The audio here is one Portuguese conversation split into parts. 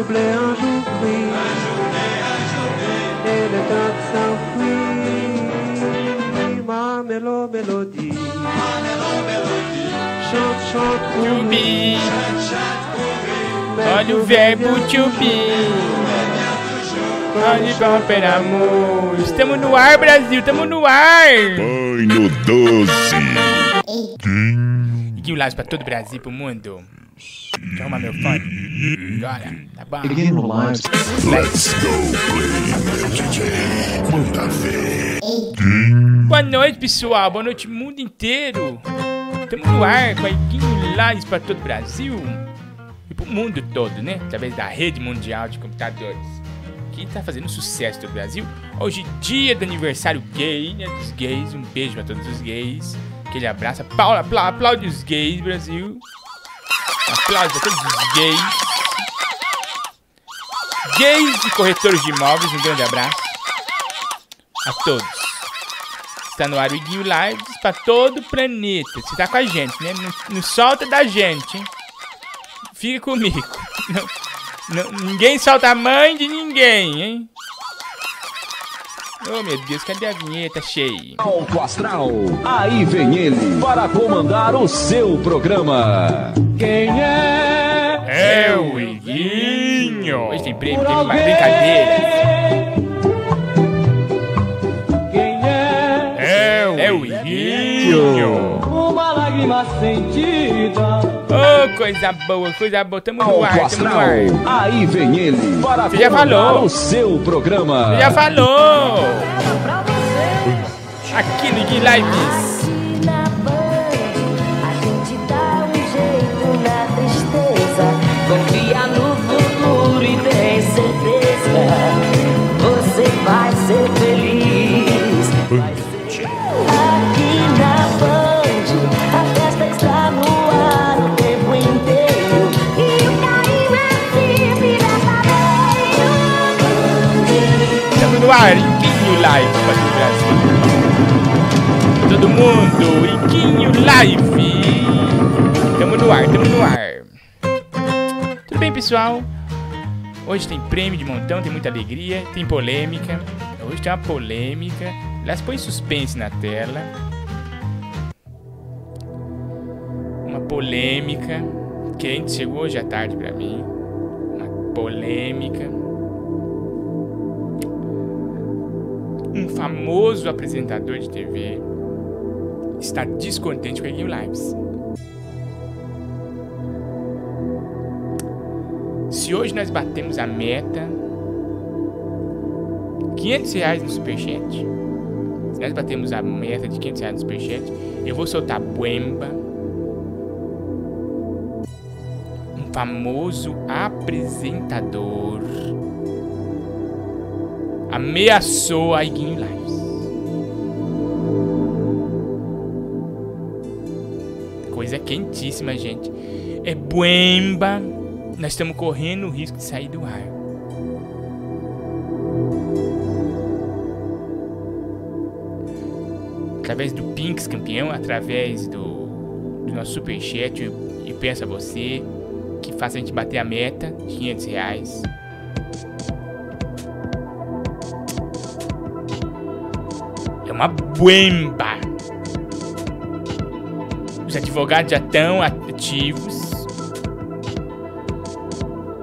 jour blé, un jour gris. Et le temps s'enfuit. Ma mélo, mélodie. Chante, chante, To pour be. Mais Olha o verbo to be. Amor. Estamos no ar, Brasil. Estamos no ar. Banho doce. E Lives pra todo o Brasil, pro mundo. Deixa eu arrumar meu fone. Agora, tá bom? Let's go play DJ. Manda ver. Boa noite, pessoal. Boa noite, mundo inteiro. Estamos no ar com a Iguinho Lives pra todo o Brasil. E pro mundo todo, né? Através da rede mundial de computadores. Que tá fazendo sucesso todo o Brasil. Hoje, dia do aniversário gay, né? Dos gays. Um beijo pra todos os gays. Aquele abraço. Paula, apla- aplaude os gays, Brasil. Aplausos pra todos os gays. Gays e corretores de imóveis, um grande abraço. A todos. Está no ar o Iguinho Lives pra todo o planeta. Você tá com a gente, né? Não, não solta da gente, hein? Fica comigo. Não- não- ninguém solta a mãe de ninguém, hein? Oh, meu Deus, cadê a vinheta cheia? Alto Astral. Aí vem ele para comandar o seu programa. Quem é? É o Iguinho! Hoje tem prêmio, tem uma brincadeira. Quem é? É o Iguinho! Uma lágrima sentida. Oh, coisa boa, coisa boa. Tamo no ar, tamo no ar. Aí vem ele para Você já falou. o seu programa. Já falou! Aqui no Lives. Ar, Iguinho Live para Brasil. Todo mundo, Iguinho Live. Tamo no ar, tamo no ar. Tudo bem, pessoal? Hoje tem prêmio de montão, tem muita alegria, tem polêmica. Hoje tem uma polêmica. Aliás, põe suspense na tela. Uma polêmica. Quente chegou hoje à tarde pra mim. Uma polêmica. Um famoso apresentador de TV está descontente com a Game Lives. Se hoje nós batemos a meta 500 reais no superchat, se nós batemos a meta de 500 reais no superchat, eu vou soltar Buemba, um famoso apresentador ameaçou a Iguinho Lives. Coisa quentíssima, gente. É buemba. Nós estamos correndo o risco de sair do ar. Através do Pinks campeão, através do, do nosso superchat, eu, eu peço a você que faça a gente bater a meta de 500 reais. Uma buemba. Os advogados já estão ativos.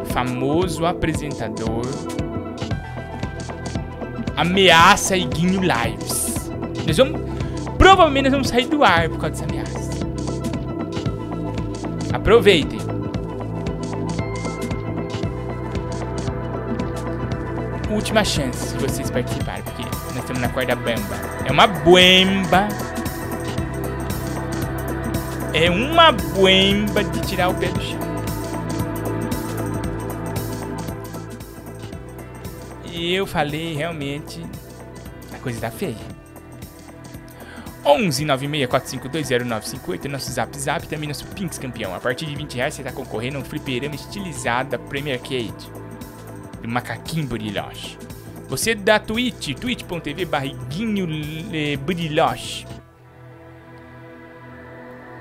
Famoso apresentador. Ameaça Iguinho Lives. Nós vamos. Provavelmente nós vamos sair do ar por causa dessa ameaça. Aproveitem. Última chance de vocês participarem, porque nós estamos na corda bamba. É uma buemba. É uma buemba de tirar o pé do chão. E eu falei, realmente, a coisa tá feia. 11 964520958 é nosso zap zap também nosso Pinks campeão. A partir de 20 reais você tá concorrendo a um fliperama estilizado da Premier Arcade. Do macaquinho brilhoche. Você da Twitch, twitch.tv barriguinho eh, brilhoche.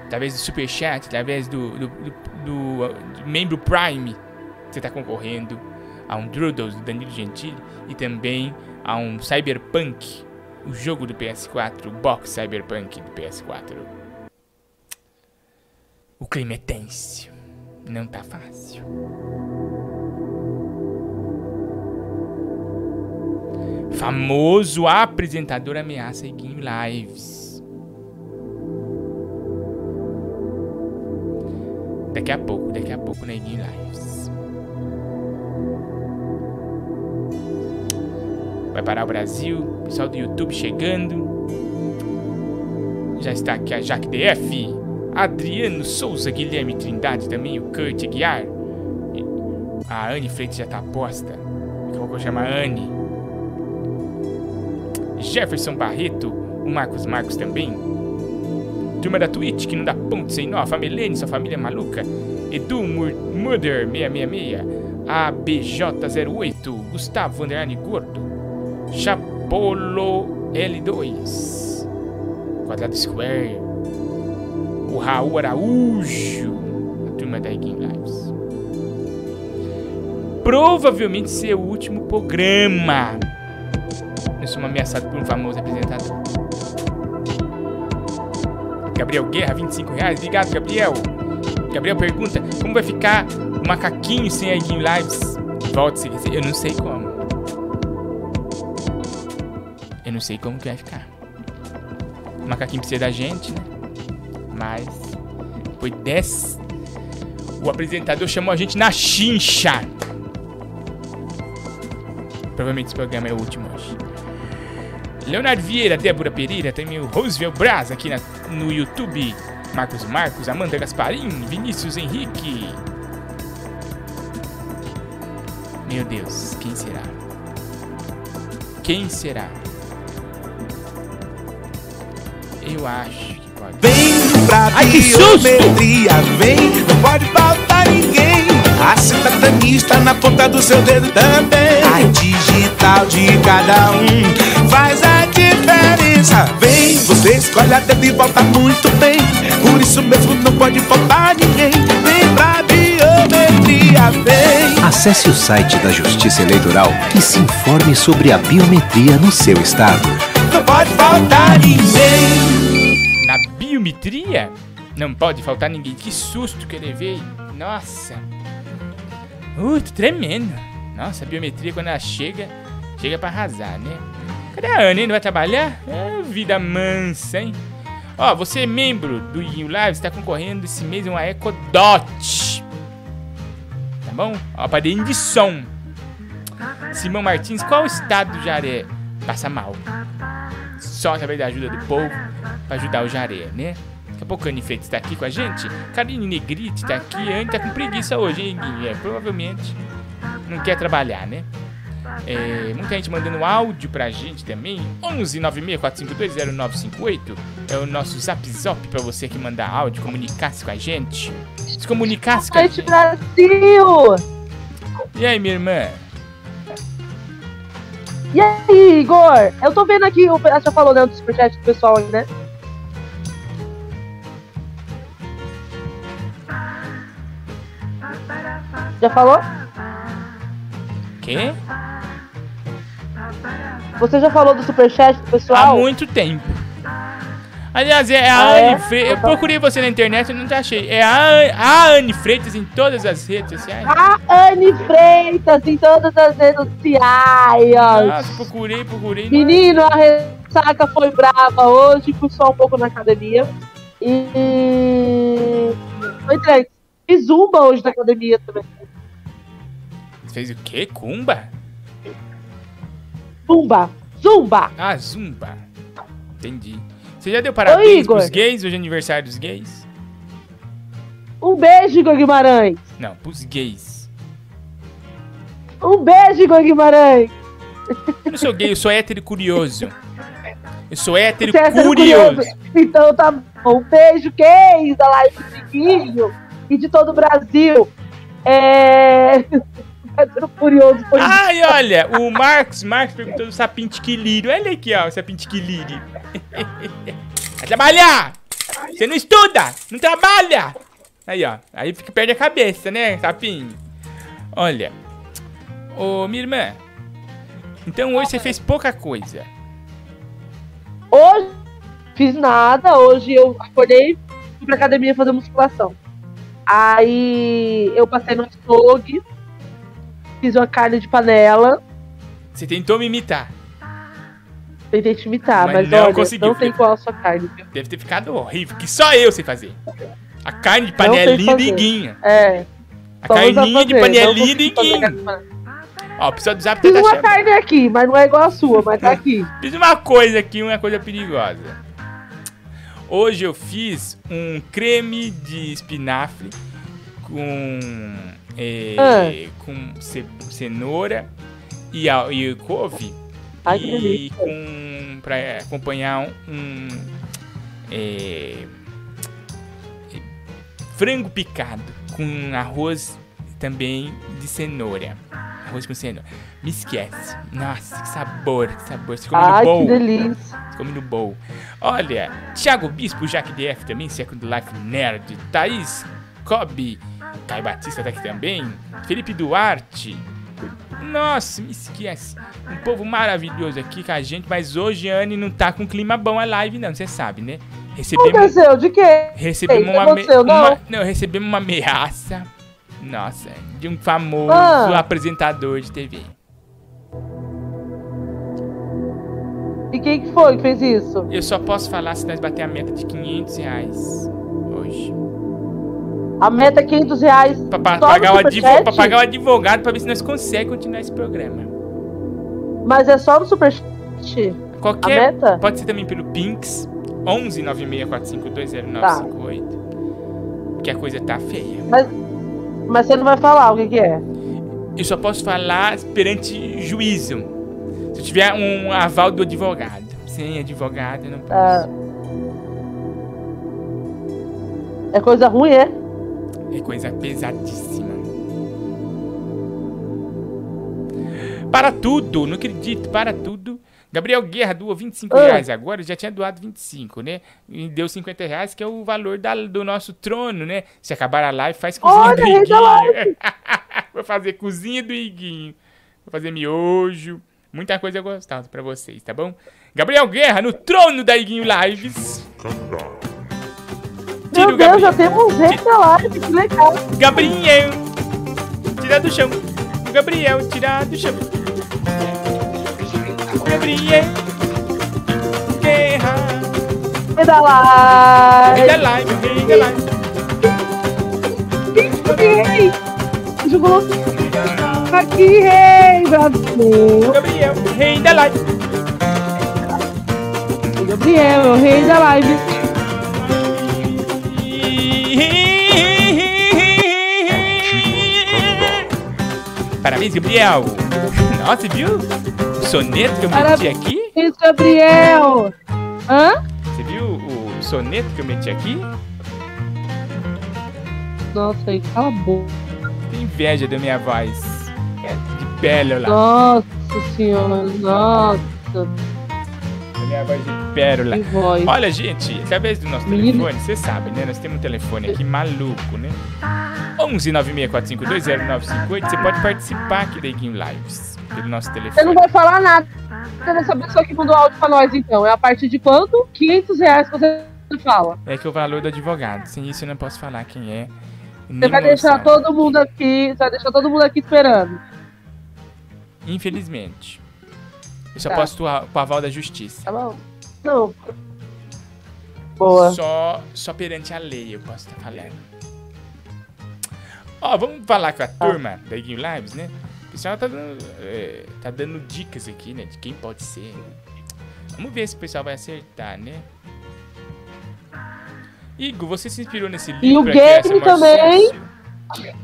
Através do Superchat, através do, do, do- do, do membro Prime. você tá concorrendo a um Doodles do Danilo Gentili e também a um Cyberpunk, o jogo do PS4, o box Cyberpunk do PS4. O clima é tenso. Não tá fácil. Famoso apresentador ameaça Iguinho Lives. Daqui a pouco, daqui a pouco na Lives. Vai parar o Brasil, pessoal do YouTube chegando. Já está aqui a Jaque DF, Adriano Souza, Guilherme Trindade também, o Kurt Guiar. A Anne Freitas já tá posta. Pouco eu chamo a Anne. Jefferson Barreto, o Marcos Marcos também. Turma da Twitch, que não dá ponto sem nó, a Familene, sua família maluca. Edu Mur Murder 666, ABJ08, Gustavo Underline Gordo, Chapolo L2, Quadrado Square, o Raul Araújo, a turma da Game Lives. Provavelmente seu último programa. Eu sou ameaçado por um famoso apresentador. Gabriel Guerra, 25 reais. Obrigado, Gabriel. Gabriel pergunta como vai ficar o macaquinho sem a Game Lives. Volte se quiser. Eu não sei como. Eu não sei como que vai ficar. O macaquinho precisa da gente, né? Mas foi desse. O apresentador chamou a gente na chincha. Provavelmente esse programa é o último hoje. Leonardo Vieira, Débora Pereira, também o Roosevelt Braz aqui na, no YouTube. Marcos Marcos, Amanda Gasparim, Vinícius Henrique. Meu Deus, quem será? Quem será? Eu acho que pode. Vem pra Ai, que susto! vem, não pode faltar. A cidadania na ponta do seu dedo também. A digital de cada um faz a diferença. Vem, você escolhe a dedo e volta muito bem. Por isso mesmo não pode faltar ninguém. Vem pra biometria, vem. Acesse o site da Justiça Eleitoral e se informe sobre a biometria no seu estado. Não pode faltar ninguém. Na biometria? Não pode faltar ninguém. Que susto que eu levei. Nossa. Uh, tô tremendo. Nossa, a biometria quando ela chega, chega pra arrasar, né? Cadê a Ana, hein? Não vai trabalhar? É, vida mansa, hein? Ó, você é membro do Iguinho Live, está concorrendo esse mês a uma EcoDot. Tá bom? Ó, aparelho de som. Simão Martins, qual o estado do Jaré? Passa mal. Só através da ajuda do povo pra ajudar o Jaré, né? Daqui a pouco a Anne Freitas tá aqui com a gente. Karine Negrite tá aqui. A Anne tá com preguiça hoje, hein, Guinho? É, provavelmente não quer trabalhar, né? É, muita gente mandando áudio pra gente também. 11 964520958 é o nosso zap zap pra você que mandar áudio, comunicar-se com a gente. Se comunicasse com a gente. Brasil! E aí, minha irmã? E aí, Igor? Eu tô vendo aqui, o já falou né, do superchat do pessoal aí, né? Já falou? Quê? Você já falou do superchat do Há pessoal? muito tempo. Aliás, é a Ah, é? Anne Freitas. Eu procurei você na internet e não te achei. É a, a Anne Freitas em todas as redes sociais. A Anne Freitas em todas as redes sociais. Nossa, procurei, procurei. Menino, a ressaca foi brava hoje, fui só um pouco na academia. E. Foi três. E zumba hoje na academia também. Você fez o quê? Cumba? Zumba! Zumba! Ah, zumba. Entendi. Você já deu parabéns Igor. pros gays? Hoje é aniversário dos gays? Um beijo, Igor Guimarães! Não, pros gays. Um beijo, Igor Guimarães! Eu não sou gay, eu sou hétero curioso. Eu sou hétero Você é hétero curioso. Então tá bom. Um beijo, gays da live do Guinho e de todo o Brasil. É. Hétero curioso foi Ai, olha, o Marcos, Marcos perguntou do sapinho tiquilírio. Olha aqui, ó, o sapinho tiquilírio. Vai trabalhar! Você não estuda, não trabalha! Aí, ó, aí fica perde a cabeça, né, sapinho? Olha, ô minha irmã, então hoje você fez pouca coisa. Hoje, fiz nada. Hoje eu acordei, fui pra academia fazer musculação. Aí eu passei no açougue, fiz uma carne de panela. Você tentou me imitar. Tentei te imitar, Mas mas, não olha, conseguiu. não tem qual a sua carne. Deve ter ficado horrível, que só eu sei fazer. A carne de panelinha. Iguinho. É. A carninha de panelinha de panela. Ó, pessoal do Zap Fiz tá uma achando. carne aqui, mas não é igual a sua, mas tá aqui. Fiz uma coisa aqui, uma coisa perigosa. Hoje eu fiz um creme de espinafre com, é, Ah. com ce- cenoura e, e couve Ai, e com para acompanhar um é, é, frango picado com arroz também de cenoura. Arroz com cenoura. Me esquece. Nossa, que sabor, que sabor. Você come no Ai, bowl. que delícia. Come no bowl. Olha, Thiago Bispo, Jack DF também, Second Life Nerd, Thaís, Kobe, Caio Batista tá aqui também, Felipe Duarte. Nossa, me esquece. Um povo maravilhoso aqui com a gente, mas hoje Anne não tá com clima bom a live, não, você sabe, né? Recebemos, aconteceu? De quê? recebemos uma, aconteceu, não? uma- não, recebemos uma ameaça. Nossa, de um famoso Ah. apresentador de TV. E quem que foi que fez isso? Eu só posso falar se nós bater a meta de 500 reais hoje. A meta é 500 reais. Pra, no pagar o Superchat? advo- pra pagar o advogado pra ver se nós conseguimos continuar esse programa. Mas é só no superchat? Qualquer. Pode ser também pelo Pinks 11 964520958. Porque a coisa tá feia. Mas, mas você não vai falar o que, que é. Eu só posso falar perante juízo. Se eu tiver um aval do advogado. Sem advogado, eu não posso. Ah. É coisa ruim, é? É coisa pesadíssima. Para tudo, não acredito, para tudo. Gabriel Guerra doou 25 Ah. reais agora, já tinha doado 25, né? E deu 50 reais, que é o valor da- do nosso trono, né? Se acabar a live, faz cozinha Olha, do Iguinho. Vou fazer cozinha do Iguinho. Vou fazer miojo. Muita coisa gostosa pra vocês, tá bom? Gabriel Guerra no trono da Iguinho Lives. Tira Meu Deus, já temos gente da live, que legal. Gabriel, tira do chão. Gabriel, tira do chão. Gabriel, guerra. Da live. Rei da live, rei da live. Jogou aqui, rei! Brasil! Gabriel, rei da live. Gabriel, rei da live. Parabéns, Gabriel. Nossa, viu? O soneto que eu meti Parabéns. aqui? Isso, Gabriel! Hã? Você viu o soneto que eu meti aqui? Nossa, aí, cala a boca. Tem inveja da minha voz. De pérola. Nossa senhora, nossa, minha voz de pérola. voz. Olha, gente, através do nosso Menino. telefone, você sabe, né? Nós temos um telefone aqui maluco, né? 11 964520958. Você pode participar aqui da Iguinho Lives pelo nosso Você não telefone. vai falar nada dessa pessoa que mandou áudio pra nós, então. É a partir de quanto? 500 reais que você fala. É que é o valor do advogado. Sem isso eu não posso falar quem é. Você vai deixar todo mundo aqui, você vai deixar todo mundo aqui esperando. Infelizmente. Eu só Tá. com o aval da justiça. Tá bom? Não. Boa. Só, só perante a lei eu posso estar falando. Ó, vamos falar com a turma da Iguinho Lives, né? O pessoal tá dando, é, tá dando dicas aqui, né? De quem pode ser. Vamos ver se o pessoal vai acertar, né? Igor, você se inspirou nesse livro o criar essa game maior também. sucesso?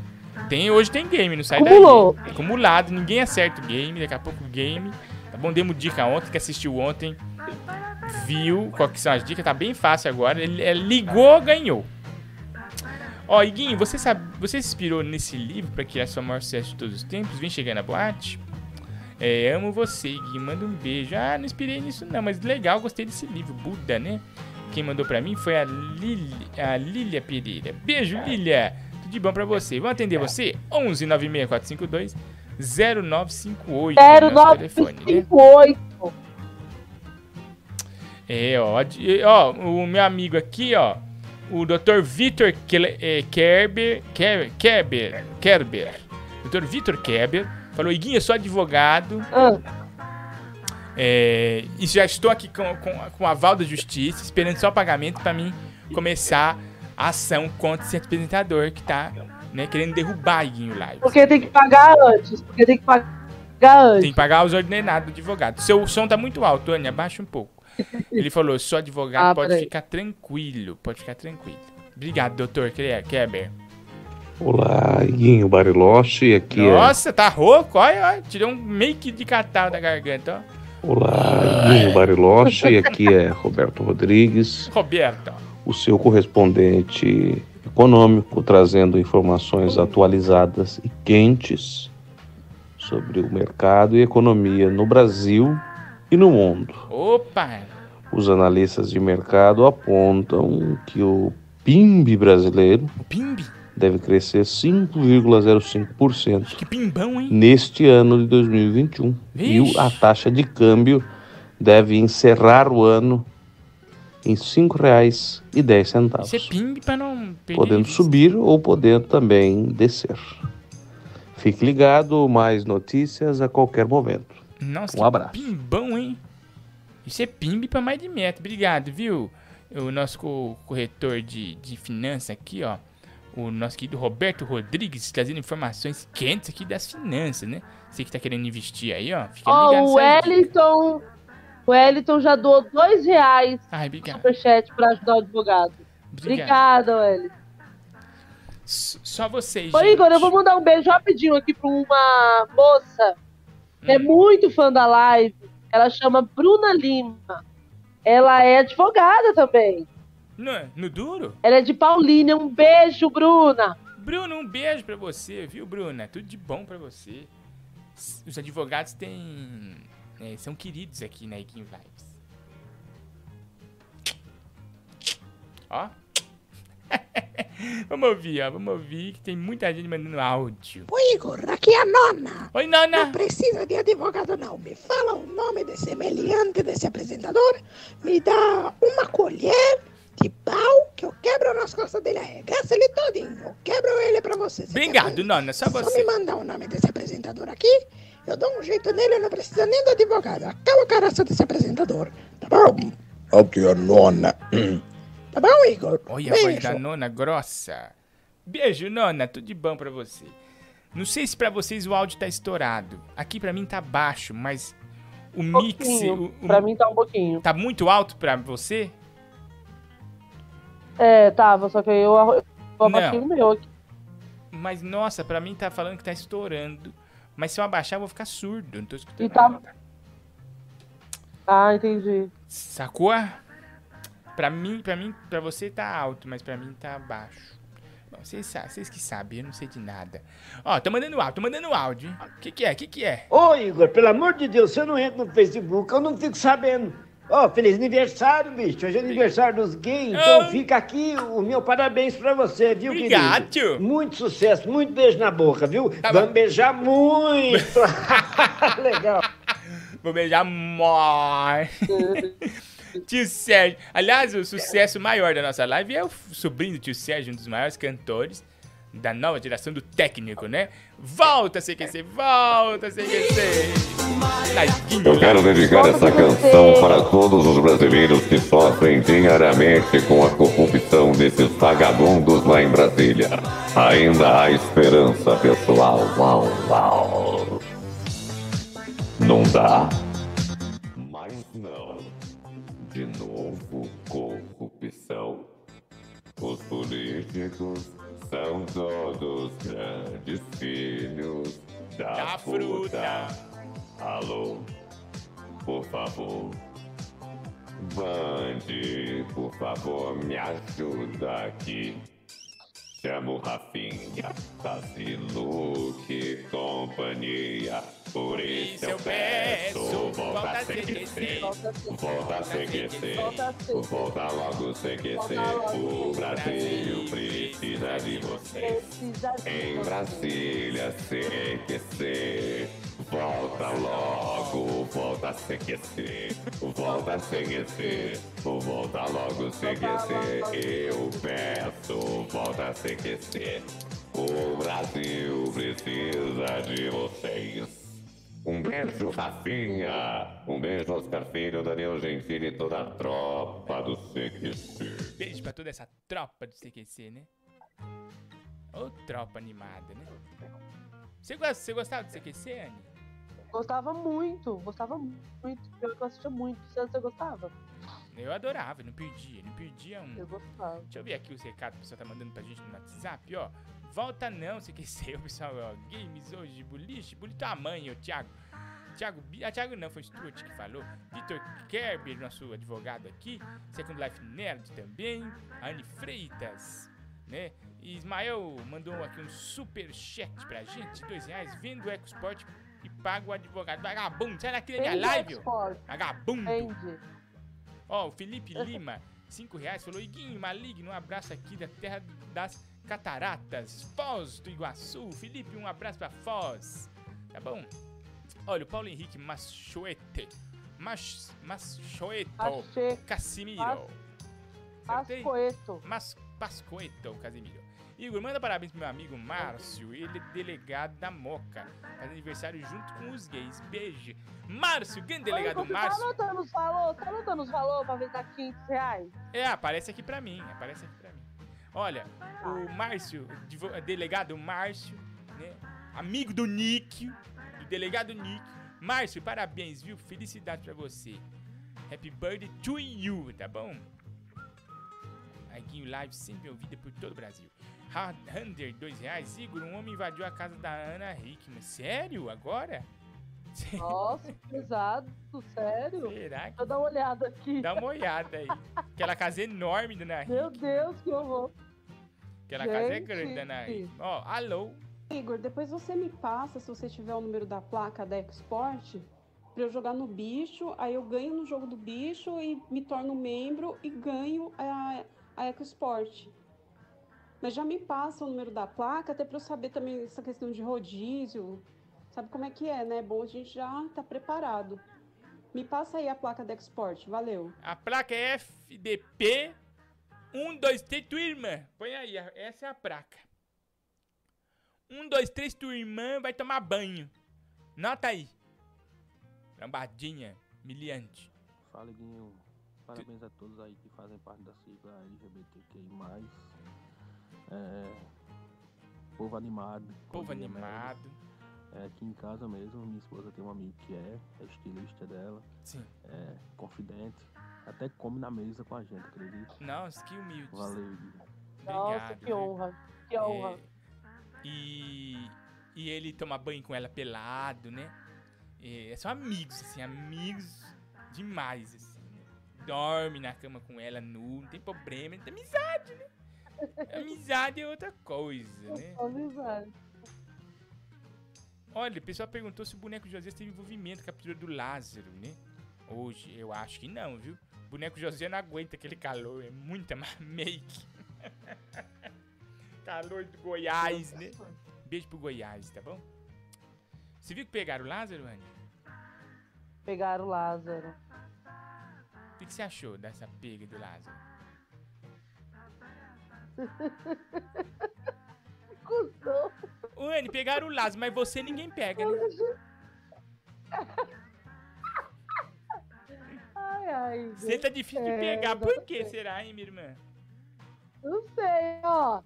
Tem, hoje tem game, não sai Acumulou. daí. Acumulado, ninguém acerta o game, daqui a pouco o game. Bom? Demos dica ontem, que assistiu ontem, viu qual que são as dicas, tá bem fácil agora. Ele, ele ligou, ganhou. Ó, Iguinho, você sabe, você se inspirou nesse livro pra criar sua maior sucesso de todos os tempos? Vem chegando na boate? É, amo você, Iguinho, manda um beijo. Ah, não inspirei nisso não, mas legal, gostei desse livro, Buda, né? Quem mandou pra mim foi a, Lili, a Lilia Pereira. Beijo, Lilia! de bom pra você. Vamos atender você? 11 96452 0958. nosso telefone, né? 0958. É, ó, ó, o meu amigo aqui, ó, o Dr. Vitor eh, Kerber, Kerber, Kerber, Dr. Vitor Kerber, falou, Iguinho, eu sou advogado, Ah, é, e já estou aqui com, com, com o aval da justiça, esperando só o pagamento pra mim começar a ação contra esse apresentador que tá, né, querendo derrubar Iguinho Live. porque tem que pagar antes. Porque tem que pagar antes. Tem que pagar os ordenados do advogado. Seu som tá muito alto, Tônia, abaixa um pouco. Ele falou, sou advogado, Ah, pode ficar tranquilo, pode ficar tranquilo. Obrigado, doutor Keber. Olá, Iguinho Bariloche, aqui Nossa, tá rouco, olha, olha, tirou um meio que de catarro da garganta, ó. é... Olá, Iguinho Bariloche, aqui é Roberto Rodrigues, Roberto, o seu correspondente econômico, trazendo informações atualizadas e quentes sobre o mercado e economia no Brasil e no mundo. Opa, Os analistas de mercado apontam que o PIB brasileiro deve crescer 5,05% que pimbão, hein? neste ano de 2021. E o- Vixe. a taxa de câmbio deve encerrar o ano em R$ 5,10, Isso é pimbi pra não perder podendo subir ou podendo também descer. Fique ligado, mais notícias a qualquer momento. Nossa, Um que abraço. pimbão, hein? Isso é pimbi pra mais de metro. Obrigado, viu? O nosso co- corretor de, de finanças aqui, ó. O nosso querido Roberto Rodrigues trazendo informações quentes aqui das finanças, né? Você que tá querendo investir aí, ó. Fica Ó, ligado o. Wellington. O Wellington já doou dois reais Ai, no obrigado. superchat pra ajudar o advogado. Obrigado. Obrigada, Wellington. S- Só vocês, Ô, gente. Igor, eu vou mandar um beijo rapidinho aqui pra uma moça que é Hum. muito fã da live. Ela chama Bruna Lima. Ela é advogada também. No, no duro? Ela é de Paulínia. Um beijo, Bruna. Bruno, um beijo pra você, viu, Bruna? Tudo de bom pra você. Os advogados têm. É, são queridos aqui na Equim Vibes. Ó. vamos ouvir, ó. Vamos ouvir que tem muita gente mandando áudio. Oi, Igor, aqui é a nona. Oi, Nana! Não precisa de advogado, não. Me fala o nome desse meliante desse apresentador. Me dá uma colher de pau que eu quebro nas costas dele. Arregaça ele todinho. Eu quebro ele pra você. Você Obrigado? Nona. Só Só me você. mandar o nome desse apresentador aqui. Eu dou um jeito nele, eu não preciso nem do advogado. Acaba a caraça desse apresentador. Tá bom? É a nona. Tá bom, Igor? Olha a voz da Nona grossa. Beijo, Nona. Tudo de bom pra você. Não sei se pra vocês o áudio tá estourado. Aqui pra mim tá baixo, mas o Um mix. O, o- Pra mim tá um pouquinho. Tá muito alto pra você? É, tava, só que eu, eu abaixei o meu aqui. Mas nossa, pra mim tá falando que tá estourando. Mas se eu abaixar, eu vou ficar surdo. Não tô escutando E tá- nada. Ah, entendi. Sacou? Pra mim, pra mim, pra você tá alto, mas pra mim tá baixo. Bom, vocês, vocês que sabem, eu não sei de nada. Ó, tô mandando áudio, tô mandando áudio, hein? O que que é? O que que é? Ô Igor, pelo amor de Deus, se eu não entro no Facebook, eu não fico sabendo. Ó, feliz aniversário, bicho. Hoje é aniversário dos gays, então fica aqui o meu parabéns pra você, viu, Obrigado. querido? Muito sucesso, muito beijo na boca, viu? Tá bom. Vamos beijar muito. Legal. Vou beijar mó. Tio Sérgio. Aliás, o sucesso maior da nossa live é o sobrinho do tio Sérgio, um dos maiores cantores da nova geração do técnico, né? Volta, CQC, volta, CQC. Eu quero ladinho. dedicar essa canção para todos os brasileiros que sofrem diariamente com a corrupção desses vagabundos lá em Brasília. Ainda há esperança, pessoal. Uau, uau. Não dá? Mas não. De novo, corrupção. Os políticos são todos grandes filhos da, Da fruta. Alô, por favor. Bande, por favor, me ajuda aqui. Chamo Rafinha, Tassi, Luke, companhia. Por isso eu peço, volta a CQC. Volta a CQC. Volta logo logo. O Brasil precisa de de Em você. Brasília, CQC. Volta logo, volta a CQC. Volta a CQC. Volta logo CQC. Eu peço, volta a CQC. O Brasil precisa de vocês. Um beijo, Rafinha. Um beijo, Oscar Filho, Daniel Gentili e toda a tropa do CQC. Beijo pra toda essa tropa do CQC, né? Ô tropa animada, né? Você, gosta, você gostava do CQC, Anne? Gostava muito, gostava muito. Eu assistia muito. Você, você gostava? Eu adorava, não perdia, não perdia um. Eu gostava. Deixa eu ver aqui os recados que o pessoal tá mandando pra gente no WhatsApp, ó. Volta não, ser o pessoal, ó. Games hoje, boliche, boliche tua mãe, ô Thiago. Thiago, Bi- ah, Thiago não, foi o Stuart que falou. Vitor Kerber, nosso advogado aqui. Second Life Nerd também. Anne Freitas, né? E Ismael mandou aqui um super chat pra gente, dois reais. Vendo o EcoSport e paga o advogado. Vagabundo, sai daqui da minha live, ó. Vagabundo. Vende. Ó, o Felipe Lima, 5 reais, falou: Iguinho, maligno, um abraço aqui da terra das cataratas, Foz do Iguaçu. Felipe, um abraço pra Foz. Tá bom? Olha, o Paulo Henrique Machoete. Mach, Machoeto. Casimiro. Pascoeto. Mas Pascoeto, Casimiro. Igor, manda parabéns pro meu amigo Márcio, ele é delegado da Moca. Faz aniversário junto com os gays. Beijo. Márcio, grande delegado você Márcio. tá anotando os valores? Tá anotando os valores pra ver dar 500 reais? É, aparece aqui pra mim, aparece aqui pra mim. Olha, o Márcio, delegado Márcio, né? Amigo do Nick, do delegado Nick. Márcio, parabéns, viu? Felicidade pra você. Happy birthday to you, tá bom? Aguinho Live sempre ouvida por todo o Brasil. Hunter, dois reais. Igor, um homem invadiu a casa da Ana Hickman. Sério? Agora? Nossa, que pesado, sério? Será que... Eu dar uma olhada aqui. Dá uma olhada aí. Aquela casa enorme da Ana Hickman. Meu Deus, que horror. Aquela casa é Gente. grande da Ana Hickman. Ó, alô? Igor, depois você me passa, se você tiver o número da placa da Export, pra eu jogar no bicho, aí eu ganho no jogo do bicho e me torno membro e ganho a, a EcoSport. Mas já me passa o número da placa, até pra eu saber também essa questão de rodízio. Sabe como é que é, né? É bom a gente já tá preparado. Me passa aí a placa da Export, valeu. A placa é FDP 1, 2, 3, tua irmã. Põe aí, essa é a placa. 1, 2, 3, tua irmã vai tomar banho. Nota aí. Lambadinha, miliante. Fala, Guinho. Parabéns a todos aí que fazem parte da sigla LGBTQI+. É, povo animado. Povo diria animado. É, aqui em casa mesmo, minha esposa tem um amigo que é, é estilista dela. Sim. É confidente. Até come na mesa com a gente, acredita? Nossa, que humilde. Valeu. Nossa, Obrigado, que viu? honra. Que honra. É, e, e ele toma banho com ela pelado, né? É, são amigos, assim, amigos demais, assim. né? Dorme na cama com ela nu, não tem problema, é amizade, né? Amizade é outra coisa, né? Amizade. Olha, o pessoal perguntou se o boneco José teve envolvimento com a captura do Lázaro, né? Hoje, eu acho que não, viu? O boneco José não aguenta aquele calor, é muita ma- make. calor do Goiás, né? Beijo pro Goiás, tá bom? Você viu que pegaram o Lázaro, Anny? Pegaram o Lázaro. O que, que você achou dessa pega do Lázaro? Cusão. Ô, Anny, pegaram o Lázaro, mas você ninguém pega, né? Ai, ai. Você tá difícil de É, pegar, por que será, hein, minha irmã? Não sei, ó.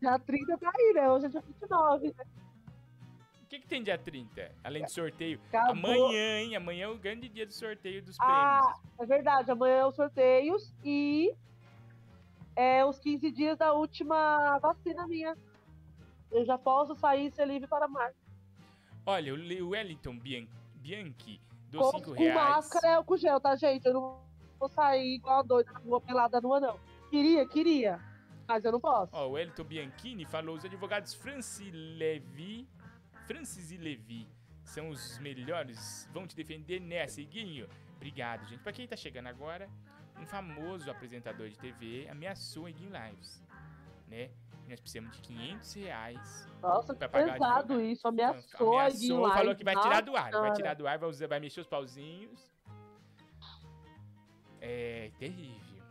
Dia 30 tá aí, né? Hoje é dia 29, né? O que, que tem dia 30? Além do sorteio. Acabou. Amanhã, hein? Amanhã é o grande dia do sorteio dos Ah, prêmios. é verdade. Amanhã é os sorteios e é os 15 dias da última vacina minha. Eu já posso sair e ser livre para março. Olha, o o Wellington Bian- Bianchi deu Com, 5 com reais. máscara ou com gel, tá, gente? Eu não vou sair igual a doida na rua pelada nua, não. Queria, queria. Mas eu não posso. Ó, o Wellington Bianchini falou: os advogados Francis Levi, Francis e Levi São os melhores. Vão te defender nessa, Iguinho. Obrigado, gente. Pra quem tá chegando agora, um famoso apresentador de TV ameaçou Iguinho Lives, né? E nós precisamos de 500 reais. Nossa, pra que pagar pesado isso. Ameaçou, Ameaçou, falou Live. que vai tirar do ar. Vai tirar do ar, vai, usar, vai mexer os pauzinhos. É terrível.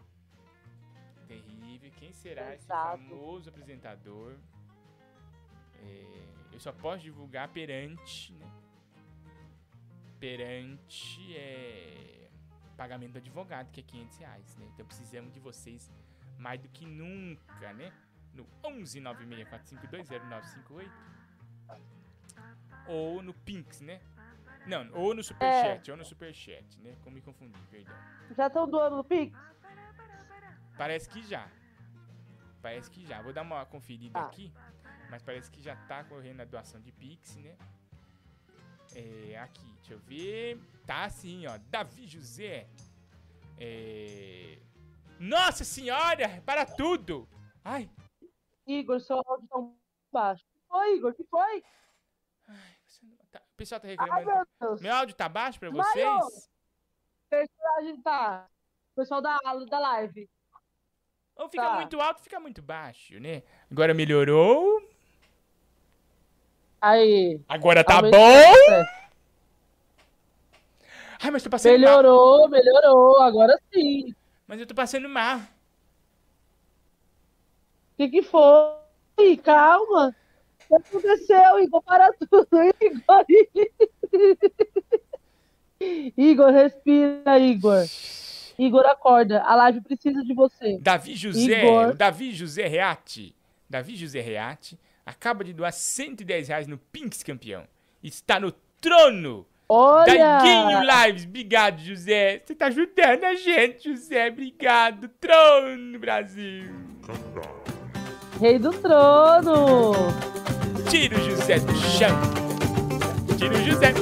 Terrível. Quem será esse Pesado. famoso apresentador? É, eu só posso divulgar perante, né? Perante é, pagamento do advogado, que é 500 reais, né? Então precisamos de vocês mais do que nunca, né? No 11964520958 ou no Pinks, né? Não, ou no Superchat, ou no Superchat, né? Como me confundi, perdão. Já estão doando no Pix? Parece que já. Parece que já. Vou dar uma conferida Tá. aqui, mas parece que já tá correndo a doação de Pix, né? É, aqui, deixa eu ver. Tá sim, ó. Davi José. É... Nossa senhora, para tudo! Ai, Igor, seu áudio tá baixo. O que foi, Igor? O que foi? tá- o pessoal tá Ai, reclamando. meu Deus. Meu áudio tá baixo pra vocês? Personagem tá. O pessoal da, da live. Ou fica Tá. muito alto, fica muito baixo, né? Agora melhorou. Aí. Agora tá bom. Ai, mas tô passando mal. Melhorou, melhorou. Agora sim. Mas eu tô passando mal. O que que foi? Calma. O que aconteceu, Igor? Para tudo, Igor. Igor, respira, Igor. Igor, acorda. A live precisa de você. Davi José, Igor. Davi José Reati. Davi José Reati acaba de doar 110 reais no Pinks campeão. Está no trono Olha! da Guinho Lives. Obrigado, José. Você tá ajudando a gente, José. Obrigado. Trono, Brasil. Rei do trono. Tira o José do chão. Tira o José.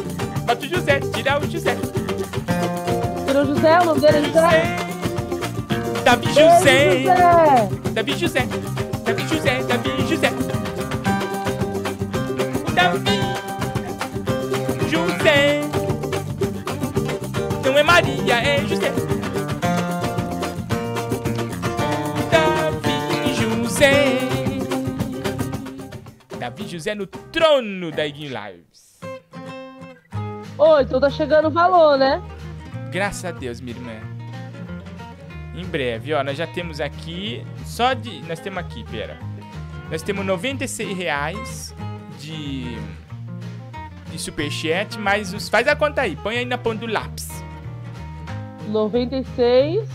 Bota o José. Tira o José. Tirou José, o nome dele é José. Davi. José. Davi José. Davi José. Davi José. Davi José. Não é Maria, é José. Davi José. Davi José no trono da Iguin Lives. Ô, então tá chegando o valor, né? Graças a Deus, minha irmã. Em breve, ó, nós já temos aqui, só de, nós temos aqui, pera. Nós temos 96 reais de de superchat, mas os, faz a conta aí, põe aí na ponta do lápis. 96.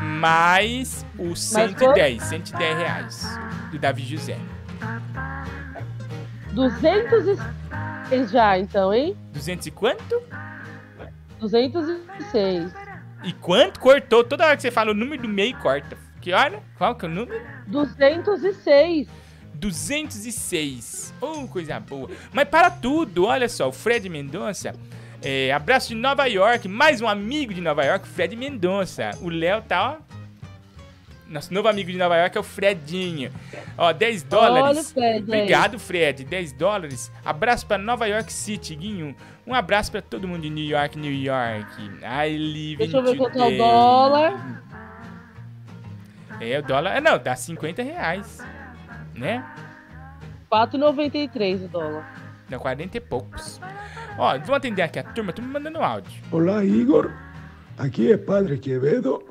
Mais os 110, 110 reais do Davi José. 206 já, então, hein? 200 e quanto? 206. E quanto? Cortou. Toda hora que você fala o número do meio, corta. Que hora? Qual que é o número? 206. 206. Oh, coisa boa. Mas para tudo, olha só, o Fred Mendonça. é, abraço de Nova York, mais um amigo de Nova York, Fred Mendonça. O Léo tá, ó. Nosso novo amigo de Nova York é o Fredinho. Ó, 10 dólares. Olha Fred. Obrigado, Fred. 10 dólares. Abraço pra Nova York City, Guinho. Um abraço pra todo mundo de New York, New York. I live Deixa eu ver quanto é o dólar. É, o dólar. é, Não, dá 50 reais. Né? 4,93 o dólar. Dá 40 e poucos. Ó, vamos atender aqui a turma, turma mandando áudio. Olá, Igor. Aqui é Padre Quevedo.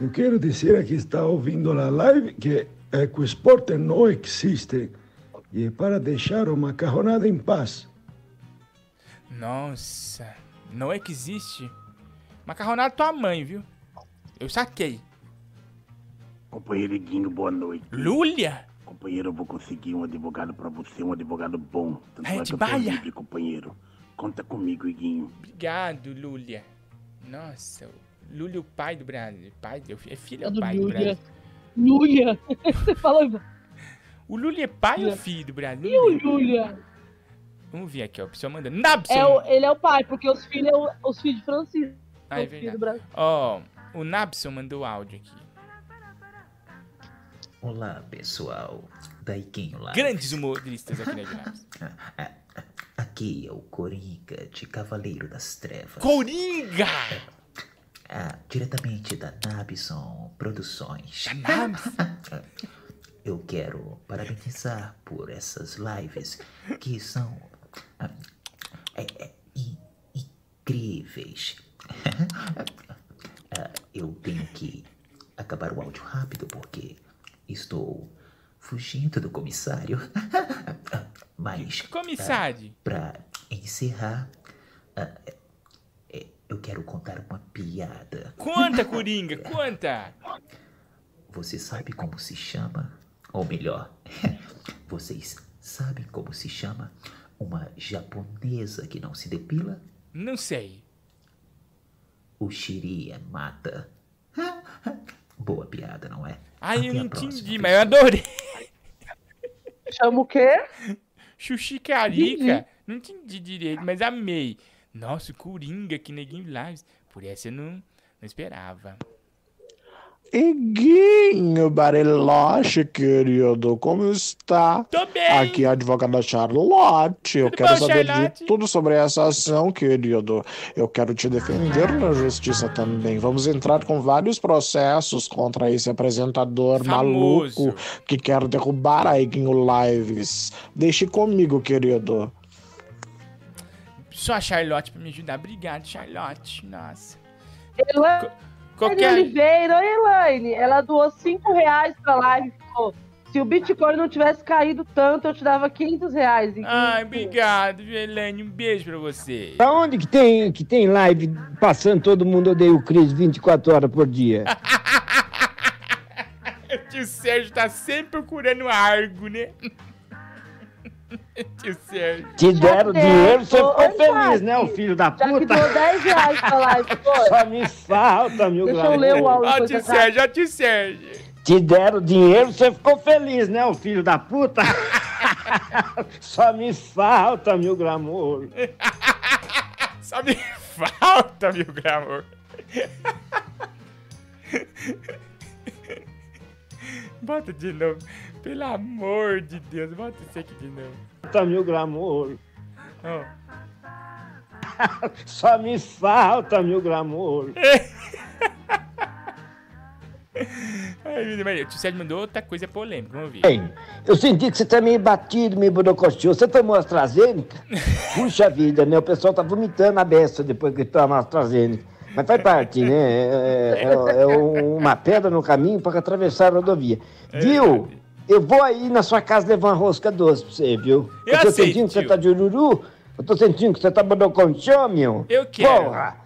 Eu quero dizer a quem está ouvindo a live que ecoesporte não existe e é para deixar o macarronada em paz. Nossa, não é que existe. Macarronada tua mãe, viu? Eu saquei. Companheiro Guinho, boa noite. Lúlia? Companheiro, eu vou conseguir um advogado pra você, um advogado bom. Tanto Ai, é que eu tô livre, companheiro. Conta comigo, Iguinho. Obrigado, Lúlia. Nossa, o Lúlia, o pai do Brasil. Pai, do- é filho É ou do pai do Lúlia. Brasil? Lúlia. Você falou. O Lúlia é pai ou Lúlia. filho do Brasil? E o Lúlia? Vamos ver aqui, ó. A pessoa mandando. Nabson! É o, ele é o pai, porque os filhos é o- os filhos de Francisco. Ah, é do verdade. Ó, o Nabson mandou áudio aqui. Olá, pessoal da Iquinho lá. Grandes humoristas aqui na Guinness. Aqui é o Coringa de Cavaleiro das Trevas. Coringa! Ah, diretamente da Nabson Produções. Eu quero parabenizar por essas lives que são ah, é, é, in- incríveis. Ah, eu tenho que acabar o áudio rápido porque estou fugindo do comissário. Mas Comissário. para encerrar, ah, é, eu quero contar uma piada. Conta, Coringa, conta! Você sabe como se chama? Ou melhor, vocês sabem como se chama uma japonesa que não se depila? Não sei. O Shiria mata. Boa piada, não é? Ai, eu não entendi, mas eu adorei. Chama o quê? Xuxi Carica. Não entendi direito, mas amei. Nossa, Coringa na Game Lives. Por essa eu não, não esperava. Iguinho Bariloche, querido, como está? Tô bem. Aqui é a advogada Charlotte. Eu Tudo quero bom, saber Charlotte? de tudo sobre essa ação, querido. Eu quero te defender na justiça também. Vamos entrar com vários processos contra esse apresentador Famoso. maluco que quer derrubar a Iguinho Lives. Deixe comigo, querido. Só a Charlotte pra me ajudar. Obrigado, Charlotte. Nossa. Elaine Qualquer- Oliveira, oi Elaine, ela doou 5 reais pra live e falou: se o Bitcoin não tivesse caído tanto, eu te dava 500 reais. E Ai, obrigado, Elaine. Um beijo pra você. Aonde que tem, que tem live passando todo mundo odeia o Cris 24 horas por dia? O tio Sérgio tá sempre procurando argo, né? Tio Sérgio. Te deram deu, dinheiro, você ficou feliz, né, o filho da Já que puta? doou 10 reais pra foi? Só me falta, mil Deixa eu ler o áudio. Ó, tio cara. Sérgio, ó, tio Sérgio. Te deram dinheiro, você ficou feliz, né, o filho da puta? Só me falta, mil gramor. Só me falta, meu amor. Bota de novo. Pelo amor de Deus, bota isso aqui de novo. Falta, mil gramor. Ó. Só me falta, mil gramor. Ai, Maria, o tio Sérgio mandou outra coisa polêmica, vamos. Bem, eu senti que você tá meio batido, meio bodocostiu. Você tomou AstraZeneca? Puxa vida, né? O pessoal tá vomitando a beça depois que toma AstraZeneca. Mas faz parte, né? É, é- é uma pedra no caminho para atravessar a rodovia. Viu? Eu vou aí na sua casa levar uma rosca doce pra você, viu? Eu tô aceito, sentindo que você tá de ururu. Eu tô sentindo que você tá bodoconchô, meu. Eu quero. Porra!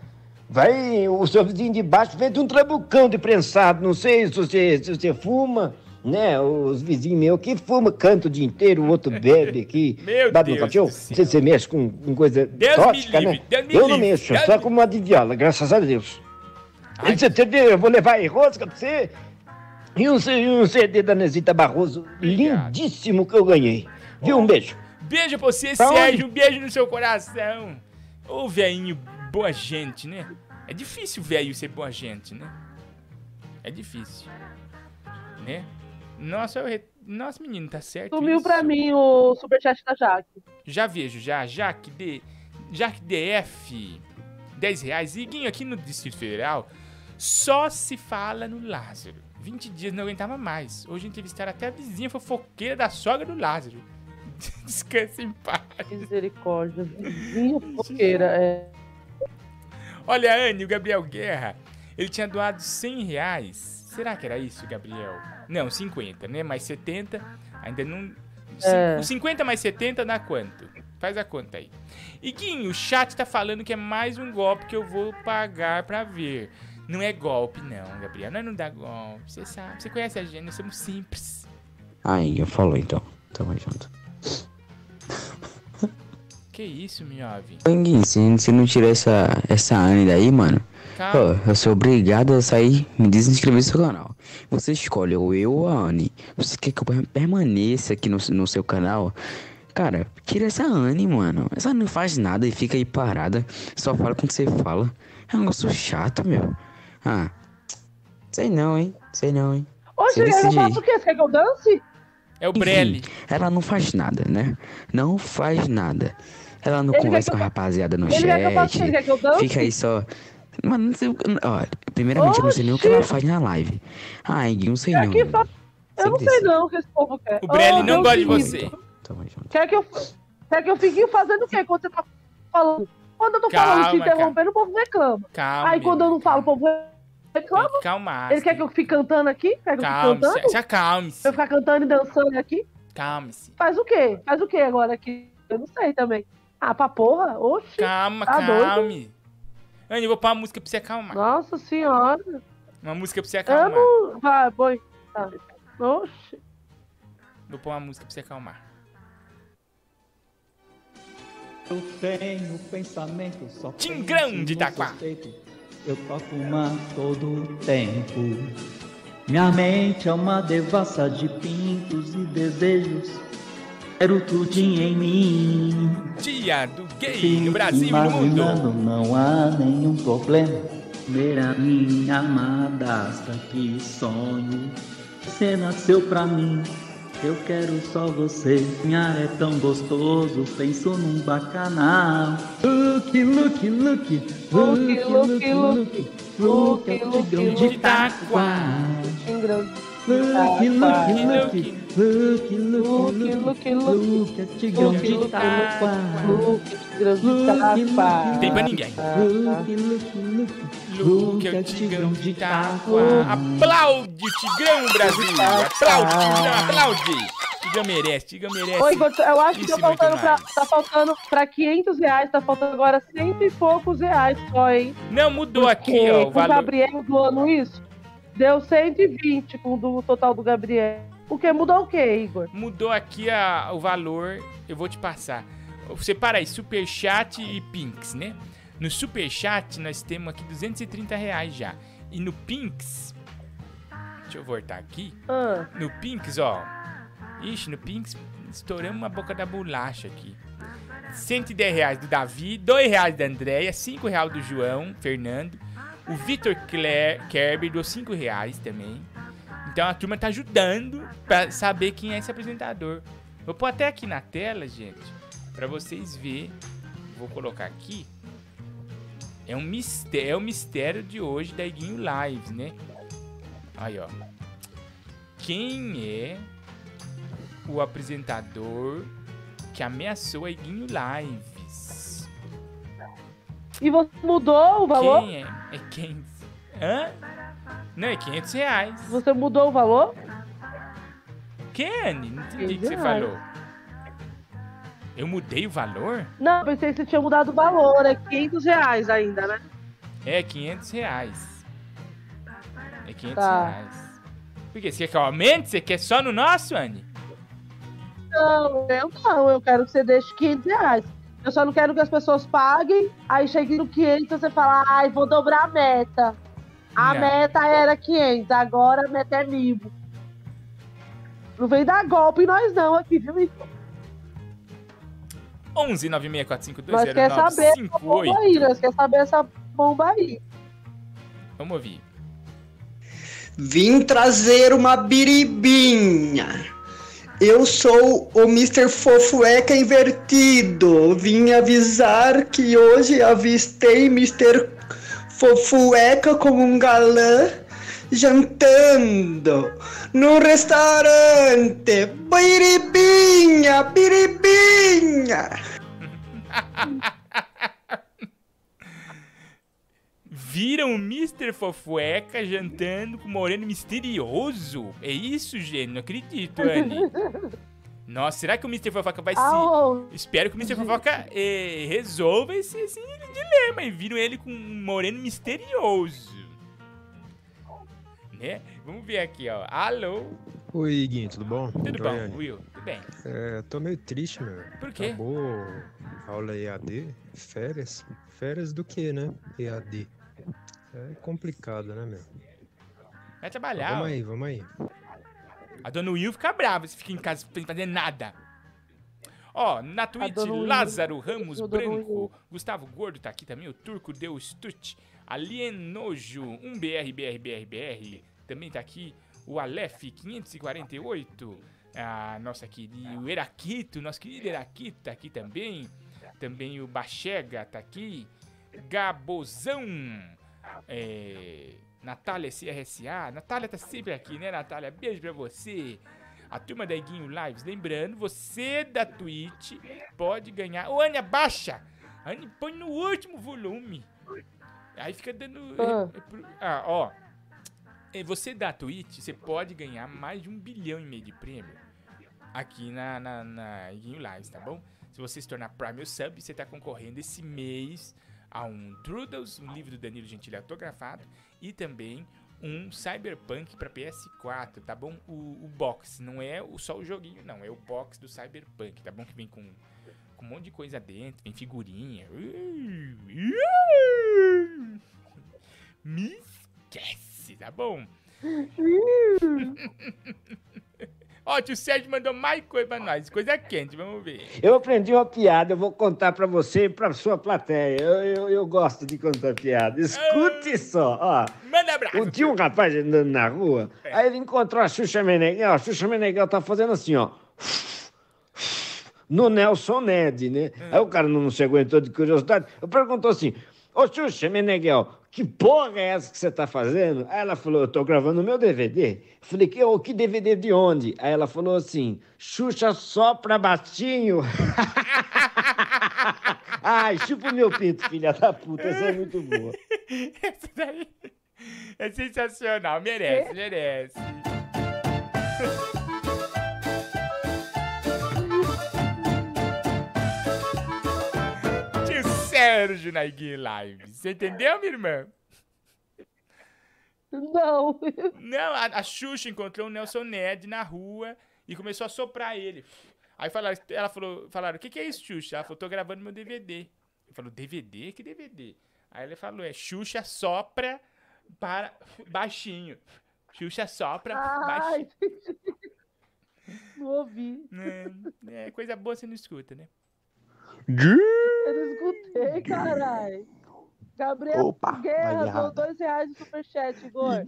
Vai, o seu vizinho de baixo vende um trabucão de prensado. Não sei se você, se você fuma, né? Os vizinhos meus que fumam, canta o dia inteiro, o outro bebe aqui. Meu Bate no Deus sei se você mexe com, com coisa Deus tóxica, né? Deus Eu não mexo, Deus só me- com uma de viola, graças a Deus. Aí você entendeu? Eu vou levar aí rosca pra você. E um, um CD da Nesita Barroso, lindíssimo que eu ganhei. Viu? Um beijo. Beijo pra você, Pra onde? Sérgio. Um beijo no seu coração. Ô, velhinho, boa gente, né? É difícil, velho, ser boa gente, né? É difícil. Né? Nossa, eu re... Nossa, menino, tá certo Sumiu isso? pra mim o superchat da Jaque. Já vejo, já. Jaque D... Jaque DF, 10 reais. Iguinho, aqui no Distrito Federal, só se fala no Lázaro. 20 dias não aguentava mais. Hoje entrevistaram até a vizinha fofoqueira da sogra do Lázaro. Descansa em paz. Misericórdia. Vizinha fofoqueira, é. Olha, Anne, o Gabriel Guerra, ele tinha doado 100 reais. Será que era isso, Gabriel? Não, 50, né? Mais 70, ainda não... É. O 50 mais 70 dá quanto? Faz a conta aí. Iguinho, o chat tá falando que é mais um golpe que eu vou pagar pra ver. Não é golpe, não, Gabriel. Não, não dá golpe. Você sabe, você conhece a gente, nós somos simples. Aí, eu falou então. Tamo junto. Que isso, Miove? Anguinho, se, se não tirar essa, essa Anne daí, mano, Calma. ó, eu sou obrigado a sair me desinscrever do seu canal. Você escolhe ou eu ou a Anne. Você quer que eu per- permaneça aqui no, no seu canal? Cara, tira essa Anne, mano. Essa Anne não faz nada e fica aí parada. Só fala com o que você fala. É um negócio chato, meu. Ah, sei não, hein? Sei não, hein? Juliana, eu faço o quê? Você quer que eu dance? É o Enfim, Ela não faz nada, né? Não faz nada. Ela não Ele conversa com a rapaziada no Ele quer que eu faça o? Ele quer que eu chat. dance? Fica aí só. Mano, não sei, ó, primeiramente eu não sei nem o que ela Oxi. faz na live. Ah, Iguinho, não sei Quer não. que fa... Eu não sei não o que esse povo quer. O Brelli Ô, não gosta de você. Quer que eu, quer que eu fique fazendo o quê quando você tá falando? Quando eu tô falando, te Calma, interrompendo, o povo reclama. Calma, Aí quando eu não falo, o povo reclama. Calma. Ele quer que eu fique cantando aqui? Quer que eu fique cantando? se acalme-se. Eu ficar cantando e dançando aqui? Calme-se. Faz o quê? Faz o quê agora aqui? Eu não sei também. Ah, pra porra? Oxi. Calma, tá doido? calme. Anny, eu vou pôr uma música pra você acalmar. Nossa senhora. Uma música pra você acalmar. não... Vai, boi. Tá. Oxi. Vou pôr uma música pra você acalmar. Eu tenho pensamento só Tingrão penso de Itaquá. suspeito. Eu toco uma todo o tempo. Minha mente é uma devassa de pintos e desejos. Quero tudinho em mim. Dia do gay Fico no Brasil e no mundo. não há nenhum problema. Ver a minha madrasta, que sonho. Você nasceu pra mim, eu quero só você. Sonhar é tão gostoso, penso num bacanal. Look, look, look, look, look, look, look, é o tigrão de Itaquá. Look, look, look, look, look, look, look, é tigrão de Itaquá. Look, look, Tem pra ninguém. Look, look, look, Luke o Tigrão de Itaquá. Aplaude Tigrão, Brasil! Aplaude, Tigrão, aplaude! Tigrão merece, Tigrão merece. Oi, eu acho que tá faltando, pra, tá faltando pra 500 reais, tá faltando agora cento e poucos reais só, hein? Não, mudou aqui, Porque ó, o valor. Gabriel doando isso, deu 120 com o total do Gabriel. O que mudou o quê, Igor? Mudou aqui a- o valor, eu vou te passar. Separa aí, Superchat e Pinks, né? No Superchat nós temos aqui 230 reais já. E no Pinks, deixa eu voltar aqui. Ah. No Pinks, ó. Ixi, no Pinks estouramos uma boca da bolacha aqui. 110 reais do Davi, 2 reais da Andréia, 5 reais do João Fernando. O Vitor Kerber deu 5 reais também. Então a turma tá ajudando pra saber quem é esse apresentador. Vou pôr até aqui na tela, gente, pra vocês verem. Vou colocar aqui. É um mistério, é o mistério de hoje da Iguinho Lives, né? Aí, ó. Quem é o apresentador que ameaçou a Iguinho Lives? E você mudou o valor? Quem é? É quem? Hã? Não, é 500 reais. Você mudou o valor? Kenny, não entendi o que você falou. Eu mudei o valor? Não, pensei que você tinha mudado o valor, é 500 reais ainda, né? É 500 reais. É 500 Tá. reais. Por quê? Você quer que eu aumente? Você quer só no nosso, Anny? Não, eu não, eu quero que você deixe 500 reais. Eu só não quero que as pessoas paguem, aí chegue no 500 você fala, ai, vou dobrar a meta. A Não. meta era 500, agora a meta é mil. Não vem dar golpe em nós não aqui, viu, Igor? 11 96452 Nós quer saber essa bomba aí, nós quer saber essa bomba aí. Vamos ouvir. Vim trazer uma biribinha. Eu sou o Mr. Fofueca invertido. Vim avisar que hoje avistei Mr. Fofueca como um galã jantando no restaurante. Biribinha, biribinha. Viram o Mr. Fofueca jantando com o moreno misterioso? É isso, gente? Não acredito, Anny. Nossa, será que o Mr. Fofoca vai Au. se. Espero que o Mr. Fofoca eh, resolva esse, esse dilema. E viram ele com um moreno misterioso. Né? Vamos ver aqui, ó. Alô? Oi, Guinho, tudo bom? Tudo bom, Will? Tudo bem? É, tô meio triste, meu. Por quê? Acabou aula EAD, férias. Férias do que, né? EAD. É complicado, né, meu? Vai trabalhar. Vamos ó. aí, vamos aí. A dona Will fica brava se fica em casa sem fazer nada. Ó, na Twitch, Lázaro Ramos Branco, Gustavo Gordo tá aqui também, o Turco Deu Stut, Alienojo, 1BR, BR, BR, BR, também tá aqui o Aleph 548, a nossa querida, o Eraquito, nosso querido Eraquito tá aqui também, Também o Bachega tá aqui. Gabozão. É, Natália CRSA. Natália tá sempre aqui, né, Natália? Beijo pra você. A turma da Iguinho Lives. Lembrando, você da Twitch pode ganhar. Ô, Ania, baixa! Anne, põe no último volume. Aí fica dando. Ah. é- é pro- Ah, ó. É, Você da Twitch, você pode ganhar mais de um bilhão e meio de prêmio aqui na, na, na Iguinho Lives, tá bom? Se você se tornar Prime Sub, você tá concorrendo esse mês um Drudels, um livro do Danilo Gentili autografado, e também um Cyberpunk para PS4, tá bom? O, o box, não é o, só o joguinho, não, é o box do Cyberpunk, tá bom? Que vem com, com um monte de coisa dentro, vem figurinha. Me esquece, tá bom? Ó, o tio Sérgio mandou mais coisa pra nós, coisa quente, vamos ver. Eu aprendi uma piada, eu vou contar pra você e pra sua plateia. Eu, eu, eu gosto de contar piada. Escute só, ó. Manda abraço. Um- Tinha um rapaz andando na rua, aí ele encontrou a Xuxa Meneghel. A Xuxa Meneghel tá fazendo assim, ó. No Nelson Ned, né? Aí o cara não se aguentou de curiosidade. Eu perguntou assim: Ô Xuxa Meneghel, que porra é essa que você tá fazendo? Aí ela falou: Eu tô gravando o meu DVD. Falei: Que, ô, que DVD de onde? Aí ela falou assim: Xuxa só pra baixinho. Ai, chupa o meu pinto, filha da puta. Essa é muito boa. Essa daí é sensacional, merece, merece. Sérgio na Iguinho Live. Você entendeu, minha irmã? Não. Não, a, a Xuxa encontrou o Nelson Ned na rua e começou a soprar ele. Aí falaram, ela falou, falaram, o que, que é isso, Xuxa? Ela falou, tô gravando meu DVD. Ele falou, DVD? Que DVD? Aí ele falou, é Xuxa sopra para baixinho. Xuxa sopra baixinho. Ai, não ouvi. É, é, coisa boa você não escuta, né? Eu não escutei, caralho. Gabriel Opa, Guerra deu errado. dois reais no superchat, Igor.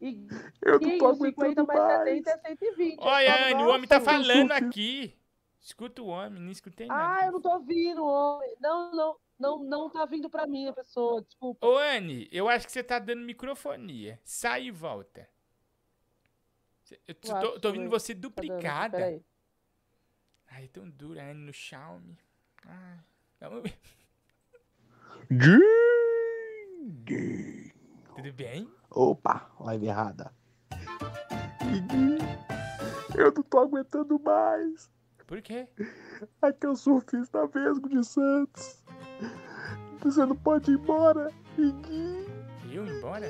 E Eu não tô 50 aguentando mais mais. 70 é 120. Olha, Anne, o homem tá falando aqui. Escuta o homem, não escutei nada. Ah, eu não tô ouvindo, homem. Não, não, não, não tá vindo pra mim a pessoa, desculpa. Ô, Anne, eu acho que você tá dando microfonia. Sai e volta. Eu tô, Eu tô, ouvindo você Tá dando, duplicada. Ai, tão dura, Anne, no Xiaomi. Ai. Tudo bem? Opa, live errada. Eu não tô aguentando mais. Por quê? É que eu surfista mesmo de Santos. Você não pode ir embora. Iguinho, Eu ir embora?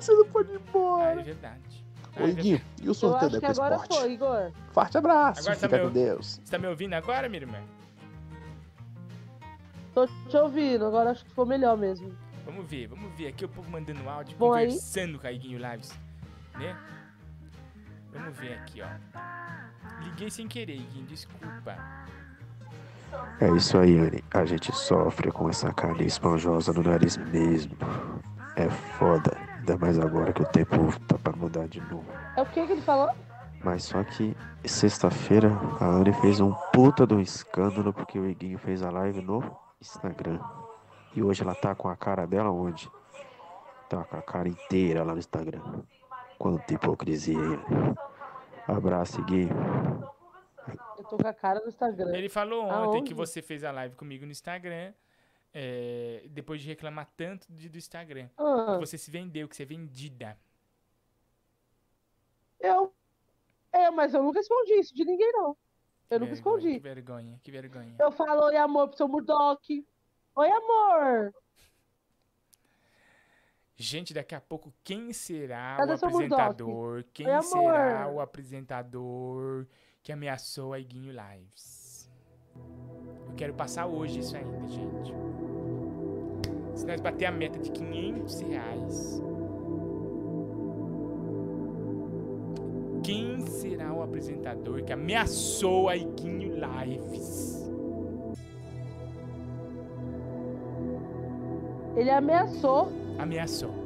você não pode ir Ah, embora. é verdade. Ô, Iguinho, e o sorteio da Ecosport? foi, Igor. Forte abraço, Agora tá fica me, com Deus. Você tá me ouvindo agora, minha irmã? Tô te ouvindo, agora acho que foi melhor mesmo. Vamos ver, vamos ver. Aqui o povo mandando áudio, Bom, aí- conversando com a Iguinho Lives, né? Vamos ver aqui, ó. Liguei sem querer, Iguinho, desculpa. É isso aí, Anne. A gente sofre com essa carne esponjosa no nariz mesmo. É foda. Ainda mais agora que o tempo tá pra mudar de novo. É o que que ele falou? Mas só que sexta-feira a Anne fez um puta de um escândalo porque o Iguinho fez a live no Instagram. E hoje ela tá com a cara dela onde? Tá com a cara inteira lá no Instagram. Quanta hipocrisia, hein? Anne? Abraço, Iguinho. Eu tô com a cara no Instagram. Ele falou ontem Aonde? que você fez a live comigo no Instagram, é, depois de reclamar tanto de- do Instagram. Ah. Que você se vendeu, que você é vendida. Eu. É, mas eu nunca escondi isso de ninguém, não. Eu nunca Que escondi. vergonha, que vergonha. Eu falo oi, amor, pro seu Murdock. Oi, amor. Gente, daqui a pouco, quem será Cadê o apresentador? Quem Oi, será o apresentador que ameaçou a Iguinho Lives? Eu quero passar hoje isso ainda, gente. Se nós bater a meta de 500 reais, quem será o apresentador que ameaçou a Iguinho Lives? Ele ameaçou. Ameaçou.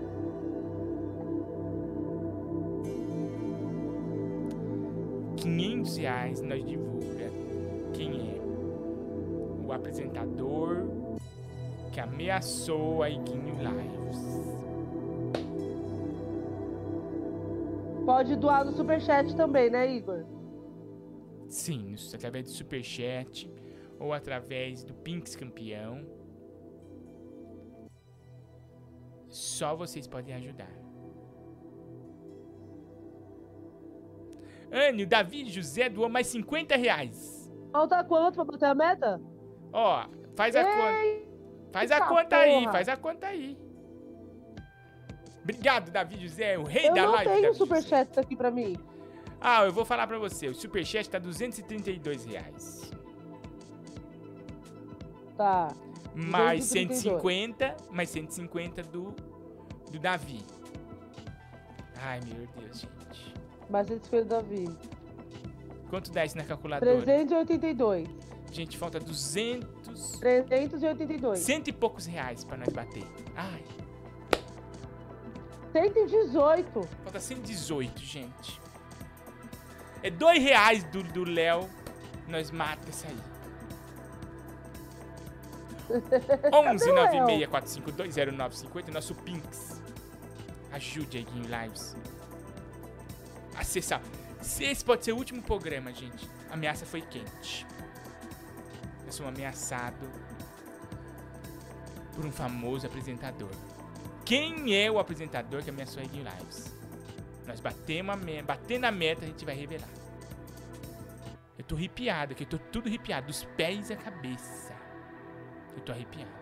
500 reais nós divulga quem é o apresentador que ameaçou a Iguinho Lives. Pode doar no superchat também, né, Igor? Sim, através do Superchat ou através do Pinks Campeão. Só vocês podem ajudar. Anne, o Davi José doou mais 50 reais. Falta quanto pra bater a meta? Ó, faz a conta. Faz a conta aí, porra. faz a conta aí. Obrigado, Davi José, o rei Eu da não live. tenho Davi superchat aqui pra mim. Ah, eu vou falar pra você. O superchat tá 232 reais. Tá. Mais 232. 150, mais 150 do, do Davi. Ai, meu Deus, gente. Mais esse filho do Davi. Quanto dá isso na calculadora? 382. Gente, falta 200... 382. Cento e poucos reais pra nós bater. Ai, 118. falta 118, gente. É dois reais do do Léo. Nós mata isso aí. 11 96 452 0950, nosso Pinks. Ajude aí, Game Lives. Acessar. Se esse pode ser o último programa, gente. A ameaça foi quente. Eu sou ameaçado por um famoso apresentador. Quem é o apresentador que ameaçou a Game Lives? Nós batemos a me batendo a meta, a gente vai revelar. Eu tô arrepiado aqui, eu tô tudo arrepiado, dos pés à cabeça. Eu tô arrepiado.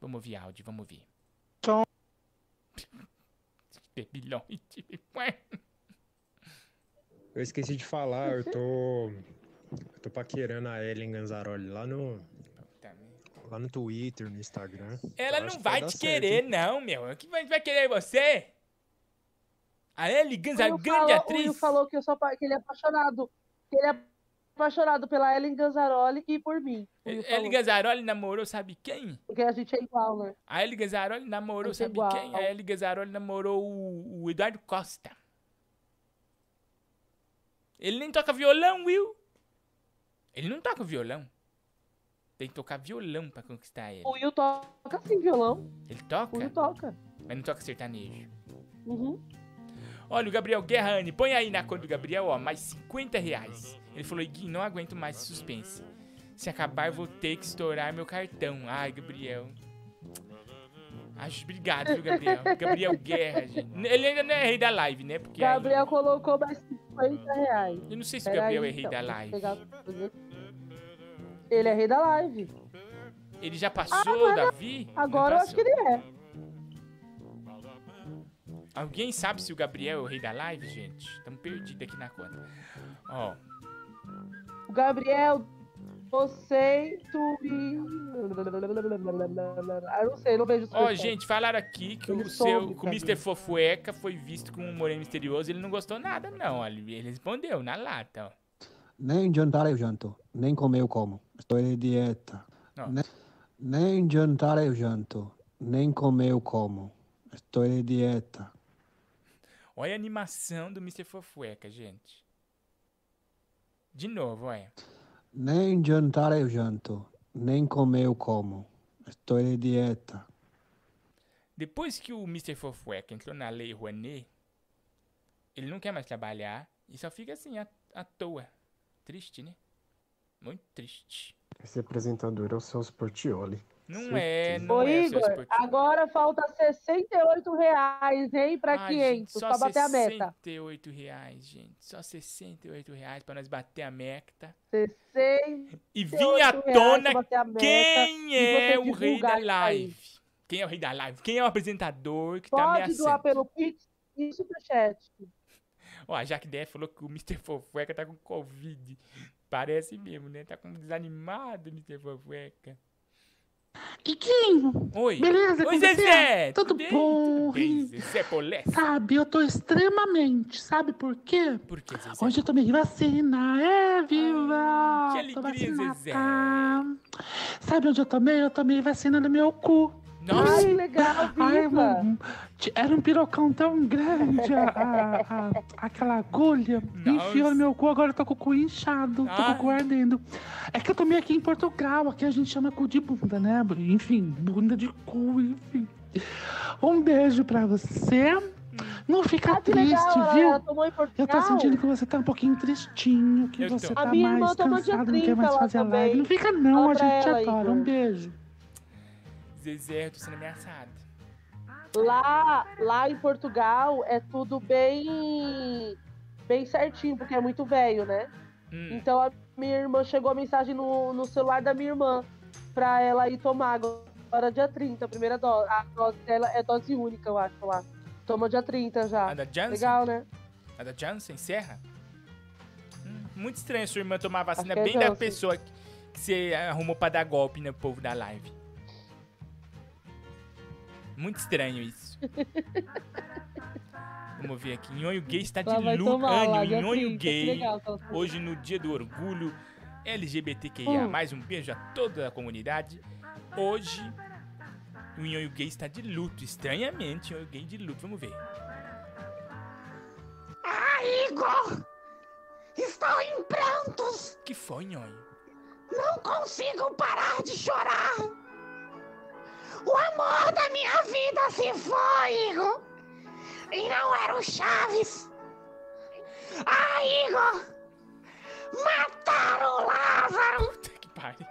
Vamos ouvir áudio, vamos ouvir. Debilóide. Eu esqueci de falar, eu tô. Eu tô paquerando a Ellen Ganzaroli lá no. Lá no Twitter, no Instagram. Ela não vai dar te certo, querer, hein? não, meu. Que vai, vai querer você? A Ellie Gans, a O grande falou- O atriz. Will falou que, eu sou, que ele é apaixonado. Que ele é apaixonado pela Ellen Ganzaroli e por mim. O falou. Gazzaroli namorou, sabe quem? Porque a gente é igual, né? A Ellie Gazzaroli namorou, é sabe igual. quem? A Ellie Gazzaroli namorou o, o Eduardo Costa. Ele nem toca violão, Will. Ele não toca violão. Tem que tocar violão pra conquistar ele. O Will toca sim violão. Ele toca? O Will toca. Mas não toca sertanejo. Uhum. Olha, o Gabriel Guerra Anne, põe aí na conta do Gabriel, ó, mais 50 reais. Ele falou, Gui, não aguento mais suspense. Se acabar, vou ter que estourar meu cartão. Ai, Gabriel. Acho, obrigado, viu, Gabriel? Gabriel Guerra, gente. Ele ainda não é rei da live, né? Porque aí- Gabriel colocou mais 50 reais. Eu não sei se o Gabriel aí, é rei então, da live. Ele é rei da live. ele já passou, Ah, é não. Davi? Agora eu acho passou? que ele é. Alguém sabe se o Gabriel é o rei da live, gente? Estamos perdidos aqui na conta. Ó, O Gabriel, você e. Ah, eu não sei, não vejo Ó, gente, falaram aqui que Ele o soube, seu, que o. Mr. Fofueca foi visto com um moreno misterioso. Ele não gostou nada, não. Ele respondeu na lata, ó. Nem jantar eu janto, nem comer eu como. Estou de dieta. Nem, nem jantar eu janto, nem comer eu como. Estou de dieta. Olha a animação do Mr. Fofueca, gente. De novo, olha. Nem jantar eu janto, nem comer eu como. Estou de dieta. Depois que o Mr. Fofueca entrou na Lei Rouanet, ele não quer mais trabalhar e só fica assim, à, à toa. Triste, né? Muito triste. Esse apresentador é o Celso Portioli. Não é, não Ô, é Igor, agora falta 68 reais, hein, pra gente, 500, só pra bater a meta. 68 reais, gente. Só 68 reais pra nós bater a meta. 68 E vinha à tona quem é o rei da isso aí. live. Quem é o rei da live? Quem é o apresentador que tá Pode ameaçando? doar pelo Pix e Superchat. Ó, a Jaque falou que o Mr. Fofueca tá com Covid. Parece mesmo, né? Tá como desanimado Mr. Fofueca. Iquinho! Oi. Beleza, Oi, com Zezé! você? Tudo bem? bom? Tudo bem, Zezé Polé. Sabe, eu tô extremamente. Sabe por quê? Por que, Zezé? Hoje eu tomei vacina, é, viva! que Tô alegria, vacinada. Zezé. Sabe onde eu tomei? Eu tomei vacina no meu cu. Nossa. Ai, legal, Ai, t- era um pirocão tão grande, a, a- a- aquela agulha. Enfiou no meu cu, agora eu tô com o cu inchado, tô com o cu ardendo. É que eu tomei aqui em Portugal, aqui a gente chama cu de bunda, né? Enfim, bunda de cu, enfim. Um beijo pra você. Não fica Ah, triste, legal, viu? ela tomou em Eu tô sentindo que você tá um pouquinho tristinho, que Eu você tô. tá mais cansado, não quer 30 mais fazer a live. Não fica não, Fala a gente te adora. Um beijo. Tô sendo ameaçado. Lá, lá em Portugal é tudo bem bem certinho, porque é muito velho, né? Hum. Então a minha irmã chegou a mensagem no, no celular da minha irmã pra ela ir tomar agora dia 30, a primeira dose. A dose dela é dose única, eu acho lá. Toma dia 30 já. A da Janssen? Legal, né? A da Janssen, Serra? Hum, muito estranho sua irmã tomar vacina é bem da pessoa que, que você arrumou pra dar golpe no povo da live. Muito estranho isso. Vamos ver aqui. Nhonho Gay está de luto. Ânimo, Nhonho 30, que Gay. legal falou. Hoje no dia do orgulho LGBTQIA. Hum. Mais um beijo a toda a comunidade. Hoje o Nhonho Gay está de luto. Estranhamente, o Nhonho Gay de luto. Vamos ver. Ah, Igor! Estou em prantos! que foi, Nhonho? Não consigo parar de chorar! O amor da minha vida se foi, Igor! E não era o Chaves! Ah, Igor! Mataram o Lázaro! Puta que pariu.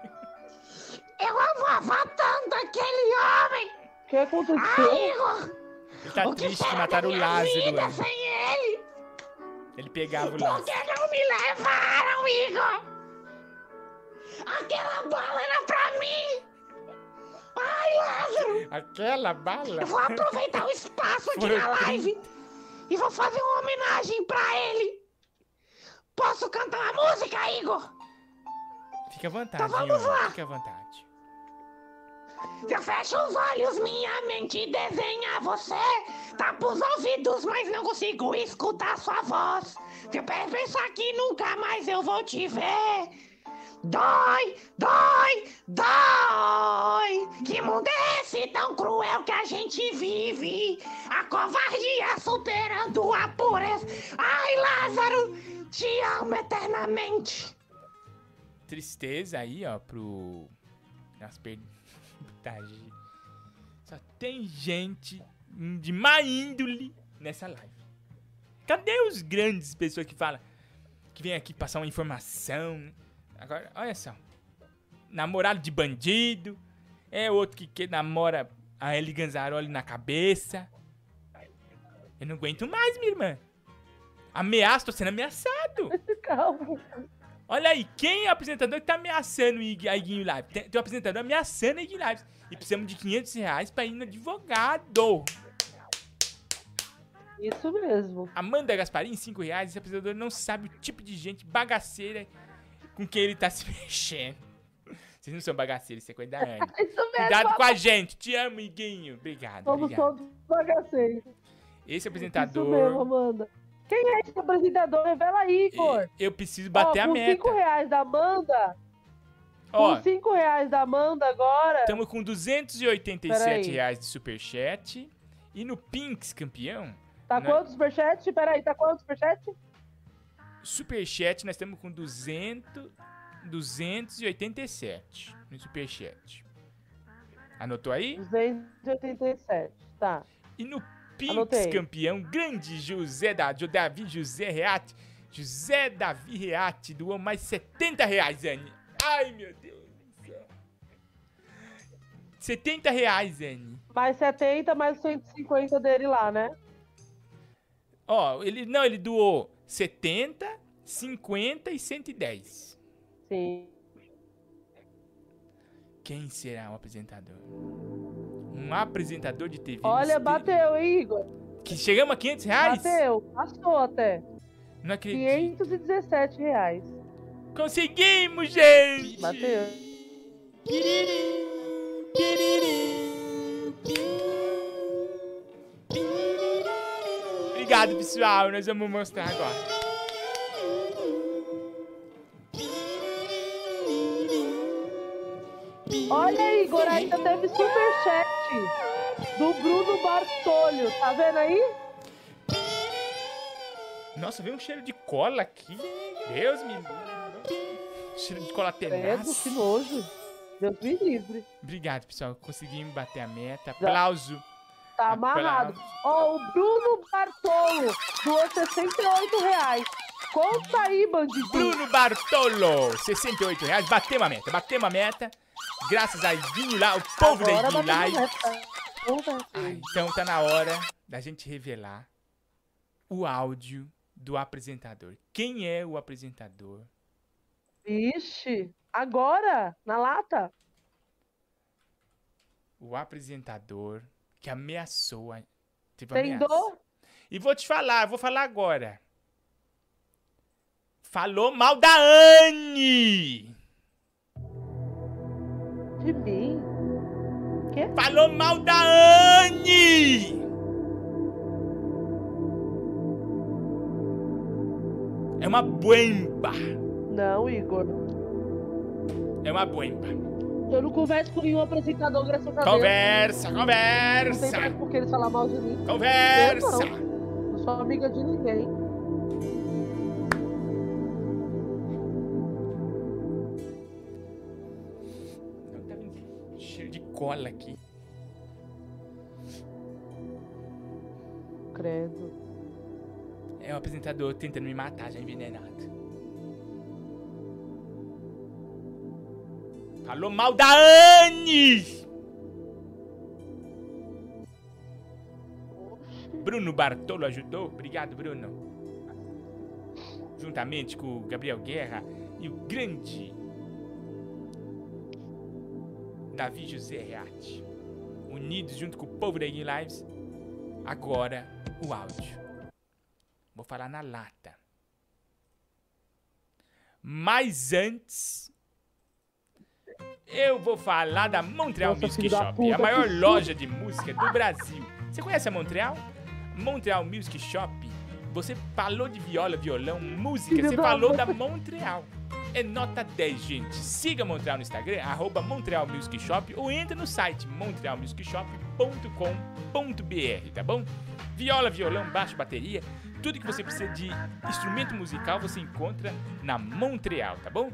Eu amava tanto aquele homem! O que aconteceu? Ah, Igor! Ele tá O que triste que mataram o Lázaro. vida sem ele? Ele pegava o Por Lázaro. que não me levaram, Igor? Aquela bala era pra mim! Ai, Lázaro! Aquela bala? Eu vou aproveitar o espaço aqui Foram na live e vou fazer uma homenagem pra ele. Posso cantar uma música, Igor? Fica à vontade, Então vamos lá. Fica à vontade. Eu fecho os olhos, minha mente desenha você. Tapa os ouvidos, mas não consigo escutar sua voz. Se eu pensar que nunca mais eu vou te ver. Dói, dói, dói. Que mundo é esse tão cruel que a gente vive? A covardia superando a pureza. Ai, Lázaro, te amo eternamente. Tristeza aí, ó, pro. Nossa, perdi. Tadinho. Só tem gente de má índole nessa live. Cadê os grandes pessoas que falam? Que vem aqui passar uma informação. Agora, olha só. Namorado de bandido. É outro que, que namora a Eli Ganzaroli na cabeça. Eu não aguento mais, minha irmã. Ameaço, tô sendo ameaçado. Calma. Olha aí, quem é o apresentador que tá ameaçando a Iguinho Live? Tem, tem um apresentador ameaçando a Iguinho Live. E precisamos de 500 reais pra ir no advogado. Isso mesmo. Amanda Gasparim, 5 reais. Esse apresentador não sabe o tipo de gente bagaceira com quem ele tá se mexendo. Vocês não são bagaceiros, isso é coisa da Anne. Cuidado com a gente. Te amo, Iguinho. Obrigado, Somos obrigado. todos bagaceiros. Esse Isso mesmo, apresentador... Amanda. Quem é esse apresentador? Revela aí, Igor. Eu preciso bater Ó, a com meta. 5 reais da Amanda. Ó, Com 5 reais da Amanda agora. Estamos com 287 Peraí. reais de superchat. E no Pinks, campeão, Tá né? quanto superchat? Peraí, tá quanto superchat? Superchat, nós estamos com 200, 287 no Superchat. Anotou aí? 287, tá. E no Pix Anotei. campeão, grande José da, Davi José Reate. José Davi Reate doou mais 70 reais, Anne. Ai, meu Deus do céu. 70 reais, Anne. Mais 70, mais 150 dele lá, né? Ó, ele não, ele doou 70, 50 e 110. Sim. Quem será o apresentador? Um apresentador de TV. Olha, bateu, hein, Igor? Que chegamos a 500 reais? Bateu, passou até. Não acredito. 517 reais. Conseguimos, gente! Bateu. Obrigado, pessoal. Nós vamos mostrar agora. Olha, Igor, aí ainda teve superchat do Bruno Bartolho. Tá vendo aí? Nossa, veio um cheiro de cola aqui. Deus me livre. Cheiro de cola tenaz. que nojo. Deus me livre. Obrigado, pessoal. Conseguimos bater a meta. Aplauso. Tá amarrado. Ó, o Bruno Bartolo doou 68 reais. Conta aí, bandido. Bruno Bartolo, 68 reais. Batemos a meta, batemos a meta. Graças a Iguinho lá, o povo da Agora a Live. Ah, então tá na hora da gente revelar o áudio do apresentador. Quem é o apresentador? Vixe, agora? Na lata? O apresentador que ameaçou. Teve Tem ameaça. dor? E vou te falar, vou falar agora. Falou mal da Anne! De mim? Quê? Falou mal da Anne! É uma buemba. Não, Igor. É uma buemba. Eu não converso com nenhum apresentador, graças a Deus. Conversa, Não conversa. tem mais por que eles falar mal de mim. Conversa. Eu não. Não sou amiga de ninguém. Cheiro de cola aqui. Credo. É o apresentador tentando me matar, já envenenado. Falou mal da Anne! Bruno Bartolo ajudou? Obrigado, Bruno. Juntamente com o Gabriel Guerra e o grande Davi José Reati. Unidos junto com o povo da Game Lives. Agora, o áudio. Vou falar na lata. Mas antes, eu vou falar da Montreal Nossa, Music Shop, a maior loja de música do Brasil. Você conhece a Montreal? Montreal Music Shop. Você falou de viola, violão, música, você falou da Montreal. É nota 10, gente. Siga a Montreal no Instagram, arroba Montreal Music Shop, ou entra no site montrealmusicshop.com.br, tá bom? Viola, violão, baixo, bateria, tudo que você precisa de instrumento musical você encontra na Montreal, tá bom?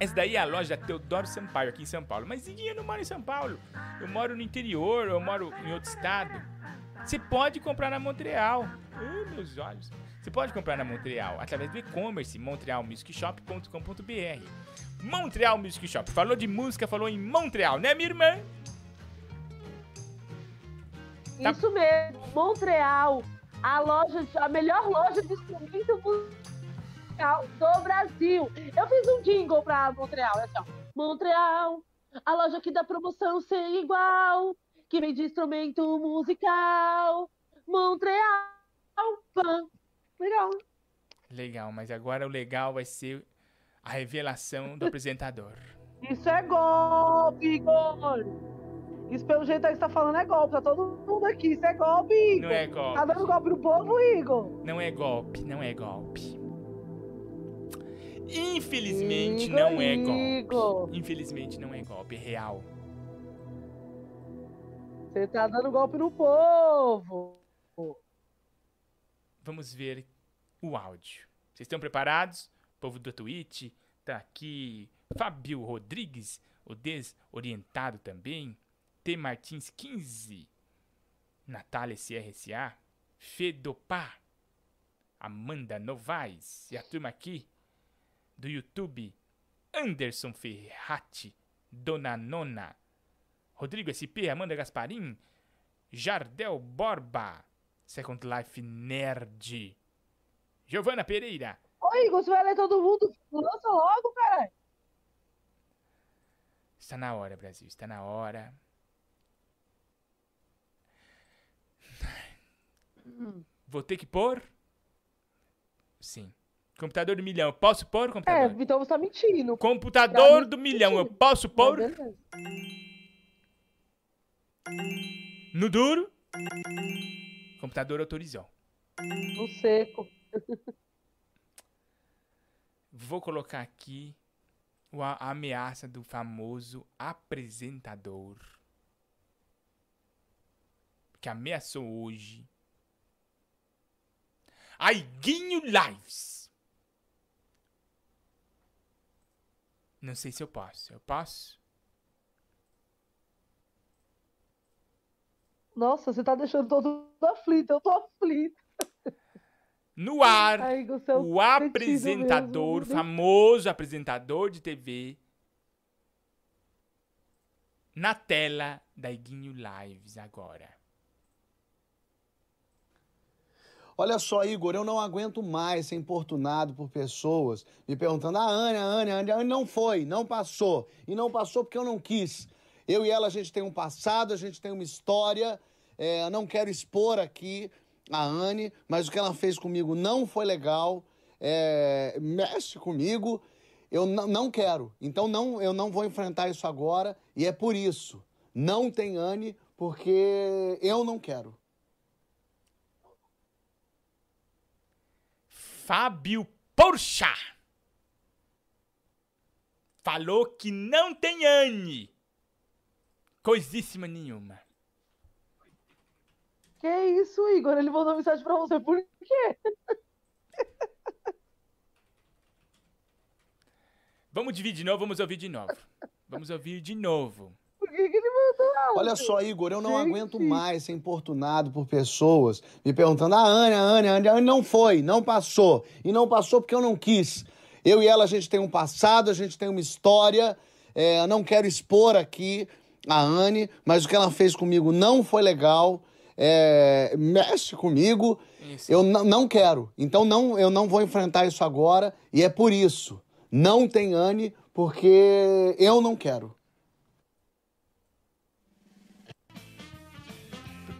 Essa daí é a loja Teodoro Sampaio, aqui em São Paulo. Mas eu não moro em São Paulo. Eu moro no interior, eu moro em outro estado. Você pode comprar na Montreal. Ai, meus olhos. Você pode comprar na Montreal através do e-commerce montrealmusicshop.com.br. Montreal Music Shop. Falou de música, falou em Montreal, né, minha irmã? Tá. Isso mesmo, Montreal, a loja, a melhor loja de instrumento musical do Brasil. Eu fiz um jingle pra Montreal, é assim, ó. Montreal, a loja que dá promoção sem igual, que vende instrumento musical. Montreal, pã. Legal. Legal, mas agora o legal vai ser a revelação do apresentador. Isso é golpe, Igor. Isso pelo jeito aí que você tá falando é golpe. Tá todo mundo aqui. Isso é golpe, Igor. Não é golpe. Tá dando golpe no povo, Igor? Não é golpe, não é golpe. Infelizmente Igor, não é Igor. golpe. Infelizmente não é golpe, é real. Você tá dando golpe no povo. Vamos ver o áudio. Vocês estão preparados? Povo do Twitch, tá aqui Fábio Rodrigues, o desorientado também. T Martins 15. Natália CRSA. Fedopá. Amanda Novaes. E a turma aqui do YouTube. Anderson Ferrati. Dona Nona. Rodrigo SP. Amanda Gasparim. Jardel Borba. Second Life Nerd. Giovana Pereira. Igor, você vai ler todo mundo? Lança logo, caralho. Está na hora, Brasil. Está na hora. Vou ter que pôr? Sim. Computador do milhão. Eu Posso pôr, É, computador? então você tá mentindo. Computador do milhão. Eu mentira. posso pôr? No duro? Computador autorizou. No seco. Vou colocar aqui a ameaça do famoso apresentador que ameaçou hoje Aiguinho Lives. Não sei se eu posso. Eu posso? Nossa, você tá deixando todo mundo aflito. Eu tô aflito. No ar, Ai, o cretino apresentador, mesmo. famoso apresentador de TV, na tela da Iguinho Lives agora. Olha só, Igor, eu não aguento mais ser importunado por pessoas me perguntando: ah, Ana, Ana, Ana, Ana, não foi, não passou. E não passou porque eu não quis. Eu e ela, a gente tem um passado, a gente tem uma história. É, não quero expor aqui a Anne, mas o que ela fez comigo não foi legal. É, mexe comigo. Eu não quero. Então não, eu não vou enfrentar isso agora. E é por isso. Não tem Anne, porque eu não quero. Fábio Porchat falou que não tem Anne. Coisíssima nenhuma. Que isso, Igor? Ele mandou mensagem pra você. Por quê? Vamos dividir de novo, vamos ouvir de novo. Vamos ouvir de novo. Por que, que ele mandou áudio? Olha só, Igor, eu não Gente. aguento mais ser importunado por pessoas me perguntando: ah, Ana, Ana, Ana, Ana, não foi, não passou. E não passou porque eu não quis. Eu e ela, a gente tem um passado, a gente tem uma história. É, eu não quero expor aqui a Anne, mas o que ela fez comigo não foi legal. É, mexe comigo. Eu n- não quero. Então não, eu não vou enfrentar isso agora. E é por isso. Não tem Anne, porque eu não quero.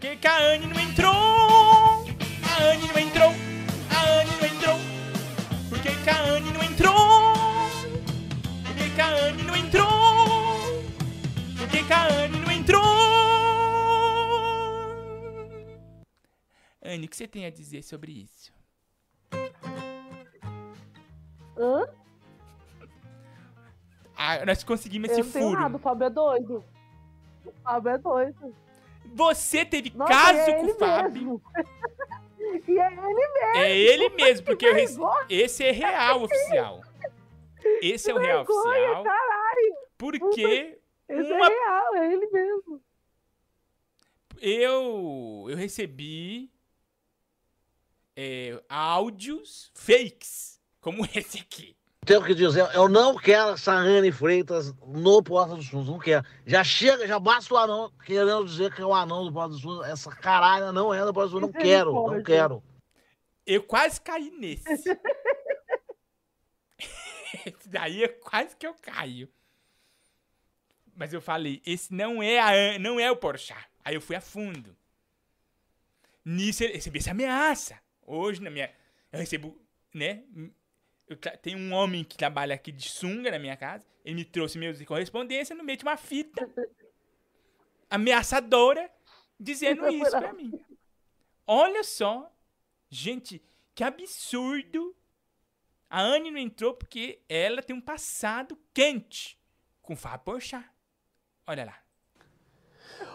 Que, que a Anne não entrou? A Anne não entrou. A Anne não entrou. Por que, que a Anne não entrou? Por que, que a Anne não entrou? Por que, que a Anne não entrou? Anne, o que você tem a dizer sobre isso? Hã? Ah, nós conseguimos Eu esse furo. nada, o Fábio é doido. O Fábio é doido. Você teve Nossa, caso é com o Fábio. mesmo. E é ele mesmo. É ele mesmo, porque eu rece- esse é real oficial. Esse é o real oficial. Porque Esse uma- é real, é ele mesmo. eu eu recebi é, áudios fakes, como esse aqui. Tenho que dizer, eu não quero essa Anne Freitas no Porta dos Fundos, não quero. Já chega, já basta o anão querendo dizer que é o anão do Porta dos Fundos. Essa caralho não é do Porta dos Fundos, não quero, não quero. Eu quase caí nesse. esse daí é quase que eu caio. Mas eu falei, esse não é a não é o Porchat. Aí eu fui a fundo. Nisso eu recebi essa ameaça. Hoje na minha eu recebo, né? Eu tem um homem que trabalha aqui de sunga na minha casa. Ele me trouxe meus correspondência no meio de uma fita ameaçadora dizendo isso pra mim. Olha só, gente, que absurdo. A Anne não entrou porque ela tem um passado quente com o Fábio Porchat. Olha lá.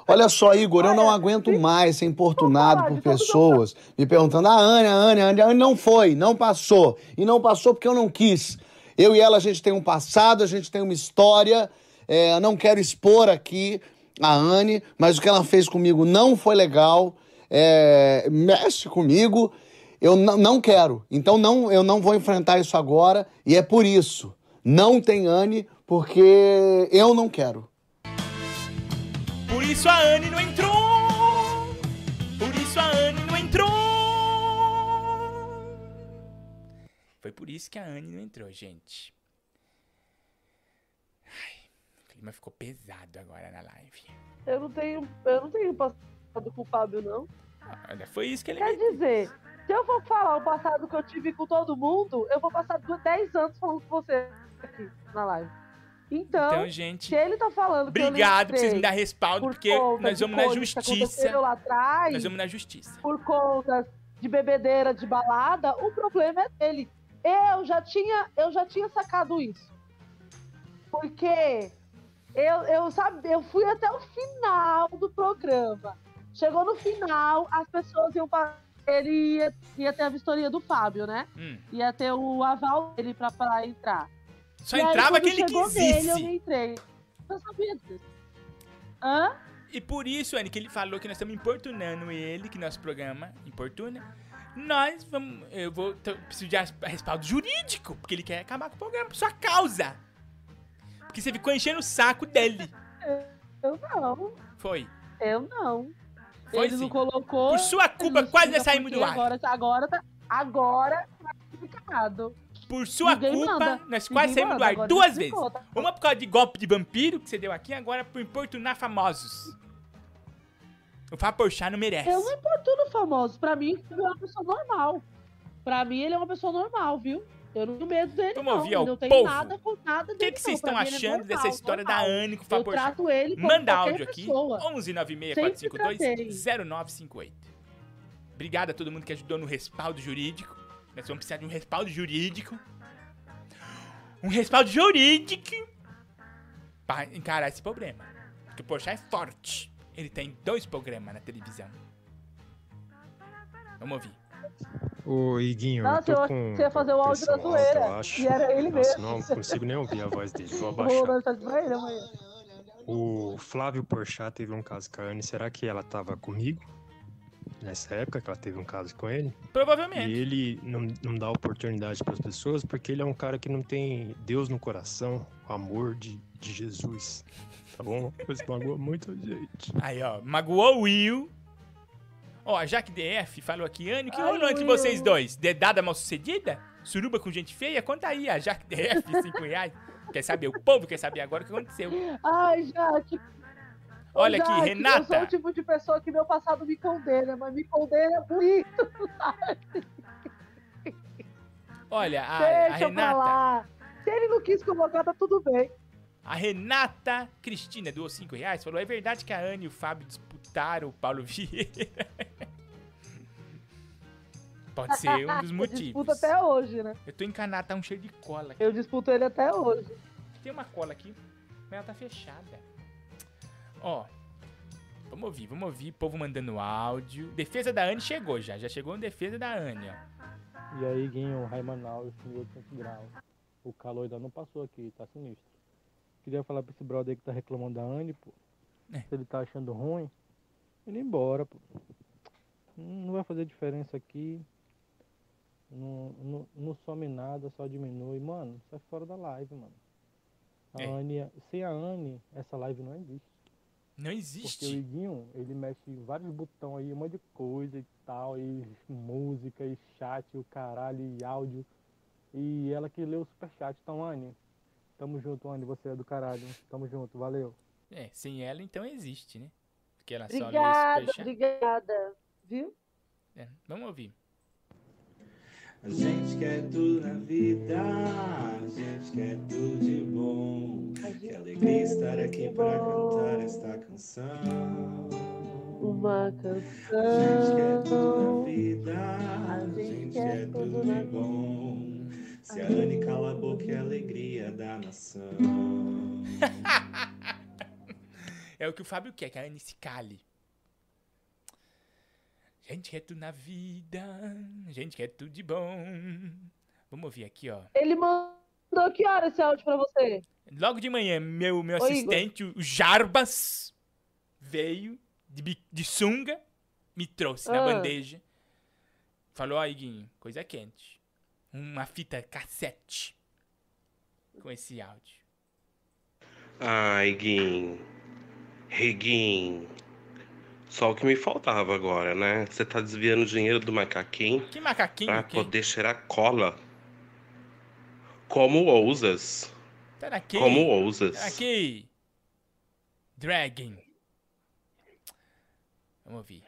Olha só, Igor, eu não aguento mais ser importunado por pessoas me perguntando: ah, Ana, Ana, Ana, Ana, não foi, não passou. E não passou porque eu não quis. Eu e ela, a gente tem um passado, a gente tem uma história. É, eu não quero expor aqui a Anne, mas o que ela fez comigo não foi legal. É, mexe comigo. Eu não quero. Então não, eu não vou enfrentar isso agora. E é por isso. Não tem Anne, porque eu não quero. Por isso a Anne não entrou. Por isso a Anne não entrou. Foi por isso que a Anne não entrou, gente. Ai, o clima ficou pesado agora na live. Eu não tenho, eu não tenho passado com o Fábio, não. Olha, foi isso que ele Quer me dizer, se eu for falar o passado que eu tive com todo mundo, eu vou passar du- 10 anos falando com você aqui na live. Então, Então, gente, se ele tá falando que eu Obrigado por vocês me dar respaldo, por porque nós vamos na que justiça. lá atrás, Nós vamos na justiça. por conta de bebedeira, de balada, o problema é dele. Eu já tinha, eu já tinha sacado isso. Porque eu, eu, sabe, eu fui até o final do programa. Chegou no final, as pessoas iam para. Ele ia, ia ter a vistoria do Fábio, né? Hum. Ia ter o aval dele pra entrar. Só aí, entrava aquele que eu existe. não entrei. Eu sabia disso. Hã? E por isso, Anny, que ele falou que nós estamos importunando ele, que nosso programa importuna. Nós vamos. Eu vou. preciso de respaldo jurídico, porque ele quer acabar com o programa por sua causa. Porque você ficou enchendo o saco dele. Eu não. Foi. Eu não. Foi ele sim. não colocou. Por sua culpa, quase nós saímos do ar. Agora, tá- agora tá. Agora tá explicado. Por sua Ninguém culpa, manda. nós Ninguém quase saímos do manda, ar agora duas vezes. explicou, tá? Uma por causa de golpe de vampiro que você deu aqui, agora por importunar famosos. O Fábio Porchat não merece. Eu não importuno famoso. Pra mim, ele é uma pessoa normal. Pra mim, ele é uma pessoa normal, viu? Eu não tenho medo dele, Vamos não. ouvir ao não tenho povo. nada com nada O dele, que, que vocês não. estão Pra mim, ele é achando normal, dessa história da normal. Anne com o Fábio Eu Porchat? trato ele como Manda qualquer áudio aqui. pessoa. 11 Sempre 96 0958. Obrigado a todo mundo que ajudou no respaldo jurídico. Nós vamos precisar de um respaldo jurídico. Um respaldo jurídico para encarar esse problema. Porque o Porchat é forte. Ele tem dois programas na televisão. Vamos ouvir. Ô, Iguinho, Nossa, eu tô com você ia fazer o áudio da alta, zoeira. acho. E era ele Nossa, mesmo. não consigo nem ouvir a voz dele, vou abaixar. amanhã. O Flávio Porchat teve um caso com a Anne, será que ela tava comigo? Nessa época que ela teve um caso com ele? Provavelmente. E ele não, não dá oportunidade para as pessoas porque ele é um cara que não tem Deus no coração, o amor de, de Jesus. Tá bom? Isso magoa muita gente. Aí, ó, magoou o Will. Ó, a Jaque DF falou aqui, Anne, o que Ai, rolou entre vocês dois? Dedada mal sucedida? Suruba com gente feia? Conta aí, a Jaque DF, 5 reais. Quer saber? O povo quer saber agora o que aconteceu. Ai, Jaque. Olha aqui, Renata. Eu sou o tipo de pessoa que meu passado me condena, mas me condena bonito? Olha, a, a Deixa pra Renata. lá. Se ele não quis colocar, tá tudo bem. A Renata Cristina doou 5 reais. Falou: é verdade que a Anne e o Fábio disputaram o Paulo Vieira? Pode ser um dos Eu motivos. disputo até hoje, né? Eu tô encanado, tá um cheiro de cola. aqui. Eu disputo ele até hoje. Tem uma cola aqui, mas ela tá fechada. Ó, vamos ouvir, vamos ouvir. Povo mandando áudio. Defesa da Anne chegou já. Já chegou em defesa da Anne, ó. E aí, Guinho, Raiman Alves, 1800 graus. O calor ainda não passou aqui, tá sinistro. Queria falar pra esse brother aí que tá reclamando da Anne, pô. É. Se ele tá achando ruim, ele embora, pô. Não vai fazer diferença aqui. Não, não, não some nada, só diminui. Mano, sai fora da live, mano. A É. Anne, sem a Anne, essa live não existe. Não Porque o existe. Iguinho, ele mexe em vários botões aí, um monte de coisa e tal, e música, e chat, e o caralho, e áudio. E ela que leu o superchat, então, Anne. Tamo junto, Anne, você é do caralho. Tamo junto, valeu. É, sem ela então existe, né? Porque ela só lê Obrigada, superchat. obrigada. Viu? É, vamos ouvir. A gente quer tudo na vida, a gente quer tudo de bom. Que alegria estar aqui para cantar esta canção. Uma A gente quer tudo na canção. vida, a gente quer tudo de bom. Se a Anne cala a boca é a alegria da nação. É o que o Fábio quer, que a Anne se cale. Gente quer tudo na vida, gente quer tudo de bom. Vamos ouvir aqui, ó. Ele mandou que hora esse áudio pra você? Logo de manhã, meu, meu Oi, assistente, o Jarbas, veio de, de sunga, me trouxe na Ah. bandeja. Falou, ó, Iguinho, coisa quente. Uma fita cassete com esse áudio. Ai, Guim. Reguim. Só o que me faltava agora, né? Você tá desviando dinheiro do macaquinho Que macaquinho, pra quê? poder cheirar cola. Como ousas? Tá aqui. Como ousas? Aqui. Dragon. Vamos ouvir.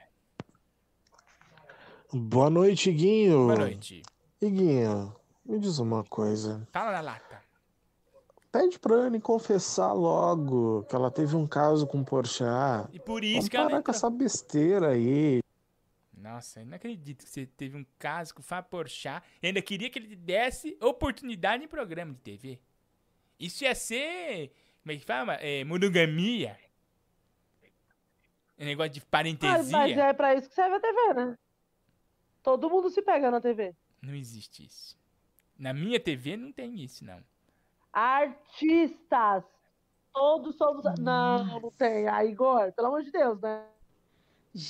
Boa noite, Guinho. Boa noite. Iguinho, me diz uma coisa. Fala na lata. Pede pra Anne confessar logo que ela teve um caso com o Porchat. E por isso Vamos que ela parar com essa besteira aí. Nossa, eu não acredito que você teve um caso com o Fábio Porchat e ainda queria que ele te desse oportunidade em programa de TV. Isso ia ser. Como é que fala? É, monogamia. É negócio de Ah, parentesia. mas é pra isso que serve a TV, né? Todo mundo se pega na TV. Não existe isso. Na minha TV não tem isso, não. Artistas. Todos somos. Não, não tem. Ah, Igor, pelo amor de Deus, né?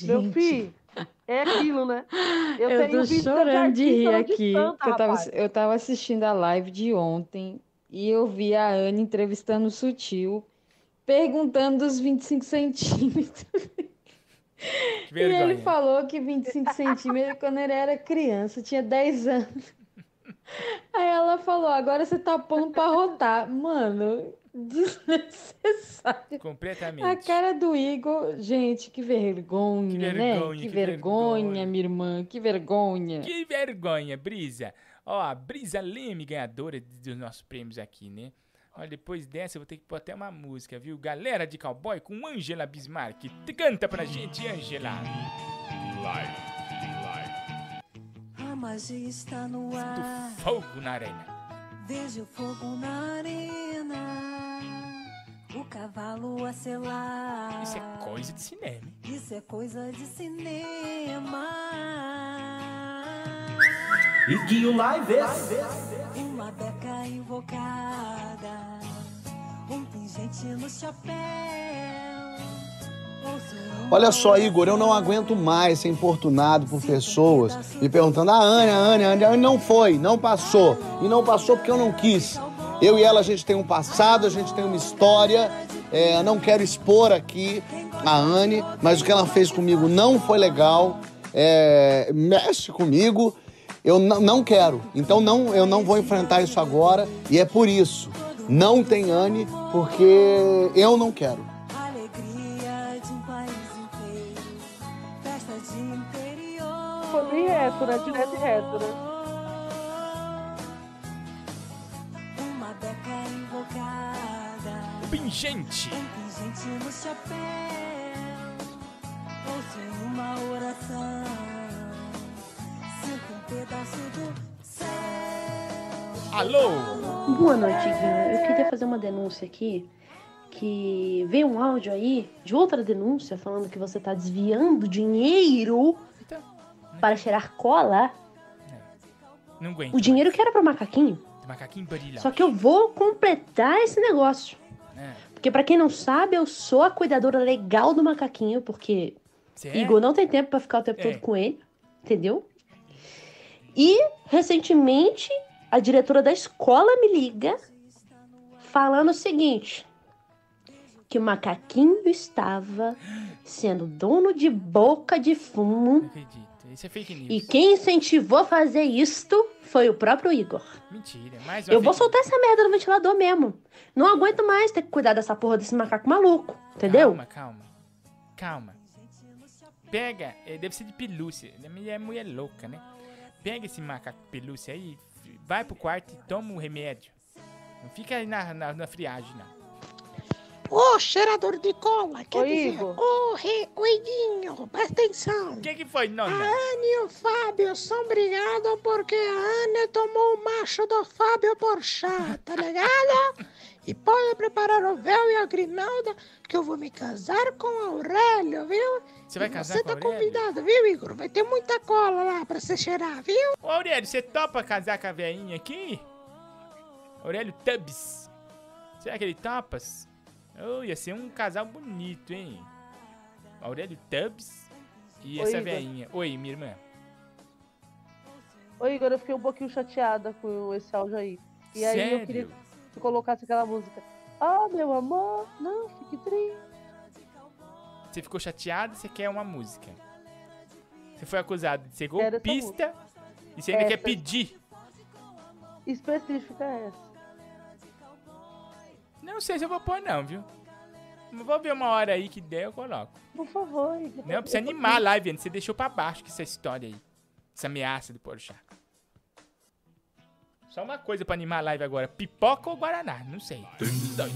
Meu Gente. filho, é aquilo, né? Eu, Eu, tenho tô visto chorando de rir aqui. santa, eu, tava, eu tava assistindo a live de ontem e eu vi a Anne entrevistando o Sutil, perguntando dos 25 centímetros. E ele falou que 25 centímetros quando ele era criança, tinha 10 anos. Aí ela falou, agora você tá pondo pra rodar. Mano, desnecessário. Completamente. A cara do Igor, gente, que vergonha, Que né? vergonha, Que que vergonha, minha irmã, que vergonha. Que vergonha, Brisa. Ó, a Brisa Leme, ganhadora dos nossos prêmios aqui, né? Olha, depois dessa eu vou ter que pôr até uma música, viu? Galera de cowboy com Angela Bismarck. Canta pra gente, Angela. Live. A magia está no ar. Fogo na arena. Vejo fogo na arena. O cavalo a selar. Isso é coisa de cinema. Isso é coisa de cinema. Iguinho Live. Uma beca invocada. Um pingente no chapéu. Olha só, Igor, eu não aguento mais ser importunado por pessoas me perguntando: ah, Anne, a Anne, a Anne, a Anne não foi, não passou. E não passou porque eu não quis. Eu e ela, a gente tem um passado, a gente tem uma história. É, não quero expor aqui a Anne, mas o que ela fez comigo não foi legal. É, mexe comigo. Eu não quero. Então não, eu não vou enfrentar isso agora. E é por isso. Não tem Anne, porque eu não quero. Reto, né? Direto e reto, né? Uma beca invocada. Pingente. Um pingente no chapéu. Ouço em uma oração. Sinto um pedaço do céu. Alô? Boa noite, Guinho. Eu queria fazer uma denúncia aqui. Que veio um áudio aí de outra denúncia falando que você tá desviando dinheiro para cheirar cola. Não aguento. O dinheiro que era pro macaquinho. Macaquinho brilhante. Só que eu vou completar esse negócio. É. Porque pra quem não sabe, eu sou a cuidadora legal do macaquinho, porque Cê é? Igor não tem tempo pra ficar o tempo É. todo com ele, entendeu? E recentemente a diretora da escola me liga falando o seguinte: que o macaquinho estava sendo dono de boca de fumo Não acredito. Isso é fake news. e quem incentivou a fazer isto foi o próprio Igor. Mentira. Mais uma Eu vou soltar essa merda no ventilador mesmo. Não aguento mais ter que cuidar dessa porra desse macaco maluco, entendeu? Calma, calma. Calma. Pega, eh, deve ser de pelúcia. É mulher louca, né? Pega esse macaco pelúcia aí, vai pro quarto e toma o remédio. Não fica aí na, na, na friagem, não. Ô, cheirador de cola, quer Ô, dizer, Igor. ô, re... Iguinho, presta atenção. O que que foi, A nona? Anne e o Fábio são brigados porque a Anne tomou o macho do Fábio Porchat, tá ligado? E pode preparar o véu e a grinalda que eu vou me casar com o Aurélio, viu? Você vai E casar Você com o tá Aurélio? convidado, viu, Igor? Vai ter muita cola lá pra você cheirar, viu? Ô, Aurélio, você topa casar com a veinha aqui? Aurélio Tubbs. Será que ele topas? Oh, ia ser um casal bonito, hein? Aurélio Tubbs e Ô, essa Igor. veinha. Oi, minha irmã. Ô, Igor, eu fiquei um pouquinho chateada com esse áudio aí. E aí eu Sério? queria que você colocasse aquela música. Ah, meu amor, não fique triste. Você ficou chateado, você quer uma música. Você foi acusado de ser golpista e você ainda quer Essa. pedir. Específica essa. Não sei se eu vou pôr não, viu? Vou ver uma hora aí que der, eu coloco. Por favor. Não, precisa animar a live. Você deixou pra baixo com essa história aí. Essa ameaça do Porchat. Só uma coisa pra animar a live agora. Pipoca ou Guaraná? Não sei.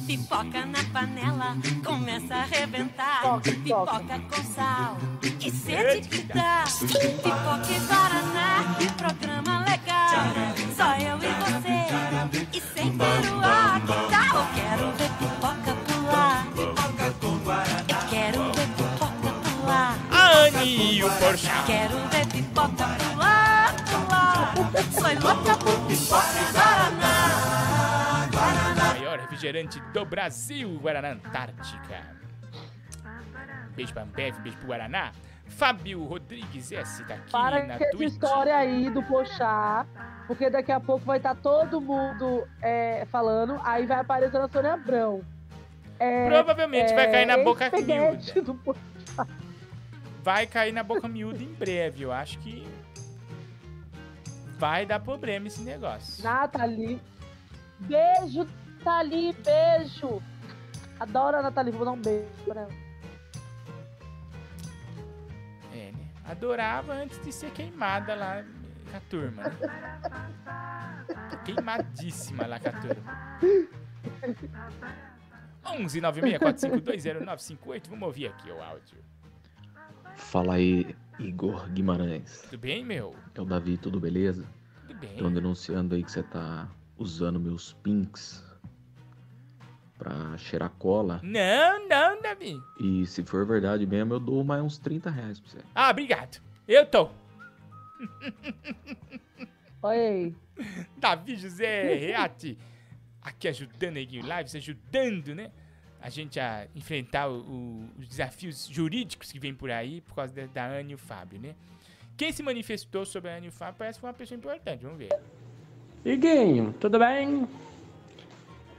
Pipoca na panela, começa a arrebentar. Pipoca com sal, que sede que dá. Pipoca e Guaraná, programa legal. Só eu e você, e Vem peruar, que tal? Eu quero ver pipoca pular. Eu quero ver pipoca pular. A Anne e o Porchat. Quero ver pipoca pular, pipoca e guaraná. Guaraná. Maior refrigerante do Brasil, Guaraná Antártica. Beijo pra Ambev, beijo pro Guaraná. Fábio Rodrigues S tá aqui Para na essa Twitch. história aí do Pochá, porque daqui a pouco vai estar todo mundo é, falando, aí vai aparecer a Sônia Abrão. É, Provavelmente vai cair na boca miúda. Vai cair na boca miúda em breve. Eu acho que vai dar problema esse negócio. Nathalie. Beijo, Nathalie, beijo. Adoro a Nathalie, vou dar um beijo pra ela. É, né? Adorava antes de ser queimada lá com a turma. Né? Queimadíssima lá com a turma. 11 964520958. Vamos ouvir aqui o áudio. Fala aí, Igor Guimarães. Tudo bem, meu? É o Davi, tudo beleza? Tudo bem. Estão denunciando aí que você tá usando meus pinks pra cheirar cola. Não, não, Davi. E se for verdade mesmo, eu dou mais uns 30 reais pra você. Ah, obrigado. Eu tô. Oi. Davi José Reati. Aqui ajudando a Neguinho Lives, ajudando, né? A gente a enfrentar o- o- os desafios jurídicos que vem por aí por causa da, da Anne e o Fábio, né? Quem se manifestou sobre a Anne e o Fábio parece que foi uma pessoa importante, vamos ver. Iguinho, tudo bem?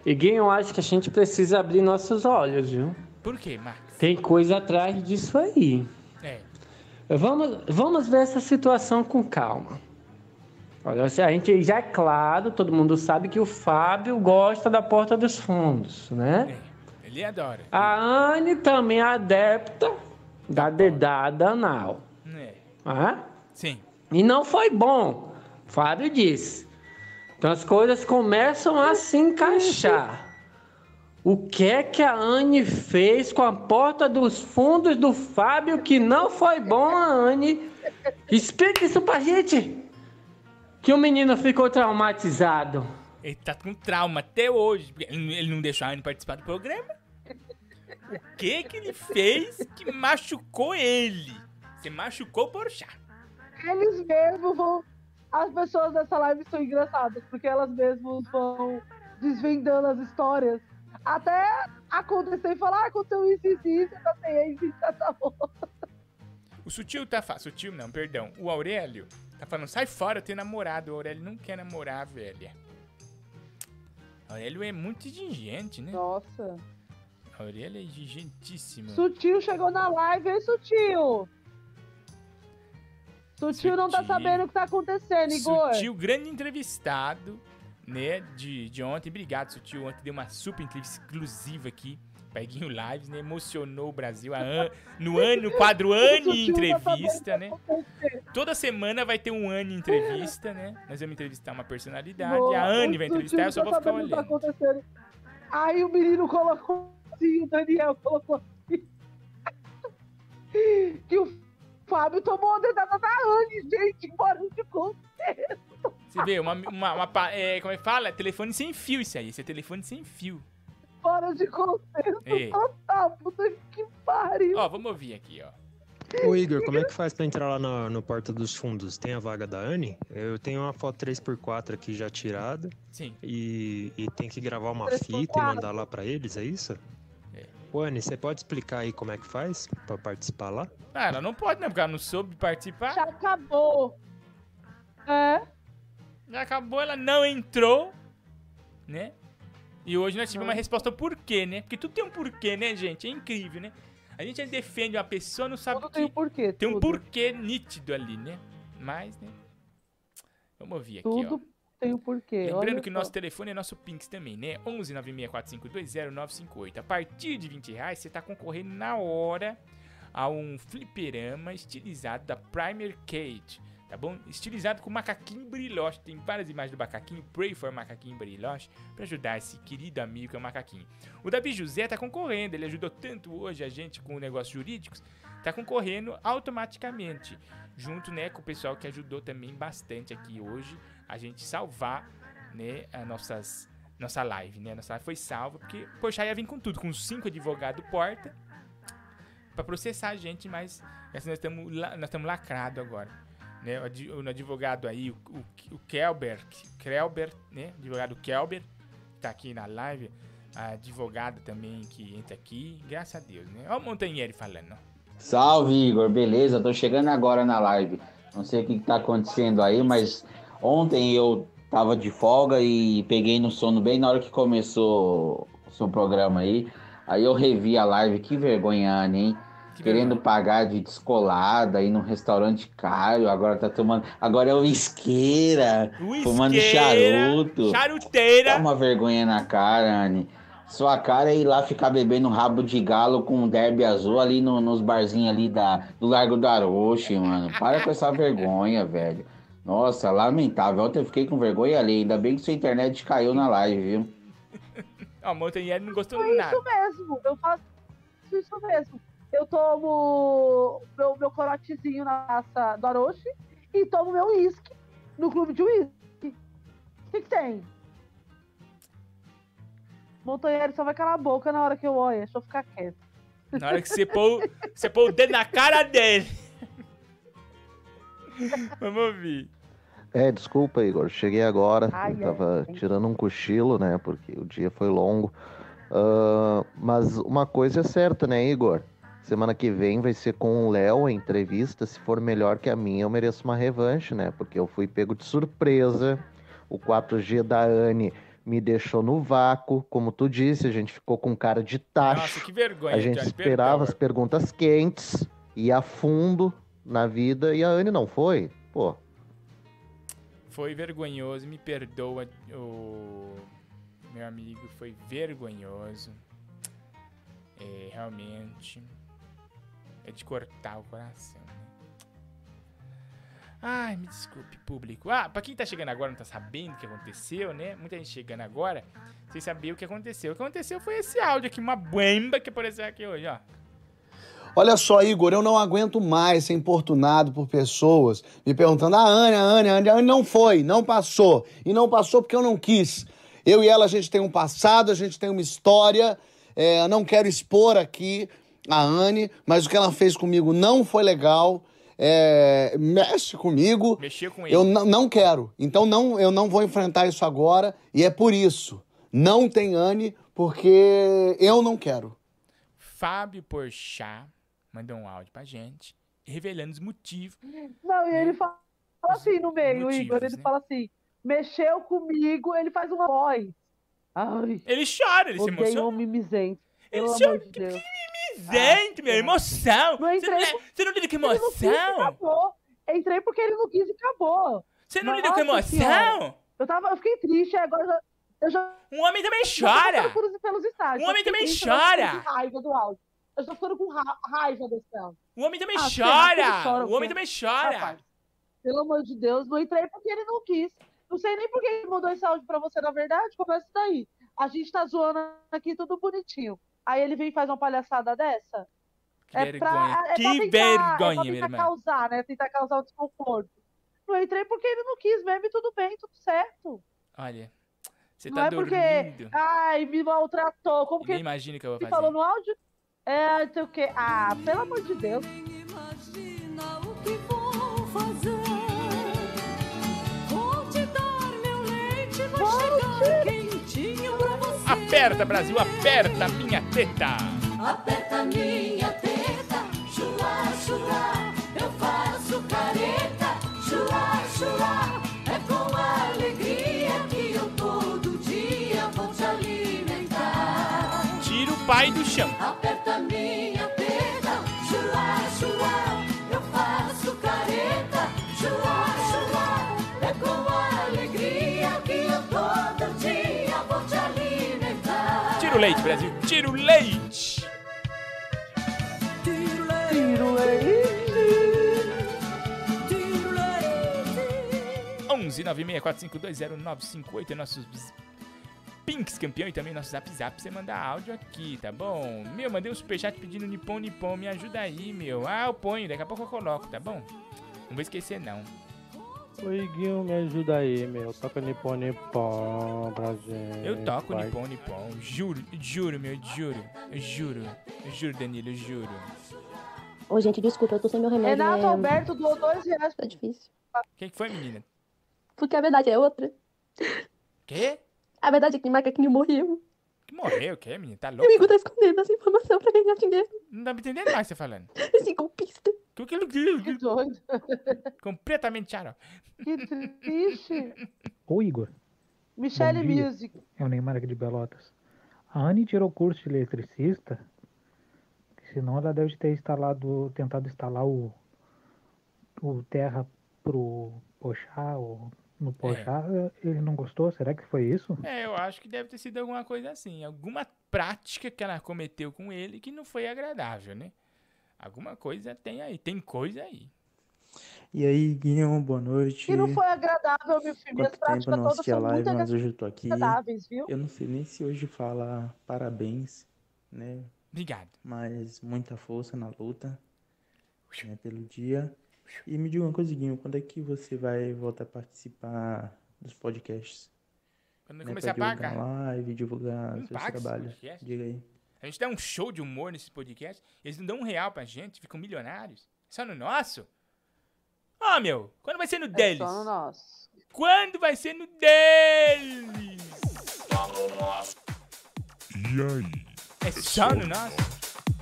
Iguinho, eu acho que a gente precisa abrir nossos olhos, viu? Por quê, Marcos? Tem coisa atrás disso aí. É. Vamos, vamos ver essa situação com calma. Olha, a gente já é claro, todo mundo sabe que o Fábio gosta da porta dos fundos, né? Ele adora. A Anne também é adepta da dedada anal. É. Ah? Sim. E não foi bom. Fábio disse. Então as coisas começam a se encaixar. O que é que a Anne fez com a porta dos fundos do Fábio que não foi bom, a Anne? Explica isso pra gente. Que o menino ficou traumatizado. Ele tá com trauma até hoje. ele não deixou a Anne participar do programa. O que que ele fez que machucou ele? Você machucou o Porchat. Eles mesmos vão. As pessoas dessa live são engraçadas, porque elas mesmas vão desvendando as histórias. Até acontecer e falar, ah, aconteceu isso, isso, isso, eu passei aí, isso, tá bom. O Sutil tá falando. Sutil não, perdão. O Aurélio tá falando, sai fora, eu tenho namorado. O Aurélio não quer namorar, velha. O Aurélio é muito exigente, né? Nossa. O Aurélio é exigentíssimo. Sutil chegou na live, hein, Sutil? Sutil não tá Sutil. sabendo o que tá acontecendo, Igor. Sutil, grande entrevistado, né, de, de ontem. Obrigado, Sutil. Ontem deu uma super entrevista exclusiva aqui. Peguinho Lives, né? Emocionou o Brasil. A An- no ano, no quadro Sutil tá Entrevista, né? Toda semana vai ter um Anne Entrevista, né? Nós vamos entrevistar uma personalidade. Boa, a Anne vai Sutil entrevistar, eu só tá vou ficar o que olhando. Tá. Aí o menino colocou assim, o Daniel colocou assim. que o Fábio tomou a dedada da Anne, gente, fora de contexto. Você vê, uma, uma, uma é, como é que fala? Telefone sem fio isso aí. Esse é telefone sem fio. Fora de contexto É. total, puta que pariu. Ó, vamos ouvir aqui, ó. Ô Igor, como é que faz pra entrar lá no, no Porta dos Fundos? Tem a vaga da Anne? Eu tenho uma foto 3x4 aqui já tirada. Sim. E, e tem que gravar uma 3x4. fita e mandar lá pra eles, é isso? Ô Anne, você pode explicar aí como é que faz pra participar lá? Ah, ela não pode, né? Porque ela não soube participar. Já acabou. É? Já acabou, ela não entrou, né? E hoje nós tivemos uma resposta por quê, né? Porque tudo tem um porquê, né, gente? É incrível, né? A gente defende uma pessoa, não sabe Tudo tem um porquê. Tem um tudo. porquê nítido ali, né? Mas, né? Vamos ouvir aqui, ó. Tem um porquê. Lembrando olha que só. nosso telefone é nosso Pinks também, né? 11 964520958. A partir de 20 reais, você tá concorrendo na hora a um fliperama estilizado da Primer Cage, tá bom? Estilizado com macaquinho brilhoche. Tem várias imagens do macaquinho. Pray for macaquinho brilhoche pra ajudar esse querido amigo que é o macaquinho. O Davi José tá concorrendo. Ele ajudou tanto hoje a gente com negócios jurídicos. Tá concorrendo automaticamente. Junto, né, com o pessoal que ajudou também bastante aqui hoje a gente salvar, né, as nossas nossa live, né? Nossa live foi salva, porque Porchat ia vir com tudo, com cinco advogados porta, pra processar a gente, mas essa nós estamos nós estamos lacrado agora. Né? O, advogado aí, o, o, o Kelber, Kelber, né? Advogado Kelber, tá aqui na live. A advogada também que entra aqui, graças a Deus, né? Olha o Montanheri falando. Salve, Igor, beleza? Tô chegando agora na live. Não sei o que que tá acontecendo aí, mas ontem eu tava de folga e peguei no sono bem na hora que começou o seu programa aí. Aí eu revi a live, que vergonha, hein? Querendo pagar de descolada aí num restaurante caro, agora tá tomando. Agora é o isqueira, fumando Uisqueira, charuto. Charuteira. Dá uma vergonha na cara, Anne. Sua cara é ir lá ficar bebendo rabo de galo com derby azul ali no- nos barzinhos ali da, do Largo do Aroche, mano. Para com essa vergonha, velho. Nossa, lamentável. Ontem eu fiquei com vergonha ali. Ainda bem que sua internet caiu na live, viu? Ó, o Montanheri não gostou Foi nada. isso mesmo, eu faço isso mesmo. Eu tomo meu, meu corotezinho na taça do Aroche e tomo meu uísque no clube de uísque. O que, que tem? Montanheiro só vai calar a boca na hora que eu olho, deixa eu ficar quieto. Na hora que você pôr, você pôr o dedo na cara dele. Vamos ouvir. É, desculpa, Igor. Cheguei agora. Ai, eu tava tirando um cochilo, né? Porque o dia foi longo. Ah, mas uma coisa é certa, né, Igor? Semana que vem vai ser com o Léo a entrevista. Se for melhor que a minha, eu mereço uma revanche, né? Porque eu fui pego de surpresa. O 4G da Anne me deixou no vácuo. Como tu disse, a gente ficou com cara de tacho. Nossa, que vergonha, A gente esperava as perguntas quentes, ia a fundo na vida e a Anne não foi. Pô, Foi vergonhoso, me perdoa, o meu amigo, foi vergonhoso. É, realmente. É de cortar o coração. né? Ai, me desculpe, público. Ah, pra quem tá chegando agora não tá sabendo o que aconteceu, né? Muita gente chegando agora, sem saber o que aconteceu. O que aconteceu foi esse áudio aqui, uma bomba que apareceu aqui hoje, ó. Olha só, Igor, eu não aguento mais ser importunado por pessoas me perguntando: ah, Anne, a Anne, a Anne, a Anne não foi, não passou. E não passou porque eu não quis. Eu e ela, a gente tem um passado, a gente tem uma história. É, eu não quero expor aqui a Anne, mas o que ela fez comigo não foi legal. É, mexe comigo. Mexeu com ele. Eu não- não quero. Então não, eu não vou enfrentar isso agora. E é por isso. Não tem Anne, porque eu não quero. Fábio Porchat mandou um áudio pra gente, revelando os motivos. Não, e ele fala assim no meio, Motivos, Igor. Ele né? fala assim: mexeu comigo, ele faz uma voz. Ai, Ele chora, ele se emociona. homem mimizento. Ele Pelo se- amor de Deus. Gente, meu, emoção. Não Você não, entrei é- você não lida com emoção? acabou. Entrei porque ele não quis e acabou. Você não lida com emoção? Senhora. Eu, tava, eu fiquei triste, agora eu já. Eu já um homem também chora. Pelos, pelos estágios. Um homem também triste, chora. raiva do áudio. Eu tô ficando com ra raiva desse áudio. O homem também Ah, chora. chora O homem também chora. Rapaz, pelo amor de Deus, não entrei porque ele não quis. Não sei nem por que ele mandou esse áudio pra você, na verdade. Começa daí. A gente tá zoando aqui tudo bonitinho. Aí ele vem e faz uma palhaçada dessa. Que é vergonha. pra, é que pra tentar, vergonha, é pra tentar causar, né? Tentar causar o desconforto. Não entrei porque ele não quis mesmo e tudo bem, tudo certo. Olha, você não tá é porque, dormindo. ai, me maltratou. Como que Nem imagina o que eu vou ele fazer. falou no áudio? É, sei o quê. Ah, pelo amor de Deus. vou fazer. Vou te dar meu leite, vai chegar quentinho pra você. Aperta, Brasil, aperta minha teta. Aperta minha teta, chua, chua, eu faço careta, chua, chua. Pai do chão. Aperta minha teta, chua, chua, eu faço careta, chua, chua. É com alegria que eu todo dia vou te alimentar. Tira o leite, Brasil. Tira o leite. Tiro Tiro 11 964520958 é nossos Pinks campeão e também nosso zap zap. Você manda áudio aqui, tá bom? Meu, mandei um superchat pedindo Nippon Nippon. Me ajuda aí, meu. Ah, eu ponho, daqui a pouco eu coloco, tá bom? Não vou esquecer, não. Ô, Iguinho, me ajuda aí, meu. Toca Nippon Nippon pra gente. Eu toco vai. Nippon Nippon. Juro, juro, meu, juro. Juro. Juro, Danilo, juro. Ô, gente, desculpa, eu tô sem meu remédio. Renato é... Alberto doou dois reais. Tá difícil. O que, que foi, menina? Porque a verdade é outra. Quê? A verdade é que macaquinho morreu. Que morreu, o quê, menina? Tá E o louco? Igor tá escondendo essa informação pra ganhar dinheiro. Não tá me entendendo mais você falando. Esse golpista. Que que que Que doido. Completamente xarope. Que triste. Ô, Igor. Michelle. Music. É o Neymar aqui de Pelotas. A Anne tirou o curso de eletricista, senão ela deve ter instalado, tentado instalar o, o terra pro Pochá, ou no Pochá, ele não gostou? Será que foi isso? É, eu acho que deve ter sido alguma coisa assim. Alguma prática que ela cometeu com ele que não foi agradável, né? Alguma coisa tem aí. Tem coisa aí. E aí, Guinho, boa noite. Que não foi agradável, meu filho. Minhas Quanto tempo práticas eu não assisti a live, mas hoje eu tô aqui. Eu não sei nem se hoje fala parabéns, né? Obrigado. Mas muita força na luta, né, pelo dia. E me diga uma coisa, Guinho, quando é que você vai voltar a participar dos podcasts? Quando Né, começar a pagar. divulgar live, divulgar Não seus trabalhos. Diga aí. A gente dá um show de humor nesses podcasts, eles não dão um real pra gente, ficam milionários. Só no nosso? Ah, meu, quando vai ser no deles? É só no nosso. Quando vai ser no deles? E aí? É só no nosso?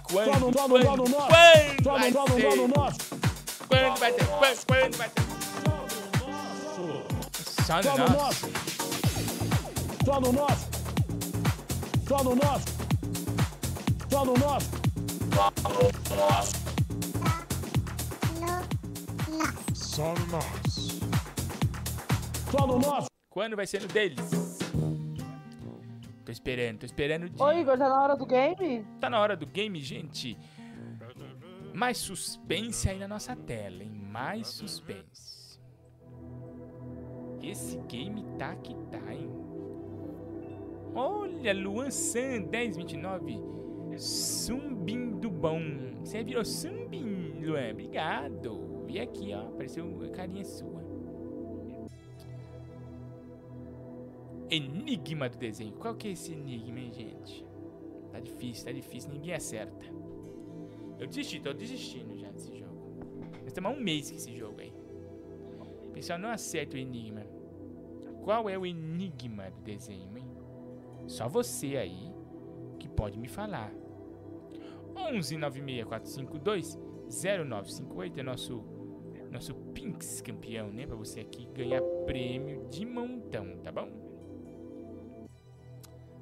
Quando, Só no- só no- quando, só no nosso. quando Só no- vai só no- só no ser? nosso. Quando vai ser? Quando, quando vai ser? Só no Só no nosso. nosso. Só no nosso. Só no nosso. Só no nosso. Só no nosso. Só no nosso. Quando vai ser no deles? Tô esperando, tô esperando dia. Ô, Igor, tá na hora do game? Tá na hora do game, gente. Mais suspense aí na nossa tela, hein? Mais suspense. Esse game tá que tá, hein? Olha, Luan San 1029. Sumbim do bom. Você virou Sumbim, Luan. Obrigado. E aqui, ó. Apareceu a carinha sua. Enigma do desenho. Qual que é esse enigma, hein, gente? Tá difícil, tá difícil. Ninguém acerta. Eu desisti, tô desistindo já desse jogo. Estamos há um mês com esse jogo aí. Pessoal não acerta o enigma. Qual é o enigma do desenho, hein? Só você aí que pode me falar. 11 96452 0958 é nosso nosso Pinks campeão, né? Pra você aqui ganhar prêmio de montão, tá bom?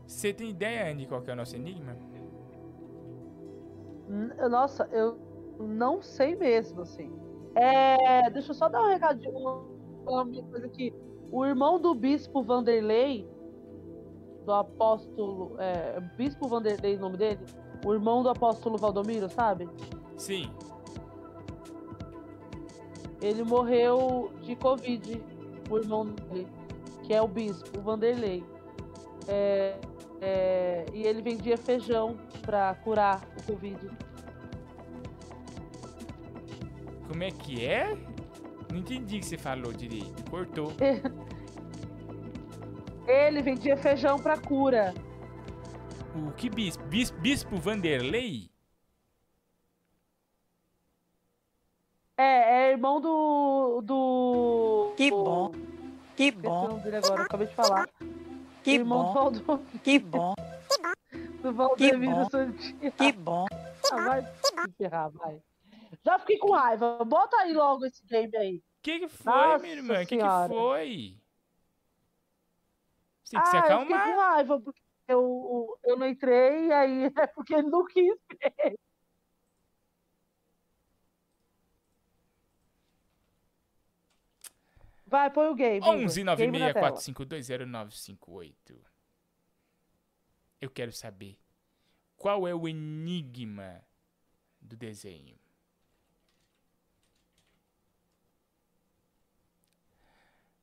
Você tem ideia, Andy, qual é o nosso enigma? Nossa, eu não sei mesmo, assim. É, deixa eu só dar um recadinho, uma, coisa aqui. O irmão do bispo Vanderlei, do apóstolo. É, bispo Vanderlei, o nome dele? O irmão do apóstolo Valdomiro, sabe? Sim. Ele morreu de Covid, o irmão dele, que é o bispo, Vanderlei. É, é, e ele vendia feijão pra curar o Covid. Como é que é? Não entendi o que você falou direito. Cortou. Ele vendia feijão pra cura. O que bispo? Bis- Bispo Vanderlei? É, é irmão do. do. Que bom. Que bom. o nome dele agora, acabei de falar. Que irmão bom. do Valdomiro. Que bom. Do Valdemiro bom. Santinho. Que bom. Ah, vai se ferrar, vai. Já fiquei com raiva. Bota aí logo esse game aí. Que que foi, Nossa minha irmã? Que que foi? Você tem que se ah, eu fiquei acalmar. com raiva porque eu, eu não entrei, aí é porque ele não quis ver. Vai, põe o game. Igor. 11 Game na tela. 964520958. Eu quero saber qual é o enigma do desenho.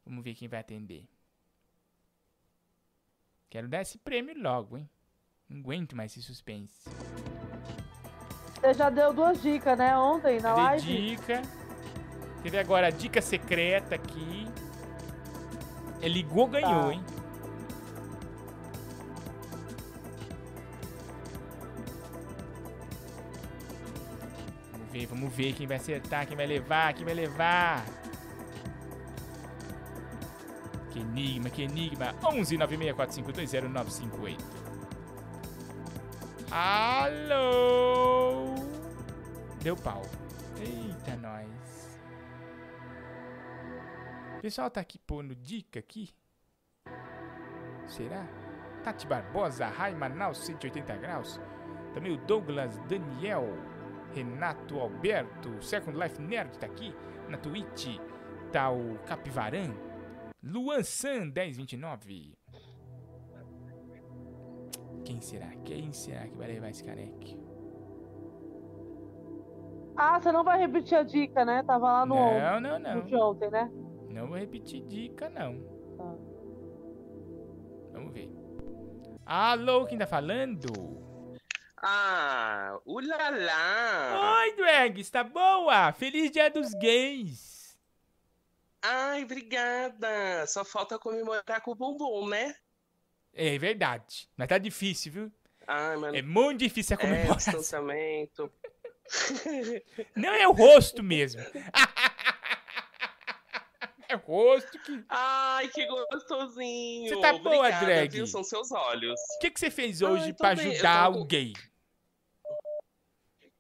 Vamos ver quem vai atender. Quero dar esse prêmio logo, hein? Não aguento mais esse suspense. Você já deu duas dicas, né? Ontem na Dei live. dica. Teve agora a dica secreta aqui. É, ligou, ganhou, Tá. hein? Vamos ver, vamos ver quem vai acertar, quem vai levar, quem vai levar. Que enigma, que enigma. 11 964520958. Alô? Deu pau. Eita, nós. Pessoal tá aqui pondo dica aqui. Será? Tati Barbosa, Rai Manaus 180 graus. Também o Douglas Daniel, Renato Alberto, Second Life Nerd tá aqui. Na Twitch tá o Capivaran. Luan San 1029. Quem será? Quem será que vai levar esse caneco? Ah, você não vai repetir a dica, né? Tava lá no, Não, não, não. no de ontem, né? Não vou repetir dica, não. Tá. Vamos ver. Alô, quem tá falando? Ah, ulala! Oi, Drags, tá boa? Feliz dia dos gays! Ai, obrigada! Só falta comemorar com o bumbum, né? É verdade, mas tá difícil, viu? Ai, mano. É muito difícil a É, comemoração. distanciamento. Não é o rosto mesmo. É rosto que. Ai, que gostosinho! Você tá boa, Obrigada, drag? Viu? São seus olhos. O que, que você fez hoje Ai, pra ajudar gay?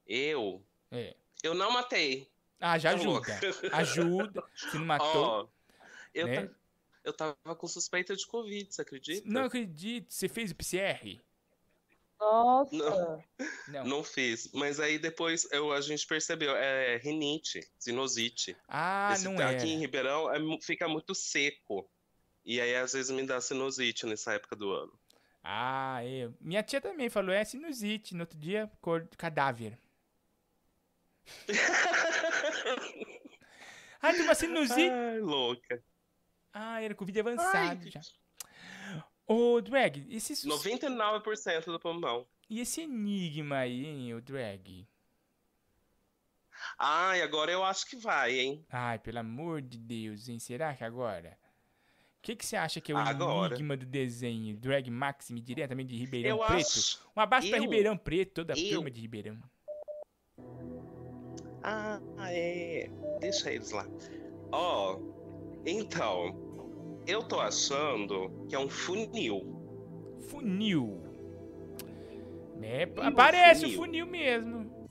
Eu? É. Eu não matei. Ah, já Tá ajuda. Ajuda. Se não matou. Ó, eu, né? eu tava com suspeita de Covid, você acredita? Não acredito. Você fez o PCR? Nossa. Não. Não. Não fiz. Mas aí depois eu, a gente percebeu, é rinite, sinusite. Ah, Esse- não Aqui era. em Ribeirão é fica muito seco. E aí às vezes me dá sinusite nessa época do ano. Ah, é. Minha tia também falou, é sinusite. No outro dia, cor cadáver. ah, tem uma sinusite. Ai, louca. Ah, era Covid avançado já. Ô, Drag, esse... sus- 99% do pulmão. E esse enigma aí, hein, o Drag? Ai, agora eu acho que vai, hein? Ai, pelo amor de Deus, hein? Será que agora? O que, que você acha que é o Agora. enigma do desenho? Drag Maxime, diretamente de Ribeirão Eu Preto? acho- Um abraço pra eu- Ribeirão Preto, toda a eu- turma de Ribeirão. Ah, é. Deixa eles lá. Ó, então, eu tô achando que é um funil. Funil. É, um parece o funil. funil mesmo.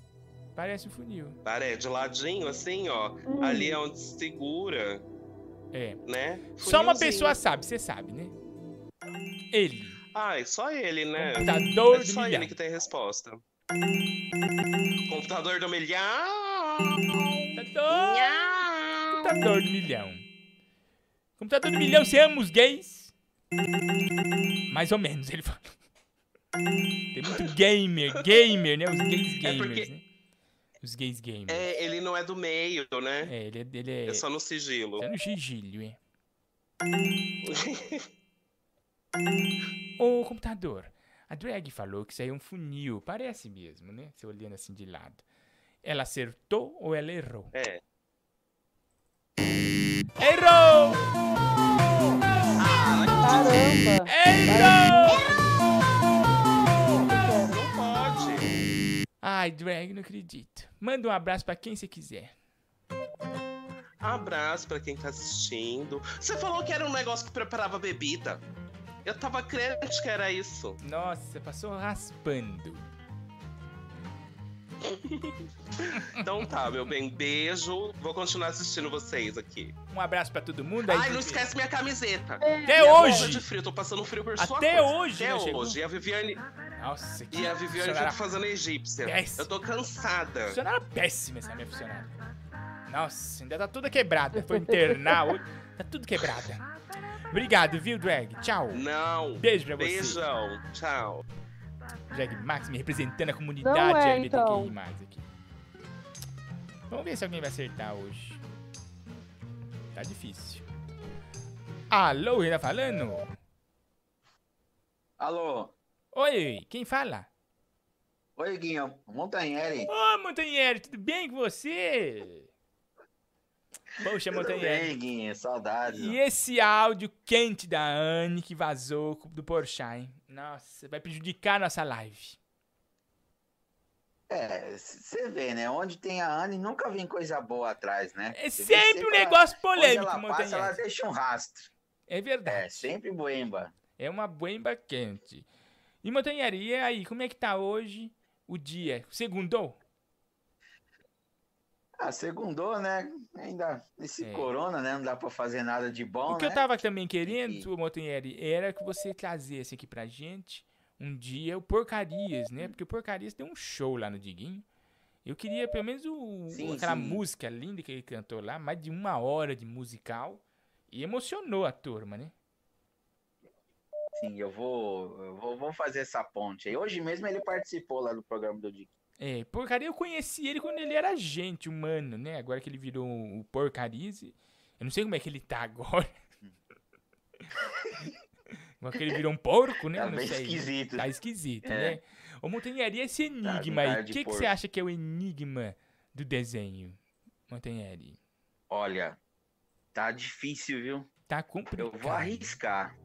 Parece o funil. Parece de ladinho, assim, ó. Hum. Ali é onde segura, É. né? Só uma pessoa sabe, você sabe, né? Ele. Ai, só ele, né? Computador é do só milhão. ele que tem resposta. Computador do milhão. Computador. Computador do milhão. Computador do milhão, você ama os gays? Mais ou menos, ele falou. Tem muito gamer, gamer, né? Os gays gamers, porque- né? Os gays gamers. É, ele não é do meio, né? É, ele é, ele é, É só no sigilo. é no sigilho, é. Ô, computador, a drag falou que isso aí é um funil. Parece mesmo, né? Você olhando assim de lado. Ela acertou ou ela errou? É. Errou! Caramba! Errou! Não pode. Ai, drag, não acredito. Manda um abraço pra quem você quiser. Abraço pra quem tá assistindo. Você falou que era um negócio que preparava bebida. Eu tava crente que era isso. Nossa, passou raspando. Então tá, meu bem, beijo. Vou continuar assistindo vocês aqui. Um abraço pra todo mundo. aí, Ai, não esquece minha camiseta. Até Minha hoje. de frio, tô passando frio por sua Até hoje, Até né, chegou? hoje. E a Viviane, Nossa, que e a Viviane funcionária fica fazendo egípcia. péssima. Eu tô cansada. Funcionária péssima essa minha funcionária. Nossa, ainda tá toda quebrada. Foi internar hoje. Tá tudo quebrada. Obrigado, viu, Drag? Tchau. Não. Beijo pra você. Beijão. Tchau. Drag Max me representando a comunidade é, LGBTQI+, então. aqui. Vamos ver se alguém vai acertar hoje. Tá difícil. Alô, ele tá falando? Alô? Oi, quem fala? Oi, Guinho. Montanheri. Ô, Montanheri, tudo bem com você? Poxa, Tudo Montanheri. bem, Guinha, saudades. E esse áudio quente da Anne que vazou do Porsche, hein? Nossa, vai prejudicar a nossa live. É, você vê, né? Onde tem a Anne, nunca vem coisa boa atrás, né? É vê sempre um ela- negócio onde polêmico, ela passa, ela deixa um rastro. É verdade. É, sempre boemba. É uma boemba quente. E Montanheri, e aí, como é que tá hoje o dia? Segundou? Ah, segundou, né? Ainda nesse É. corona, né? Não dá pra fazer nada de bom, O que né? eu tava também querendo, Montanheri, era que você trazesse aqui pra gente um dia o Porcarias, né? Porque o Porcarias tem um show lá no Diguinho. Eu queria pelo menos o, Sim, aquela sim. música linda que ele cantou lá, mais de uma hora de musical. E emocionou a turma, né? Sim, eu vou, eu vou, vou fazer essa ponte aí. Hoje mesmo ele participou lá do programa do Dick. É, Porcaria eu conheci ele quando ele era gente humano, né? Agora que ele virou o Porcarias, eu não sei como é que ele tá agora. Agora que ele virou um porco, né? Tá não sei. esquisito. Tá esquisito, É. né? Ô, Montanheri, esse com enigma aí, o que, que você acha que é o enigma do desenho, Montanheri? Olha, tá difícil, viu? Tá complicado. Eu vou arriscar.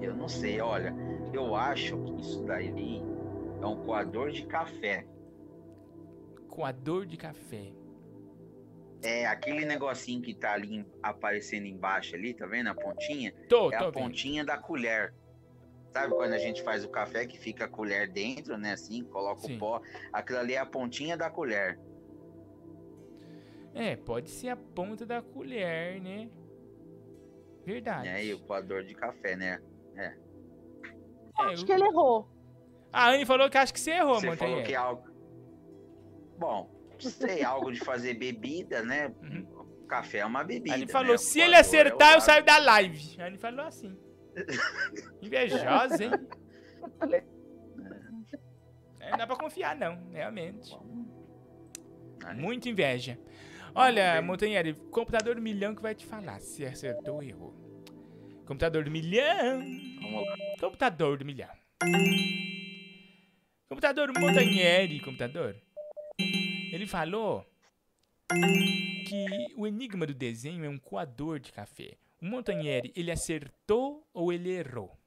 Eu não sei, olha. Eu acho que isso daí é um coador de café. Coador de café. É aquele negocinho que tá ali aparecendo embaixo ali, tá vendo a pontinha? Tô, é tô a vendo. pontinha da colher. Sabe quando a gente faz o café que fica a colher dentro, né? Assim, coloca Sim. o pó. Aquilo ali é a pontinha da colher. É, pode ser a ponta da colher, né? Verdade. Né? E o coador de café, né? É. Acho que ele errou. A Anne falou que acha que você errou, Você falou que é algo. Bom, sei, algo de fazer bebida, né? Café é uma bebida. A Anne né? falou, O se ele coador é acertar, eu saio da live. A Anne falou assim. Invejosa, hein? É, não dá pra confiar, não, realmente. Muito inveja. Olha, Montanheri, computador do milhão que vai te falar se acertou ou errou. Computador do milhão. Computador do milhão. Computador Montanheri, computador. Ele falou que o enigma do desenho é um coador de café. O Montanheri, ele acertou ou ele errou?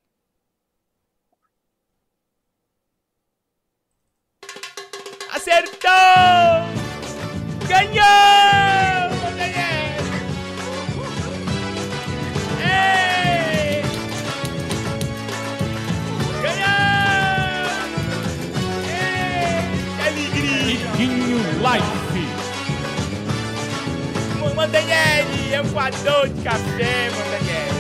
Acertou! Ganhou! Mo- Montanheri, é um coador de café, Montanheri!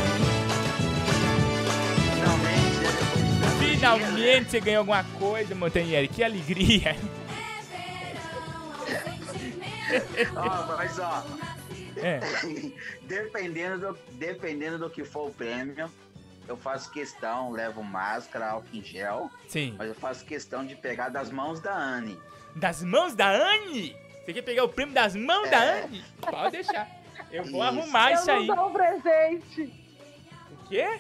Finalmente você ganhou alguma coisa, Montanheri. Que alegria! Ó, mas ó. É. dependendo, do, dependendo do que for o prêmio, eu faço questão, levo máscara, álcool em gel. Sim. Mas eu faço questão de pegar das mãos da Anne. Das mãos da Anne? Você quer pegar o prêmio das mãos da Anne? Pode deixar. Eu vou arrumar isso eu aí. não dou um presente. O quê?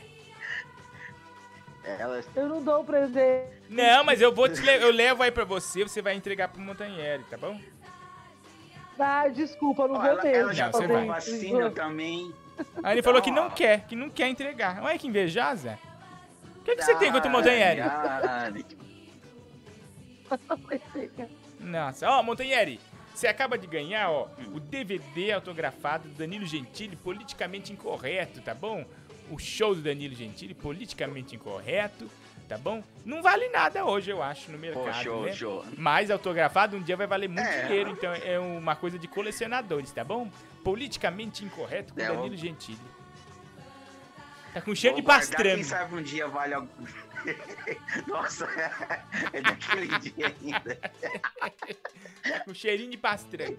Ela... Eu não dou um presente. Não, mas eu vou te le- eu levo aí pra você, você vai entregar pro Montanheri, tá bom? Ah, desculpa, eu não Ó, vou ela, mesmo. ela já Não, vai. vacina também. Aí ele falou que não quer, que não quer entregar. Olha que invejosa. O que, que você tem contra o Montanheri? Anne. Nossa, ó, Montanheri, você acaba de ganhar, ó, o DVD autografado do Danilo Gentili, politicamente incorreto, tá bom? O show do Danilo Gentili, politicamente incorreto, tá bom? Não vale nada hoje, eu acho, no mercado, show, né? show. Mas autografado um dia vai valer muito É. dinheiro, então é uma coisa de colecionadores, tá bom? Politicamente incorreto com É, Danilo Gentili. Tá com cheiro de Vou pastrame. Quem sabe um dia vale algum. Nossa, é daquele dia ainda. Tá com cheirinho de pastrame.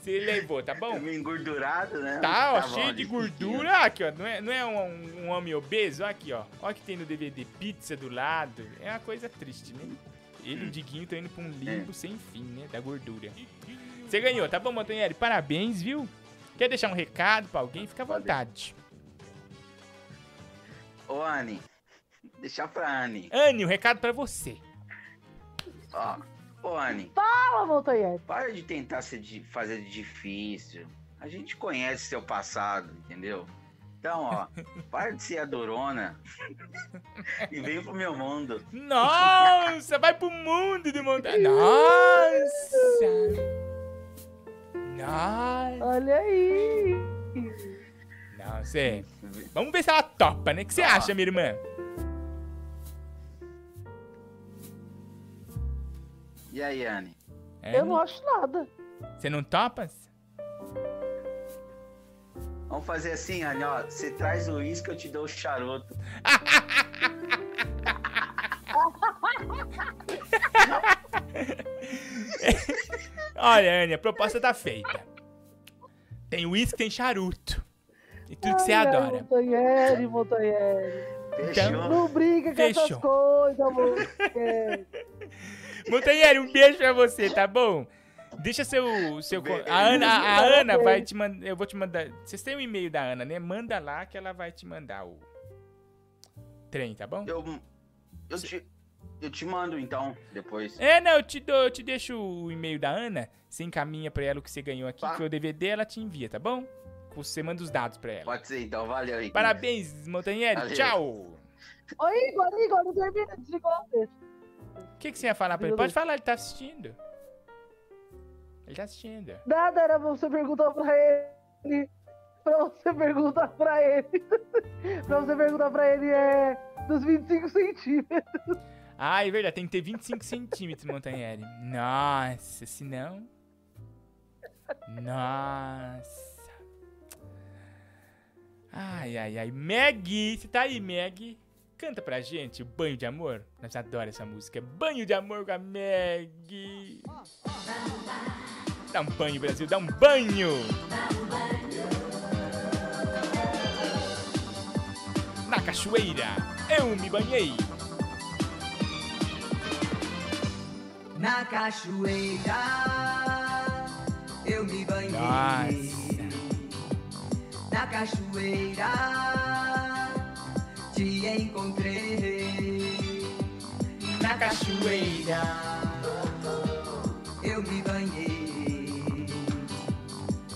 Você levou, tá bom? Meio engordurado, né? Tá, ó, bom, cheio de gente. gordura. Aqui, ó. Não é, não é um, um homem obeso? Ó Aqui, ó. Ó que tem no DVD pizza do lado. É uma coisa triste, né? Ele e o Diguinho estão indo pra um limbo sem fim, né? Da gordura. Você ganhou, tá bom, Montanheri? Parabéns, viu? Quer deixar um recado pra alguém? Fica à vontade. Ô, Anne, deixar pra Anne. Anne, um recado pra você. Ó, Ô, Anne. Fala, Montanha. Para de tentar di- fazer de difícil. A gente conhece seu passado, entendeu? Então, ó, para de ser a Dorona e vem pro meu mundo. Nossa, vai pro mundo de montanha. Nossa! Nossa! Olha aí! Não, você. Vamos ver se ela topa, né? O que você acha, minha irmã? E aí, Anne? É, Eu não acho nada. Você não topa? Vamos fazer assim, Anne, ó. Você traz o uísque, eu te dou o charuto. Olha, Anne, a proposta tá feita. Tem uísque, tem charuto. E tudo que você Ai, adora. Montanheri, Montanheri. Fechou. Não briga com essas Fechou. coisas, amor. Montanheiro, um beijo pra você, tá bom? Deixa seu. seu a Ana, a Ana vai te mandar. Eu vou te mandar. Vocês têm o e-mail da Ana, né? Manda lá que ela vai te mandar o trem, tá bom? Eu, eu, te, eu te mando então, depois. É, não, eu te, dou, eu te deixo o e-mail da Ana. Você encaminha pra ela o que você ganhou aqui, que foi o DVD, ela te envia, tá bom? Você manda os dados pra ela. Pode ser então, valeu aí. Parabéns, Montanheiro. Valeu. Tchau. Oi, Igor, Igor, não termina, desligou o que, que você ia falar pra ele? Pode falar, ele tá assistindo. Ele tá assistindo. Nada, era pra você perguntar pra ele. Pra você perguntar pra ele. pra você perguntar pra ele é dos 25 centímetros. Ah, é verdade, tem que ter 25 centímetros, Montanheri. Nossa, se não. Nossa. Ai, ai, ai. Meg, você tá aí, Meg? Canta pra gente o Banho de Amor. Nós adoramos essa música. Banho de Amor com a Meg. Dá um banho, Brasil, dá um banho. Na cachoeira, eu me banhei. Na cachoeira eu me banhei. Na cachoeira te encontrei. Na cachoeira eu me banhei.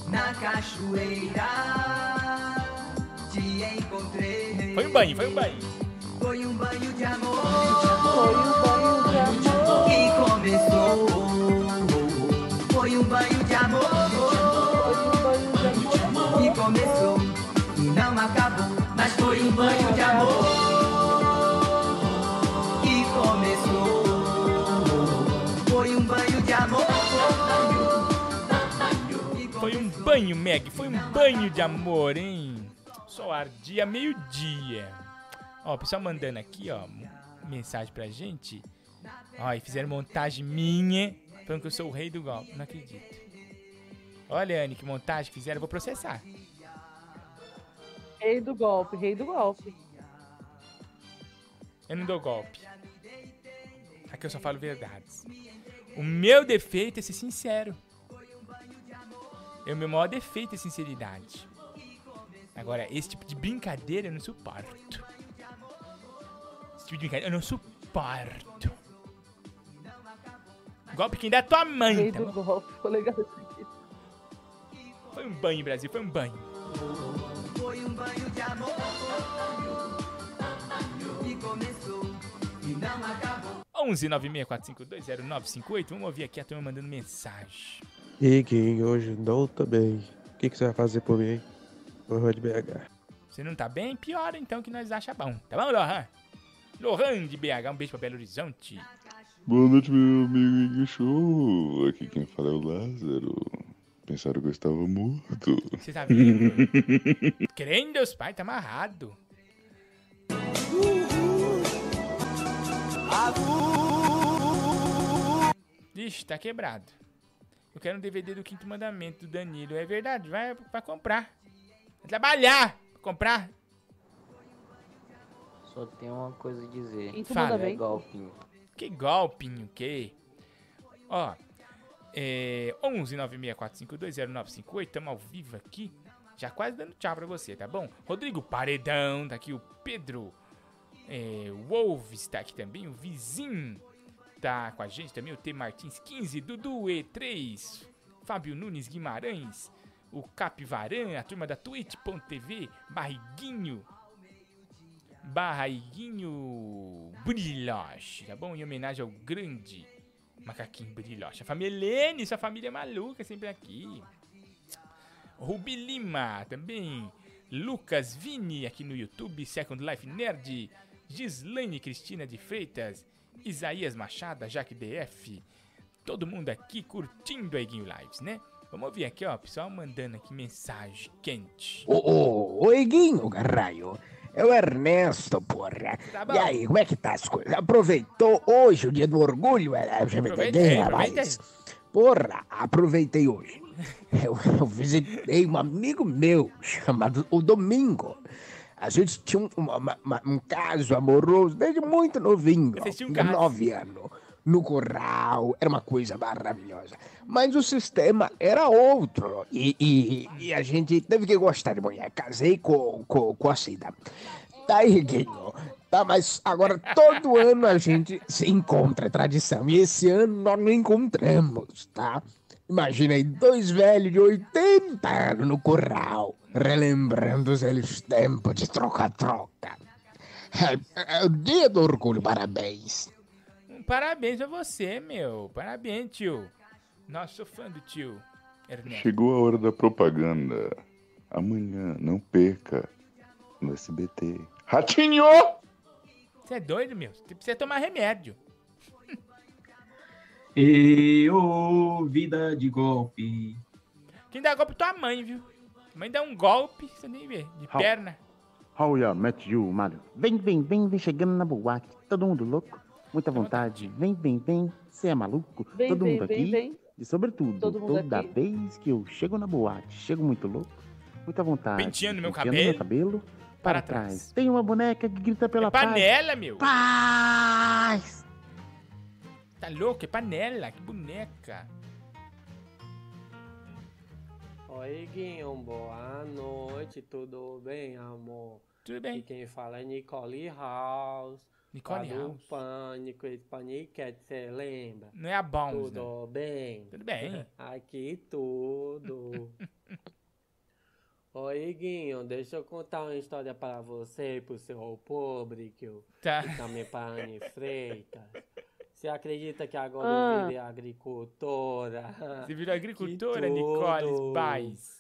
Na cachoeira te encontrei. Foi um banho, foi um banho. Foi um banho de amor. Foi um banho de amor. Que começou. Foi um banho de começou. E não acabou. Mas foi um banho de amor. Foi um banho de amor. Meg, foi um banho de amor, hein? Só ardia meio-dia. Ó, o pessoal mandando aqui, ó, mensagem pra gente. Ó, e fizeram montagem minha, falando que eu sou o rei do golpe. Não acredito. Olha, Anne, que montagem fizeram, vou processar. Rei do golpe, rei do golpe. Eu não dou golpe. Aqui eu só falo verdades. O meu defeito é ser sincero. É o meu maior defeito é sinceridade. Agora, esse tipo de brincadeira eu não suporto. Esse tipo de brincadeira eu não suporto. Golpe quem dá é tua mãe, Rei tá do bom? golpe, ficou legal isso aqui. Foi um banho, Brasil, foi um banho. Foi um banho de amor. Que começou. E não acabou. 11 964520958. Vamos ouvir aqui a turma mandando mensagem. E quem hoje não tá bem. O que, que você vai fazer por mim? Porra de BH. Você não tá bem? Piora então que nós acha bom. Tá bom, Lohan? Lohan de BH, um beijo pra Belo Horizonte. Boa noite, meu amigo Show. Aqui quem fala é o Lázaro. Pensaram que eu estava morto. Você tá vivo? Crendo Deus Pai, tá amarrado. Ixi, tá quebrado. Eu quero um DVD do Quinto Mandamento do Danilo. É verdade, vai pra comprar. Vai trabalhar pra comprar. Só tem uma coisa a dizer. Quem tu manda É bem? golpinho. Que golpinho, que? Ó, é 11 964520958, tamo ao vivo aqui. Já quase dando tchau pra você, tá bom? Rodrigo Paredão, tá aqui o Pedro. É, Wolves tá aqui também, o Vizinho. tá com a gente também, o T Martins 15, Dudu E3, Fábio Nunes Guimarães, o Capivaran, a turma da Twitch.tv, Barriguinho, Barriguinho Brilhoche, tá bom? Em homenagem ao grande macaquinho Brilhoche. A família Helene, sua família maluca, sempre aqui. Rubi Lima também. Lucas Vini aqui no YouTube. Second Life Nerd. Gislaine Cristina de Freitas. Isaías Machado, Jaque DF. Todo mundo aqui curtindo a Iguinho Lives, né? Vamos ouvir aqui, ó. Pessoal mandando aqui mensagem quente. Ô, ô, ô, Iguinho, caralho. É o Ernesto, porra. Tá e aí, como é que tá as coisas? Aproveitou hoje o dia do orgulho é, LGBT Aproveitei, aproveitei. rapaz? Porra, aproveitei hoje. Eu, eu visitei um amigo meu chamado o Domingo. A gente tinha um, uma- uma- um caso amoroso desde muito novinho. Vocês tinham um com caso? nove anos. No curral, era uma coisa maravilhosa. Mas o sistema era outro. E, e- e a gente teve que gostar de mulher. Casei com, com, com a Cida. Tá aí, Guinho. Tá, mas agora todo ano a gente se encontra, é tradição. E esse ano nós não encontramos, tá? Imagina aí, dois velhos de 80 anos no curral, relembrando os velhos tempos de troca-troca. É, é o dia do orgulho, parabéns. Parabéns pra você, meu. Parabéns, tio. Nossa, sou fã do tio. Ernesto. Chegou a hora da propaganda. Amanhã, não perca. No SBT. Ratinho! Você é doido, meu? Você precisa tomar remédio. E ô, vida de golpe. Quem dá golpe é tua mãe, viu? Mãe dá um golpe, você nem vê. De How- perna. How I met you, Mário. Vem, vem, vem, vem chegando na boate. Todo mundo louco, muita vontade. Vem, vem, vem. Você é maluco? Vem, Todo vem, mundo aqui. vem. E sobretudo, toda aqui. vez que eu chego na boate, chego muito louco, muita vontade. Penteando meu cabelo. meu cabelo para, Para trás. Tem uma boneca que grita pela paz. Panela, meu. Paz! Tá louco? É panela. Que boneca. Oi, Guinho, boa noite, tudo bem, amor? Tudo bem. E quem fala é Nicole House. Nicole do House. Pânico, esse Paniquete, você lembra? Não é a Bounce, Tudo bem? Tudo bem. Aqui tudo. Oi, Guinho, deixa eu contar uma história para você e pro seu público. Tá. E também para a Anne Freitas. Você acredita que agora Ah. eu virei agricultora? Você virou agricultora, Nicole. Baez.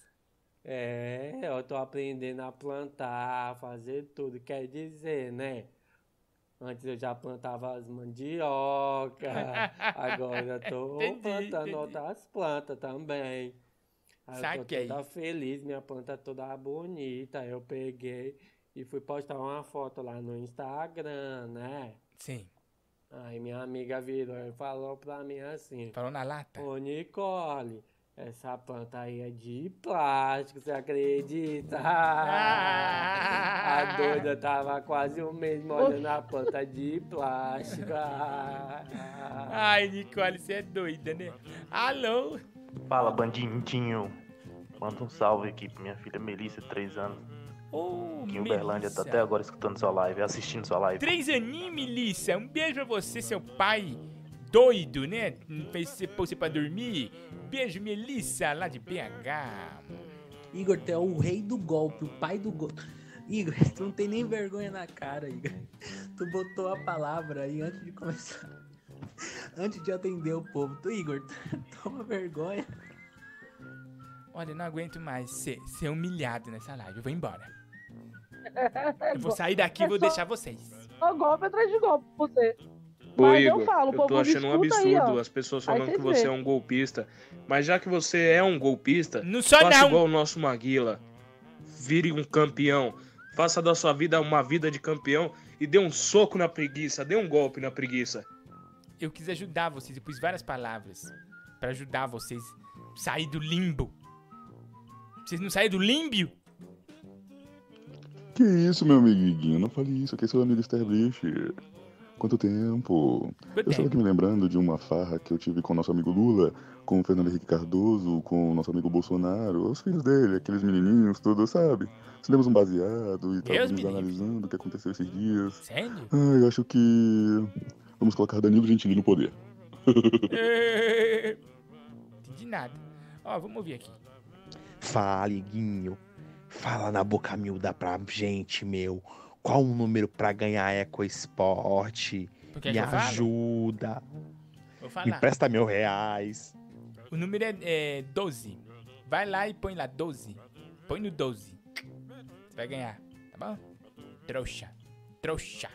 É, eu tô aprendendo a plantar, fazer tudo. Quer dizer, né? Antes eu já plantava as mandioca, agora eu tô Entendi, plantando entendi. outras plantas também. Aí eu Saquei. tô toda feliz, minha planta toda bonita. Eu peguei e fui postar uma foto lá no Instagram, né? Sim. Aí minha amiga virou e falou pra mim assim. Falou na lata? Ô Nicole, essa planta aí é de plástico, você acredita? A doida tava quase um mês molhando a planta de plástico. Ai, Nicole, você é doida, né? Alô? Fala, bandidinho. Manda um salve aqui pra minha filha Melissa, 3 anos. Ô, Que em Uberlândia tá até agora escutando sua live, assistindo sua live. Três aninhos, Melissa. Um beijo pra você, seu pai doido, né? Não fez você pôr pra dormir. Beijo, Melissa, lá de BH. Igor, tu é o rei do golpe, o pai do golpe. Igor, tu não tem nem vergonha na cara, Igor. Tu botou a palavra aí antes de começar. Antes de atender o povo. Tu, Igor, toma vergonha. Olha, eu não aguento mais ser, ser humilhado nessa live. Eu vou embora. Eu vou sair daqui e vou É só- deixar vocês. Só golpe atrás de golpe você. Ô, Mas Igor, eu falo, o eu tô achando um aí, absurdo ó. as pessoas Aí falando que você é vê. um golpista. Mas já que você é um golpista, não sou faça não. igual o nosso Maguila. Vire um campeão. Faça da sua vida uma vida de campeão e dê um soco na preguiça, dê um golpe na preguiça. Eu quis ajudar vocês. Eu pus várias palavras pra ajudar vocês a sair do limbo. Vocês não saíram do limbo? Que isso, meu amiguinho? Não fale isso, aqui é seu amigo Sterblitch. Quanto tempo? Eu estava aqui me lembrando de uma farra que eu tive com o nosso amigo Lula, com o Fernando Henrique Cardoso, com o nosso amigo Bolsonaro, os filhos dele, aqueles menininhos, tudo, sabe? Fizemos um baseado e estávamos analisando o que aconteceu esses dias. Sério? Ah, eu acho que vamos colocar Danilo Gentili no poder. Entendi nada. Ó, vamos ouvir aqui. Fala, Iguinho. Fala na boca miúda pra gente, meu. Qual o número pra ganhar EcoSport? Tu quer Me fale? ajuda. Me presta mil reais. O número é, é 12. Vai lá e põe lá 12. Põe no 12. Você vai ganhar, tá bom? Trouxa. Trouxa.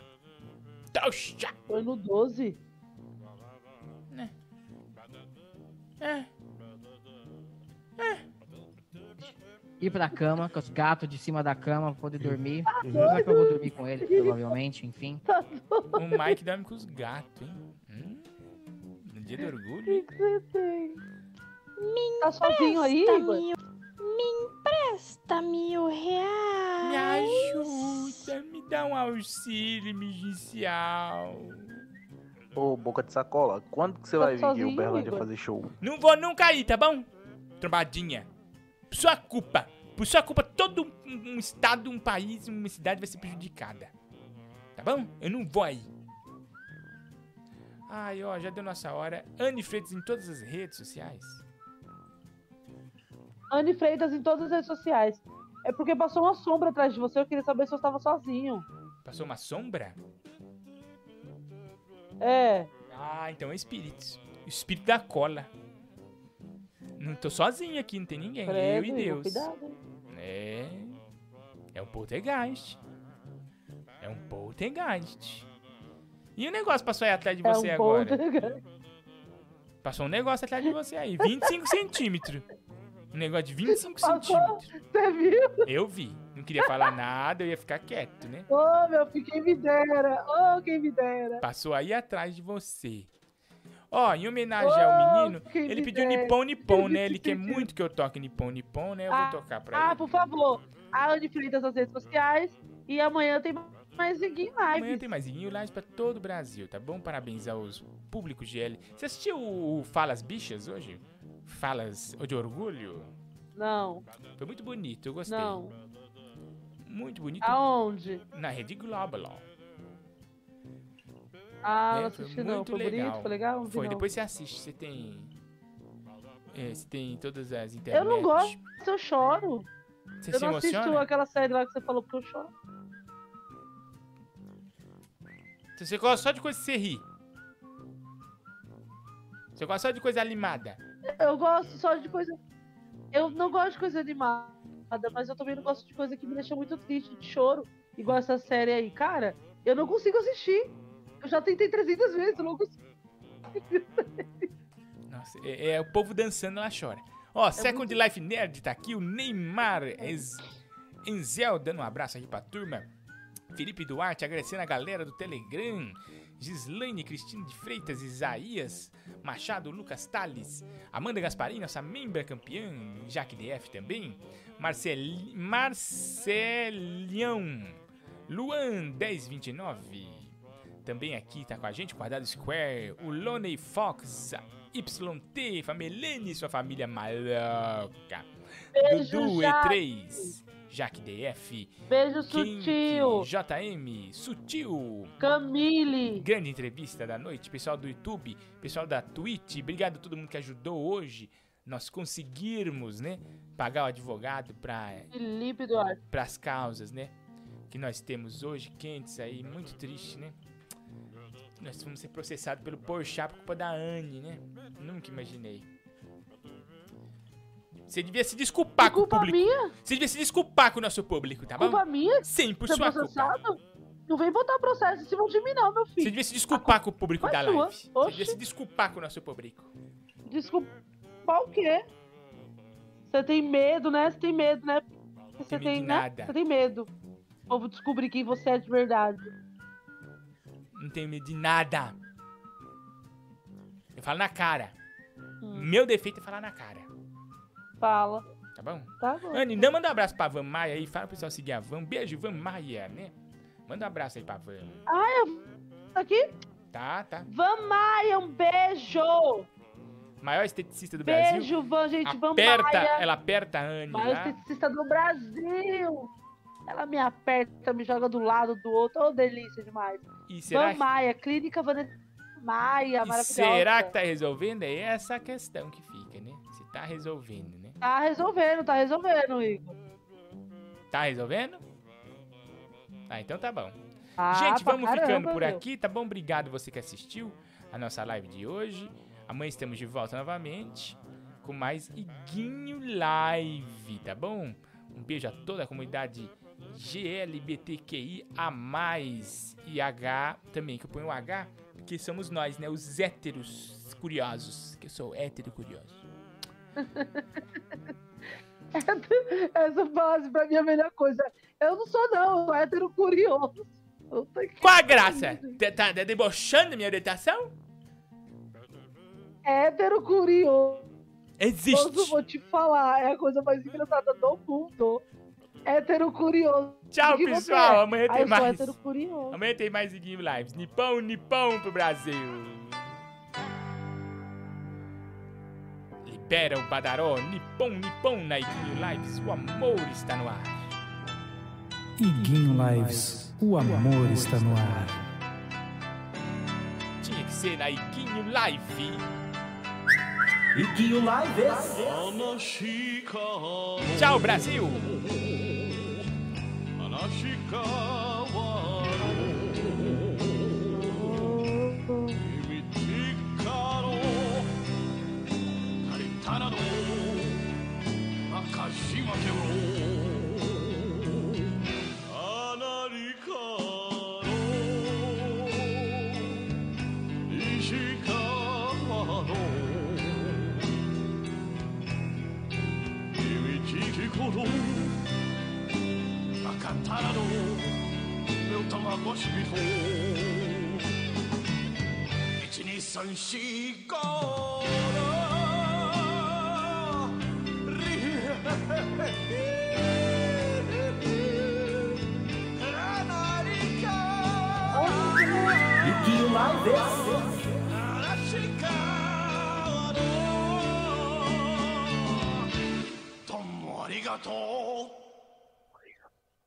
Trouxa. Foi no 12. É. Ir pra cama com os gatos de cima da cama pra poder dormir. Será que eu vou dormir com ele, provavelmente, enfim. O Mike dorme com os gatos, hein? Hum? No dia do orgulho. você tem? Tá sozinho aí, mil- Me empresta mil reais. Me ajuda, me dá um auxílio emergencial. Ô, boca de sacola, quando que você Tá vai vir aqui sozinho, Uberlândia Igor? fazer show? Não vou nunca ir, tá bom? Trombadinha. Sua culpa. Por sua culpa, todo um, um estado, um país, uma cidade vai ser prejudicada. Tá bom? Eu não vou aí. Ai, ó, já deu nossa hora. Anne Freitas em todas as redes sociais. Anne Freitas em todas as redes sociais. É porque passou uma sombra atrás de você, eu queria saber se eu estava sozinho. Passou uma sombra? É. Ah, então é espíritos. O espírito da cola. Não tô sozinho aqui, não tem ninguém. Credo, eu e Deus. cuidado, hein? É. É um poltergeist. É um poltergeist. E o negócio passou aí atrás de É você um agora? Passou um negócio atrás de você aí. 25 centímetros. Um negócio de 25 Passou? centímetros. Você viu? Eu vi. Não queria falar nada, eu ia ficar quieto, né? Ô, meu filho, quem me dera. Ô, quem me dera. Passou aí atrás de você. Ó, em homenagem Oh, ao menino, ele pediu dera. Nippon Nippon, né? Ele quer muito que eu toque Nippon Nippon, né? Eu vou Ah, tocar pra Ah, ele. por favor. A Anne Freitas nas redes sociais. E amanhã tem mais ninguém live. Amanhã tem mais Iguinho Live pra todo o Brasil, tá bom? Parabéns aos públicos GL. Você assistiu o Falas Bichas hoje? Falas de Orgulho? Não. Foi muito bonito, eu gostei. Não. Muito bonito. Aonde? Na Rede Global. Ah, né? não Foi assisti não. muito Foi legal. bonito? Foi legal? Foi, não. depois você assiste, você tem... É, você tem todas as Eu internet. não gosto, eu choro. Você eu se não assisto emociona? aquela série lá que você falou porque eu choro. Você gosta só de coisa que você ri. Você gosta só de coisa animada. Eu gosto só de coisa. Eu não gosto de coisa animada, mas eu também não gosto de coisa que me deixa muito triste, de choro. Igual essa série aí. Cara, eu não consigo assistir. Eu já tentei 300 vezes, não consigo. Nossa, é, é o povo dançando, ela chora. Ó, Second Life Nerd tá aqui, o Neymar Enz- Enzel dando um abraço aqui pra turma. Felipe Duarte agradecendo a galera do Telegram. Gislaine Cristina de Freitas, Isaías Machado, Lucas Tales, Amanda Gasparini, nossa membra campeã, Jaque DF também, Marcel, Marcelião, Luan 1029, também aqui tá com a gente, Quadrado Square, o Loney Fox, YT, Famelene, sua família maluca, Beijo, Dudu Jaque. E3, Jaque DF, Beijo sutil. JM, Sutil, Camille, grande entrevista da noite, pessoal do YouTube, pessoal da Twitch, obrigado a todo mundo que ajudou hoje, nós conseguirmos, né, pagar o advogado para Duarte. as causas, né, que nós temos hoje, quentes aí, muito triste, né. Nós vamos ser processados pelo Porchat por culpa da Anne, né? Nunca imaginei. Você devia se desculpar com o Culpa público. minha? Você devia se desculpar com o nosso público, tá bom? Culpa minha? Sim, por Ser sua culpa. processado? Não vem botar processo em cima de mim, não, meu filho. Você devia se desculpar com o público da sua. live. Você devia se desculpar com o nosso público. Desculpa o quê? Você tem medo, né? Você tem medo, né? Você Tem né? Você tem medo. O povo descobrir quem você é de verdade. Não tenho medo de nada. Eu falo na cara. Hum. Meu defeito é falar na cara. Fala. Tá bom? Tá bom. Anne, não manda um abraço pra Van Maia aí. Fala pro pessoal seguir a Van. Beijo, Van Maia, né? Manda um abraço aí pra Van. Ah, eu aqui? Tá, tá. Van Maia, um beijo. Maior esteticista do Brasil. Beijo, Van, gente. Van Aperta, Maia. ela aperta a Anne Maior lá. esteticista do Brasil. Ela me aperta, me joga do lado do outro. Ô, delícia demais. E será Van que- Maia, Clínica Vanessa Maia, maravilhosa. será que tá resolvendo? É essa a questão que fica, né? Se tá resolvendo, né? Tá resolvendo, tá resolvendo, Igor. Tá resolvendo? Ah, então tá bom. Ah, Gente, vamos caramba, ficando por meu. aqui, tá bom? Obrigado você que assistiu a nossa live de hoje. Amanhã estamos de volta novamente com mais Iguinho Live, tá bom? Um beijo a toda a comunidade GLBTQI a mais e H também, que eu ponho H, porque somos nós, né? Os héteros curiosos, que eu sou hétero curioso. Essa frase pra mim é a melhor coisa. Eu não sou, não. Hétero curioso. Qual a graça? Tá, tá debochando da minha orientação? Hétero curioso. Existe. Eu vou te falar. É a coisa mais engraçada do mundo. Hétero curioso. Tchau, O que pessoal. Amanhã tem mais. Amanhã tem mais Iguinho Lives. Nipão, nipão pro Brasil. Libera o badaró. Nipão, nipão na Iguinho Lives. O amor está no ar. Iguinho Lives, o amor está no ar. Tinha que ser na Iguinho Live. Iguinho Lives. Tchau, Brasil. し川の君かの借りたなど明かし分けを Pararou meu tamagotchi pipou 1 2 3 4 5リヘヘヘどうもありがとう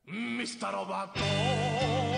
Mr. Roboto.